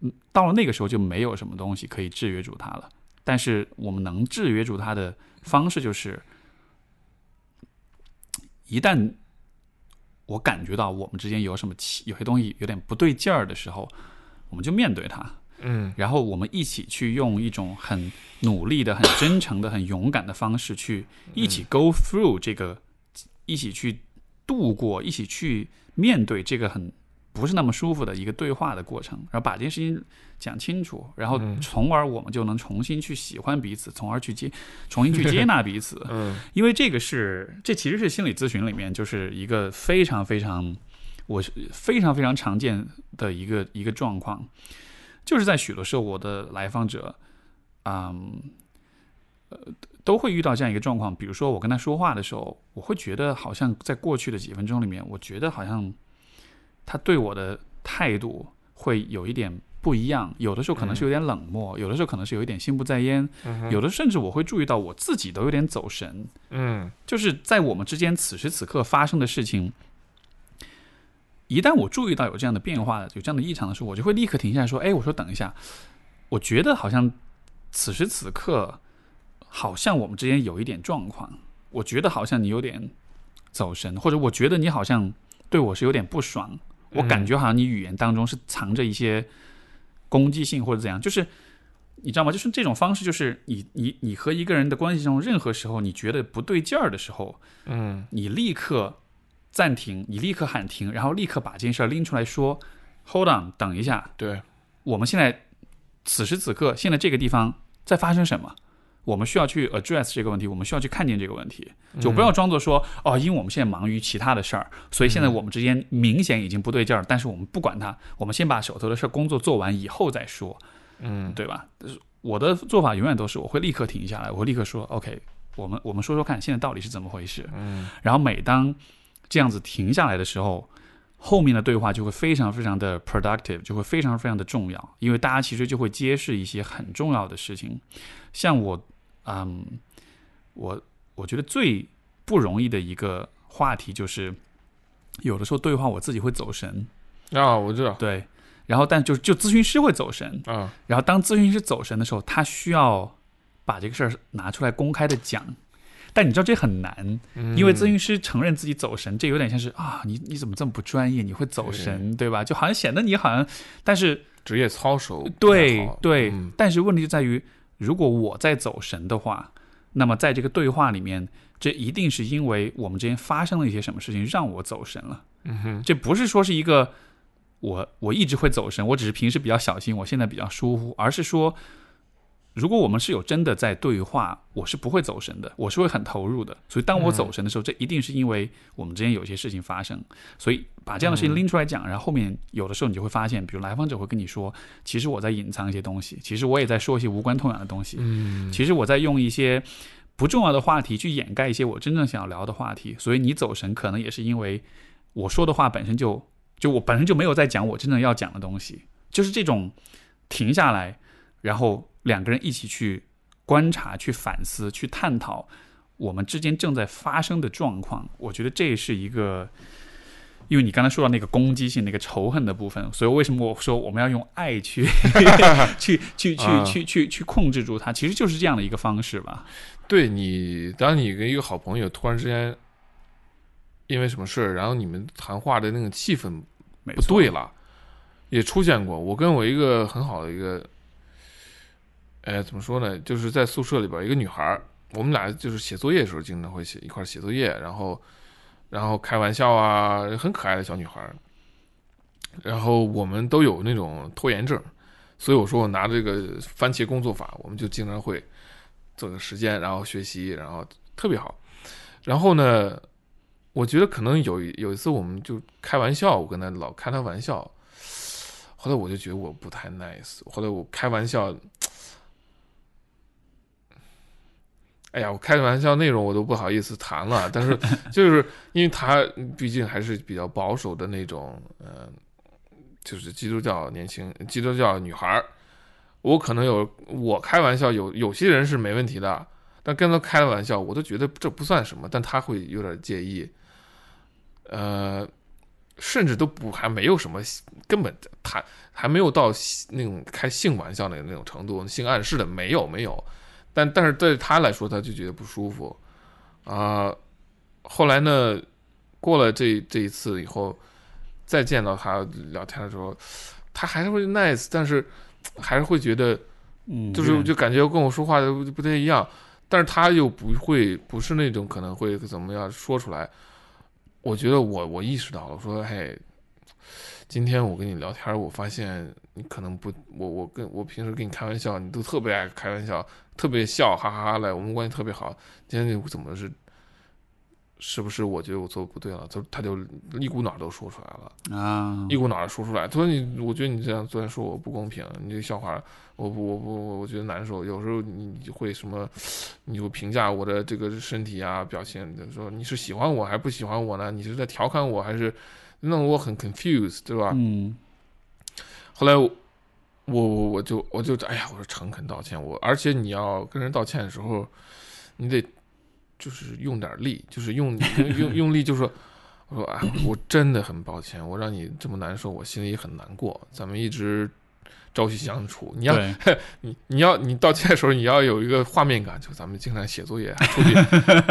嗯，到了那个时候就没有什么东西可以制约住他了。但是我们能制约住他的方式就是，一旦我感觉到我们之间有什么有些东西有点不对劲儿的时候，我们就面对它，嗯然后我们一起去用一种很努力的、很真诚的、很勇敢的方式去一起 go through 这个，一起去度过，一起去面对这个很不是那么舒服的一个对话的过程，然后把这件事情讲清楚，然后嗯从而我们就能重新去喜欢彼此，从而去接，重新去接纳彼此。嗯因为这个是，这其实是心理咨询里面就是一个非常非常，我是非常非常常见的一个一个状况，就是在许多时候我的来访者，嗯，呃，都会遇到这样一个状况。比如说我跟他说话的时候，我会觉得好像在过去的几分钟里面，我觉得好像他对我的态度会有一点不一样，有的时候可能是有点冷漠，有的时候可能是有一点心不在焉，嗯有的甚至我会注意到我自己都有点走神。嗯就是在我们之间此时此刻发生的事情，一旦我注意到有这样的变化、有这样的异常的时候，我就会立刻停下来说：“哎，我说等一下，我觉得好像此时此刻，好像我们之间有一点状况，我觉得好像你有点走神，或者我觉得你好像对我是有点不爽，我感觉好像你语言当中是藏着一些攻击性或者怎样，就是。”你知道吗？就是这种方式，就是你你你和一个人的关系中，任何时候你觉得不对劲儿的时候，嗯你立刻暂停，你立刻喊停，然后立刻把这件事儿拎出来说，Hold on，等一下，对，我们现在此时此刻，现在这个地方在发生什么？我们需要去 address 这个问题，我们需要去看见这个问题，就不要装作说哦，因为我们现在忙于其他的事儿，所以现在我们之间明显已经不对劲儿，但是我们不管它，我们先把手头的事儿工作做完以后再说。嗯对吧？我的做法永远都是我会立刻停下来，我会立刻说 OK，我们我们说说看，现在到底是怎么回事？嗯然后每当这样子停下来的时候，后面的对话就会非常非常的 productive，就会非常非常的重要，因为大家其实就会揭示一些很重要的事情。像我，嗯，我我觉得最不容易的一个话题就是，有的时候对话我自己会走神，啊，我知道对，然后但就就咨询师会走神，啊，然后当咨询师走神的时候，他需要把这个事儿拿出来公开的讲。但你知道这很难，嗯因为咨询师承认自己走神，这有点像是啊，你你怎么这么不专业？你会走神，对吧？就好像显得你好像，但是职业操守对对，嗯但是问题就在于，如果我在走神的话，那么在这个对话里面，这一定是因为我们之间发生了一些什么事情让我走神了。嗯哼这不是说是一个我我一直会走神，我只是平时比较小心，我现在比较疏忽，而是说如果我们是有真的在对话，我是不会走神的，我是会很投入的。所以当我走神的时候，这一定是因为我们之间有些事情发生。所以把这样的事情拎出来讲，然后后面有的时候你就会发现，比如来访者会跟你说，其实我在隐藏一些东西，其实我也在说一些无关痛痒的东西，嗯，其实我在用一些不重要的话题去掩盖一些我真正想要聊的话题。所以你走神，可能也是因为我说的话本身就就我本身就没有在讲我真正要讲的东西，就是这种停下来，然后两个人一起去。观察、去反思、去探讨我们之间正在发生的状况，我觉得这是一个，因为你刚才说到那个攻击性、那个仇恨的部分，所以为什么我说我们要用爱去 去去去去去去控制住它，其实就是这样的一个方式吧。对你，当你跟一个好朋友突然之间因为什么事儿，然后你们谈话的那个气氛不对了，也出现过。我跟我一个很好的一个。哎，怎么说呢？就是在宿舍里边，一个女孩我们俩就是写作业的时候经常会写一块写作业，然后，然后开玩笑啊，很可爱的小女孩然后我们都有那种拖延症，所以我说我拿这个番茄工作法，我们就经常会做个时间，然后学习，然后特别好。然后呢，我觉得可能有有一次我们就开玩笑，我跟他老开他玩笑，后来我就觉得我不太 nice，后来我开玩笑。哎呀，我开个玩笑，内容我都不好意思谈了。但是，就是因为他毕竟还是比较保守的那种，嗯，就是基督教年轻基督教女孩儿。我可能有我开玩笑，有有些人是没问题的，但跟他开了玩笑，我都觉得这不算什么，但他会有点介意。呃，甚至都不还没有什么，根本谈还没有到那种开性玩笑的那种程度，性暗示的没有没有。但但是对他来说，他就觉得不舒服，啊，后来呢，过了这这一次以后，再见到他聊天的时候，他还是会 nice，但是还是会觉得，嗯，就是就感觉跟我说话不不太一样，但是他又不会，不是那种可能会怎么样说出来，我觉得我我意识到了，我说嘿。今天我跟你聊天，我发现你可能不，我我跟我平时跟你开玩笑，你都特别爱开玩笑，特别笑，哈哈哈来，我们关系特别好。今天你怎么是？是不是我觉得我做的不对了？就他就一股脑都说出来了啊，一股脑的说出来。他说你，我觉得你这样昨天说我不公平，你这个笑话，我不我不我我觉得难受。有时候你会什么，你就评价我的这个身体啊表现，就说你是喜欢我还是不喜欢我呢？你是在调侃我还是？弄我很 confused，对吧？嗯。后来我我我就我就哎呀，我说诚恳道歉，我而且你要跟人道歉的时候，你得就是用点力，就是用用用力，就说我说啊，我真的很抱歉，我让你这么难受，我心里很难过。咱们一直。朝夕相处，你要 你你要你道歉的时候，你要有一个画面感，就咱们经常写作业，出去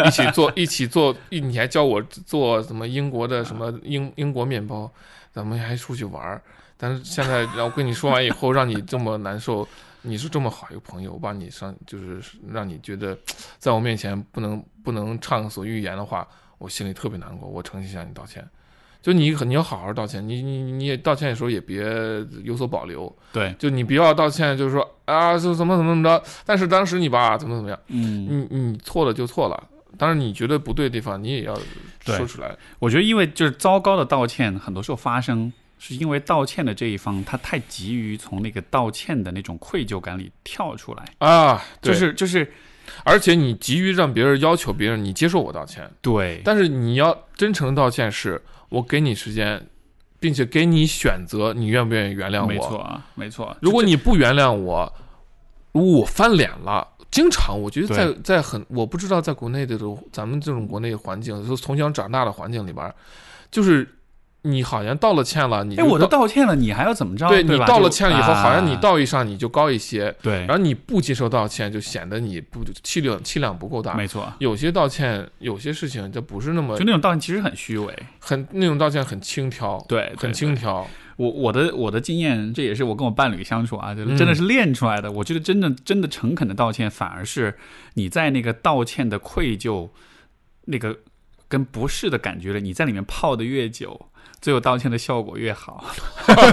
一起做一起做，你还教我做什么英国的什么英英国面包，咱们还出去玩儿。但是现在，然后跟你说完以后，让你这么难受，你是这么好一个朋友，我把你上就是让你觉得在我面前不能不能畅所欲言的话，我心里特别难过，我诚心向你道歉。就你你要好好道歉，你你你也道歉的时候也别有所保留。对，就你不要道歉，就是说啊，就怎么怎么怎么着。但是当时你吧，怎么怎么样，嗯，你你错了就错了。当然你觉得不对的地方，你也要说出来。我觉得，因为就是糟糕的道歉，很多时候发生是因为道歉的这一方他太急于从那个道歉的那种愧疚感里跳出来啊，就是就是，而且你急于让别人要求别人你接受我道歉，对，但是你要真诚道歉是。我给你时间，并且给你选择，你愿不愿意原谅我？没错啊，没错。如果你不原谅我，我翻脸了。经常，我觉得在在很，我不知道在国内的这种咱们这种国内环境，就从小长大的环境里边，就是。你好像道了歉了，你哎，我都道歉了，你还要怎么着？对你道了歉了以后，好像你道义上你就高一些。对，然后你不接受道歉，就显得你不气量气量不够大。没错，有些道歉，有些事情就不是那么就那种道歉其实很虚伪，很那种道歉很轻佻，对，很轻佻。我我的我的经验，这也是我跟我伴侣相处啊，就真的是练出来的。我觉得真的真的诚恳的道歉，反而是你在那个道歉的愧疚那个跟不适的感觉里，你在里面泡的越久。最后道歉的效果越好，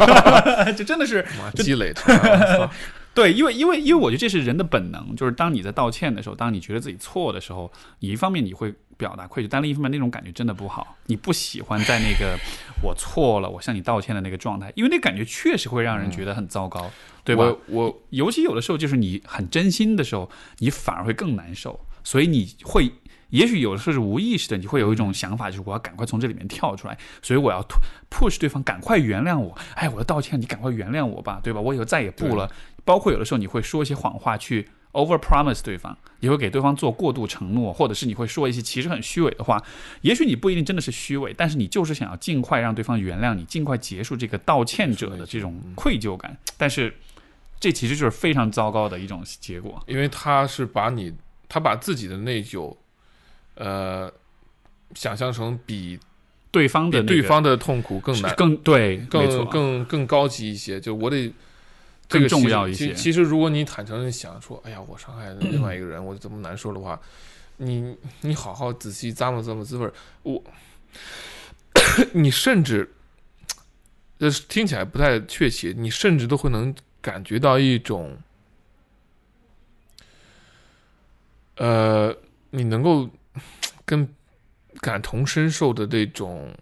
就真的是积累出来。对，因为因为因为我觉得这是人的本能，就是当你在道歉的时候，当你觉得自己错的时候，你一方面你会表达愧疚，但另一方面那种感觉真的不好，你不喜欢在那个 我错了，我向你道歉的那个状态，因为那感觉确实会让人觉得很糟糕，对吧？我我尤其有的时候就是你很真心的时候，你反而会更难受，所以你会。也许有的时候是无意识的，你会有一种想法，就是我要赶快从这里面跳出来，所以我要 push 对方赶快原谅我。哎，我要道歉，你赶快原谅我吧，对吧？我以后再也不了。包括有的时候你会说一些谎话去 over promise 对方，你会给对方做过度承诺，或者是你会说一些其实很虚伪的话。也许你不一定真的是虚伪，但是你就是想要尽快让对方原谅你，尽快结束这个道歉者的这种愧疚感。但是这其实就是非常糟糕的一种结果，因为他是把你，他把自己的内疚。呃，想象成比对方的对方的痛苦更难，更对，更更更高级一些。就我得这个重要一些。其实，如果你坦诚的想说，哎呀，我伤害了另外一个人，我怎么难受的话，你你好好仔细咂摸咂摸滋味我 你甚至这听起来不太确切，你甚至都会能感觉到一种呃，你能够。跟感同身受的这种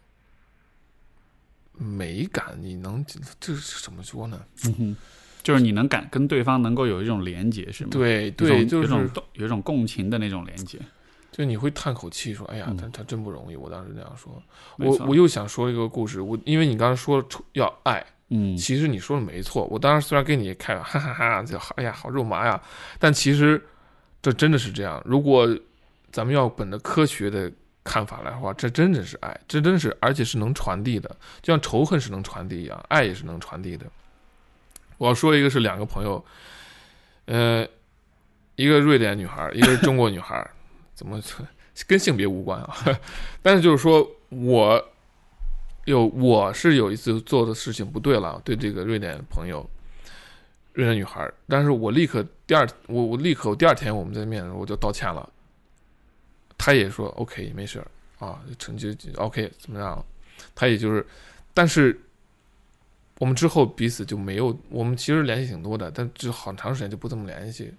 美感，你能这是怎么说呢？嗯哼，就是你能感跟对方能够有一种连接，是吗？对对，就是有一种共情的那种连接。就你会叹口气说：“哎呀，他他真不容易。”我当时那样说。我我又想说一个故事。我因为你刚才说要爱，嗯，其实你说的没错。我当时虽然跟你开哈哈哈，就哎呀好肉麻呀，但其实这真的是这样。如果咱们要本着科学的看法来的话，这真的是爱，这真是，而且是能传递的，就像仇恨是能传递一样，爱也是能传递的。我要说一个是两个朋友，呃，一个瑞典女孩，一个是中国女孩，怎么跟性别无关啊？但是就是说我有我是有一次做的事情不对了，对这个瑞典朋友，瑞典女孩，但是我立刻第二我我立刻我第二天我们在面我就道歉了。他也说 OK，没事儿啊，成绩 OK 怎么样？他也就是，但是我们之后彼此就没有，我们其实联系挺多的，但就好长时间就不怎么联系，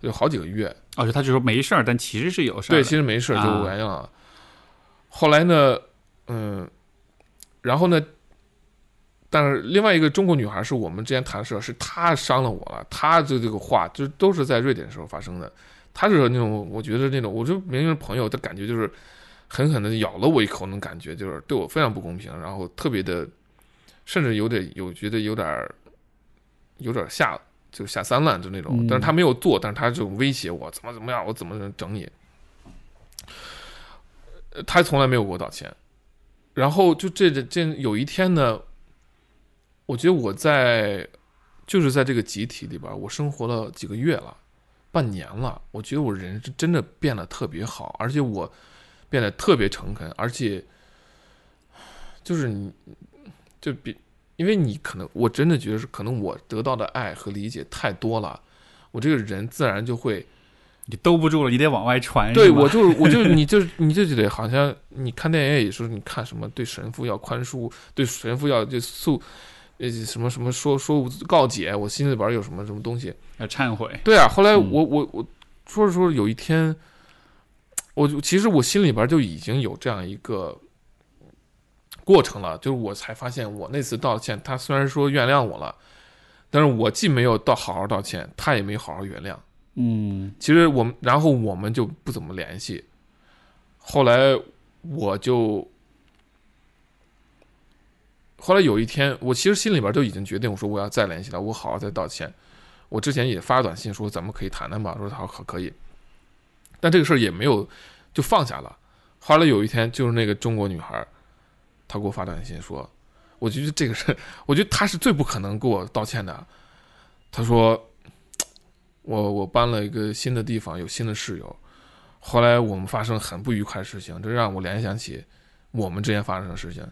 有好几个月。而且他就说没事儿，但其实是有事儿。对，其实没事儿就原谅了。后来呢，嗯，然后呢，但是另外一个中国女孩是我们之前谈的时候，是她伤了我了，她的这个话就都是在瑞典时候发生的。他是那种，我觉得那种，我就明明是朋友的感觉就是狠狠的咬了我一口，那种感觉就是对我非常不公平，然后特别的，甚至有点有觉得有点有点下就下三滥就那种。但是他没有做，但是他就威胁我怎么怎么样，我怎么整你。他从来没有给我道歉。然后就这这这有一天呢，我觉得我在就是在这个集体里边，我生活了几个月了。半年了，我觉得我人是真的变得特别好，而且我变得特别诚恳，而且就是你，就比，因为你可能我真的觉得是可能我得到的爱和理解太多了，我这个人自然就会你兜不住了，你得往外传。对我就是我就 你就你就觉得好像你看电影也是你看什么对神父要宽恕，对神父要就诉。呃，什么什么说说告解，我心里边有什么什么东西要忏悔？对啊，后来我我我说着说着，有一天，我就其实我心里边就已经有这样一个过程了，就是我才发现，我那次道歉，他虽然说原谅我了，但是我既没有到好好道歉，他也没好好原谅。嗯，其实我们然后我们就不怎么联系，后来我就。后来有一天，我其实心里边就已经决定，我说我要再联系他，我好好再道歉。我之前也发短信说咱们可以谈谈吧，说他可可以，但这个事儿也没有就放下了。后来有一天，就是那个中国女孩，她给我发短信说，我觉得这个事，我觉得她是最不可能给我道歉的。她说，我我搬了一个新的地方，有新的室友，后来我们发生很不愉快的事情，这让我联想起我们之间发生的事情。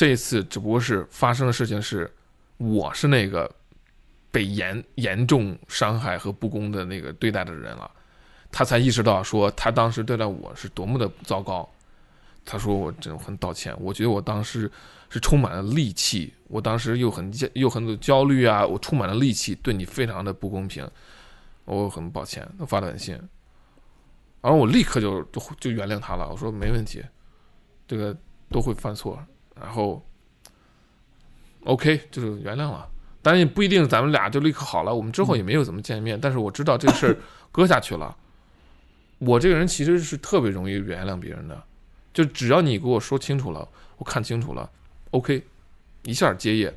这一次只不过是发生的事情是，我是那个被严严重伤害和不公的那个对待的人了，他才意识到说他当时对待我是多么的糟糕，他说我真很道歉，我觉得我当时是充满了戾气，我当时又很又很焦虑啊，我充满了戾气，对你非常的不公平，我很抱歉，他发短信，然后我立刻就就就原谅他了，我说没问题，这个都会犯错，然后 OK 就是原谅了，但也不一定咱们俩就立刻好了，我们之后也没有怎么见面，但是我知道这个事儿 搁下去了。我这个人其实是特别容易原谅别人的，就只要你给我说清楚了，我看清楚了，OK，一下接业，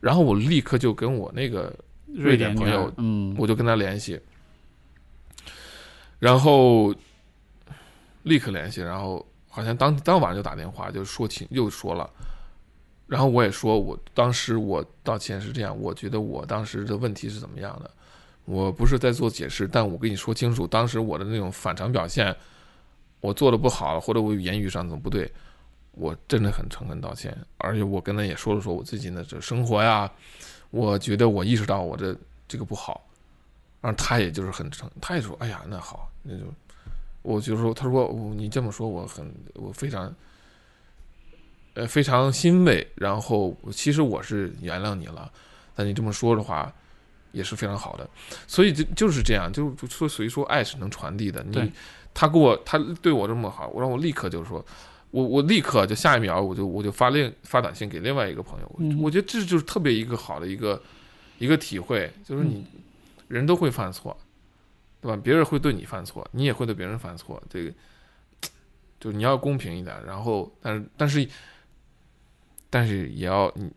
然后我立刻就跟我那个瑞典朋友，嗯，我就跟他联系，然后立刻联系，然后好像当当晚就打电话，就说清又说了，然后我也说我当时我道歉是这样，我觉得我当时的问题是怎么样的。我不是在做解释，但我跟你说清楚，当时我的那种反常表现，我做的不好，或者我言语上怎么不对，我真的很诚恳道歉。而且我跟他也说了说我最近的这生活呀，我觉得我意识到我的这个不好，然后他也就是很诚，他也说，哎呀，那好，那就我就说，他说你这么说，我很我非常，呃，非常欣慰。然后其实我是原谅你了，但你这么说的话。也是非常好的，所以就就是这样，就说所以说爱是能传递的。你他给我他对我这么好，我让我立刻就是说，我我立刻就下一秒我就我就发另发短信给另外一个朋友。我觉得这就是特别一个好的一个一个体会，就是你人都会犯错，对吧？别人会对你犯错，你也会对别人犯错。这个就是你要公平一点，然后但是但是但是也要你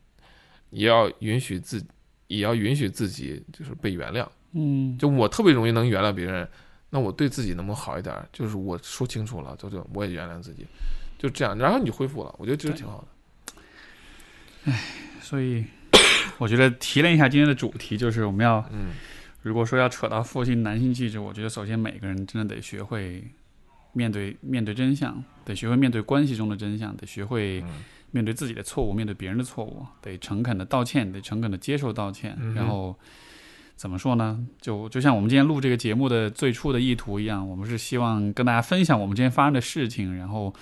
也要允许自。也要允许自己就是被原谅，嗯，就我特别容易能原谅别人，那我对自己能不能好一点？就是我说清楚了，就就我也原谅自己，就这样，然后你恢复了，我觉得这是挺好的。唉，所以 我觉得提炼一下今天的主题，就是我们要，嗯，如果说要扯到父亲男性气质，我觉得首先每个人真的得学会面对面对真相，得学会面对关系中的真相，得学会。面对自己的错误，面对别人的错误，得诚恳的道歉，得诚恳的接受道歉。然后怎么说呢？就就像我们今天录这个节目的最初的意图一样，我们是希望跟大家分享我们今天发生的事情，然后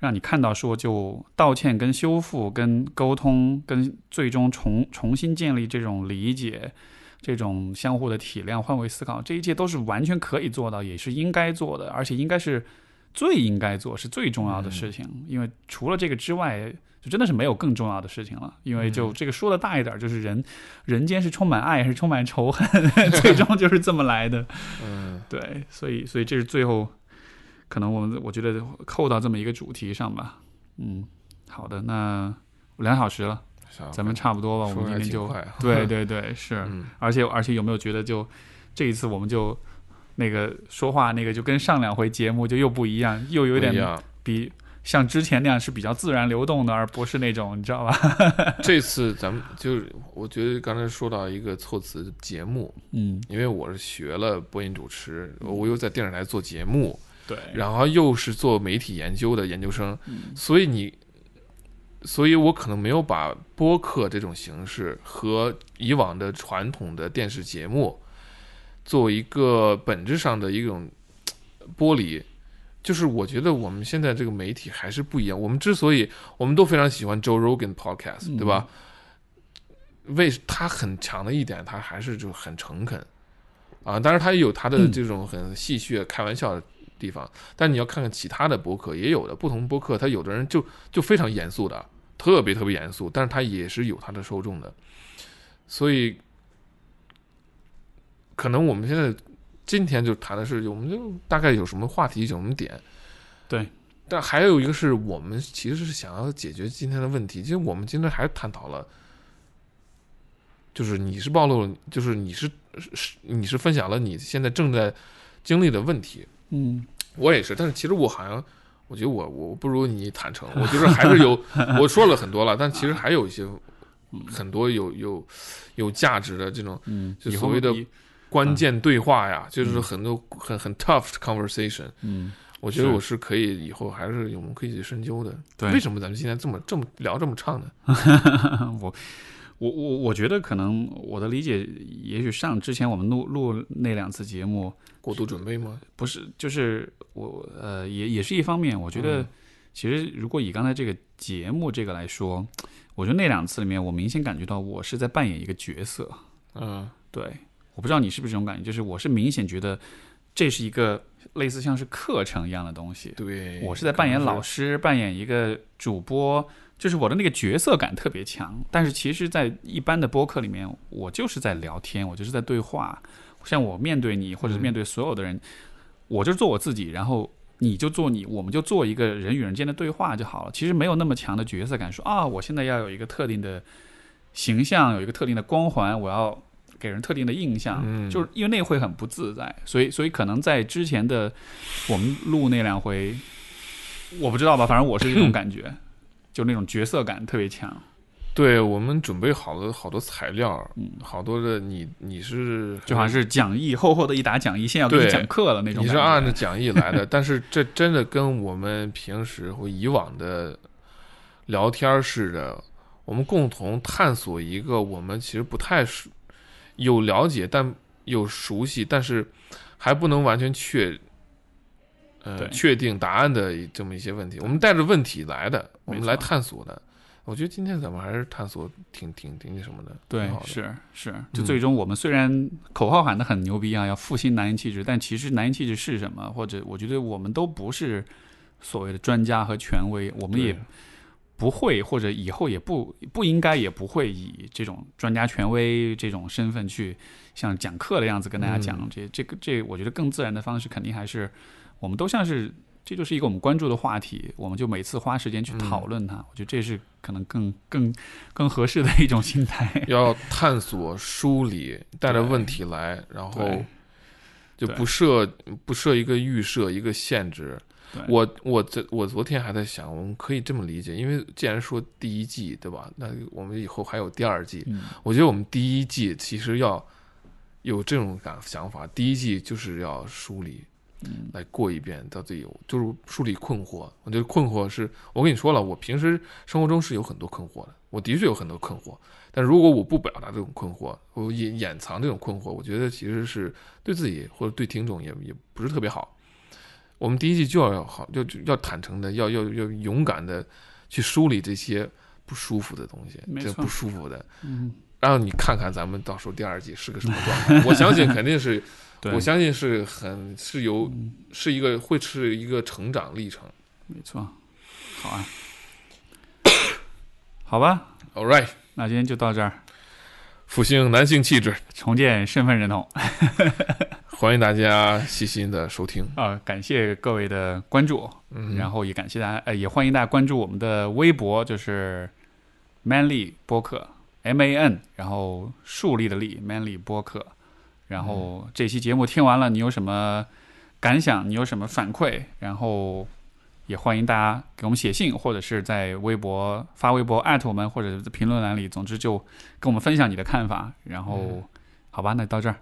让你看到说，就道歉、跟修复、跟沟通、跟最终重重新建立这种理解、这种相互的体谅、换位思考，这一切都是完全可以做到，也是应该做的，而且应该是。最应该做是最重要的事情，因为除了这个之外，就真的是没有更重要的事情了。因为就这个说的大一点，就是人人间是充满爱，是充满仇恨，最终就是这么来的。嗯，对，所以所以这是最后，可能我们我觉得扣到这么一个主题上吧。嗯，好的，那两小时了，咱们差不多吧。我们今天就 对对对是，而且而且有没有觉得就这一次我们就。那个说话那个就跟上两回节目就又不一样，又有点比像之前那样是比较自然流动的，而不是那种你知道吧？这次咱们就是我觉得刚才说到一个措辞节目，嗯，因为我是学了播音主持，我又在电视台做节目，对，然后又是做媒体研究的研究生，所以你，所以我可能没有把播客这种形式和以往的传统的电视节目。作为一个本质上的一种剥离，就是我觉得我们现在这个媒体还是不一样。我们之所以我们都非常喜欢 Joe Rogan Podcast，对吧？为他很强的一点，他还是就很诚恳啊。当然，他也有他的这种很戏谑、开玩笑的地方。但你要看看其他的博客，也有的不同博客，他有的人就就非常严肃的，特别特别严肃，但是他也是有他的受众的，所以。可能我们现在今天就谈的是，我们就大概有什么话题，有什么点，对。但还有一个是我们其实是想要解决今天的问题。其实我们今天还探讨了，就是你是暴露了，就是你是是你是分享了你现在正在经历的问题。嗯，我也是。但是其实我好像，我觉得我我不如你坦诚。我觉得还是有 我说了很多了，但其实还有一些很多有有有价值的这种，就所谓的。关键对话呀，就是很多很很 tough conversation。嗯，我觉得我是可以以后还是我们可以去深究的。对，为什么咱们今天这么这么聊这么畅呢？我我我我觉得可能我的理解，也许上之前我们录录那两次节目过度准备吗？不是，就是我呃也也是一方面。我觉得其实如果以刚才这个节目这个来说，我觉得那两次里面，我明显感觉到我是在扮演一个角色。嗯对，我不知道你是不是这种感觉，就是我是明显觉得这是一个类似像是课程一样的东西。对，我是在扮演老师，师，扮演一个主播，就是我的那个角色感特别强。但是其实，在一般的播客里面，我就是在聊天，我就是在对话。像我面对你，或者是面对所有的人，我就做我自己，然后你就做你，我们就做一个人与人间的对话就好了。其实没有那么强的角色感，说啊，我现在要有一个特定的形象，有一个特定的光环，我要给人特定的印象。嗯，就是因为那会很不自在，所以所以可能在之前的我们录那两回，我不知道吧，反正我是这种 感觉，就那种角色感特别强。对我们准备好了好多材料，嗯好多的你你是就好像是讲义厚厚的一沓讲义，现在要给你讲课了那种你。是按着讲义来的，但是这真的跟我们平时或以往的聊天似的，我们共同探索一个我们其实不太熟有了解但有熟悉，但是还不能完全确呃确定答案的这么一些问题。我们带着问题来的，我们来探索的。我觉得今天咱们还是探索挺挺挺那什么的，对是是，就最终我们虽然口号喊得很牛逼啊，要复兴男人气质，但其实男人气质是什么？或者我觉得我们都不是所谓的专家和权威，我们也不会，或者以后也不不应该，也不会以这种专家权威这种身份去像讲课的样子跟大家讲。嗯这这个这，我觉得更自然的方式肯定还是我们都像是。这就是一个我们关注的话题，我们就每次花时间去讨论它。我觉得这是可能更更更合适的一种心态。要探索、梳理，带着问题来，然后就不设不设一个预设、一个限制。我我这我昨天还在想，我们可以这么理解，因为既然说第一季对吧？那我们以后还有第二季，嗯，我觉得我们第一季其实要有这种感想法，第一季就是要梳理。嗯来过一遍到底有，就是梳理困惑。我觉得困惑是我跟你说了，我平时生活中是有很多困惑的，我的确有很多困惑。但如果我不表达这种困惑，我掩掩藏这种困惑，我觉得其实是对自己或者对听众也也不是特别好。我们第一季就要好，就就要坦诚的，要要要勇敢的去梳理这些不舒服的东西，这不舒服的，嗯，让你看看咱们到时候第二季是个什么状态。我相信肯定是，对，我相信是很是有嗯。是一个会是一个成长历程。没错，好啊，好吧，All right，那今天就到这儿，复兴男性气质，重建身份认同。欢迎大家细心的收听。啊、感谢各位的关注，嗯，然后也感谢大家，呃，也欢迎大家关注我们的微博，就是 Manly 播客 M A N，然后树立的立 Manly 播客。然后这期节目听完了，你有什么感想？你有什么反馈？然后也欢迎大家给我们写信，或者是在微博发微博艾特我们，或者在评论栏里，总之就跟我们分享你的看法。然后，好吧，那到这儿，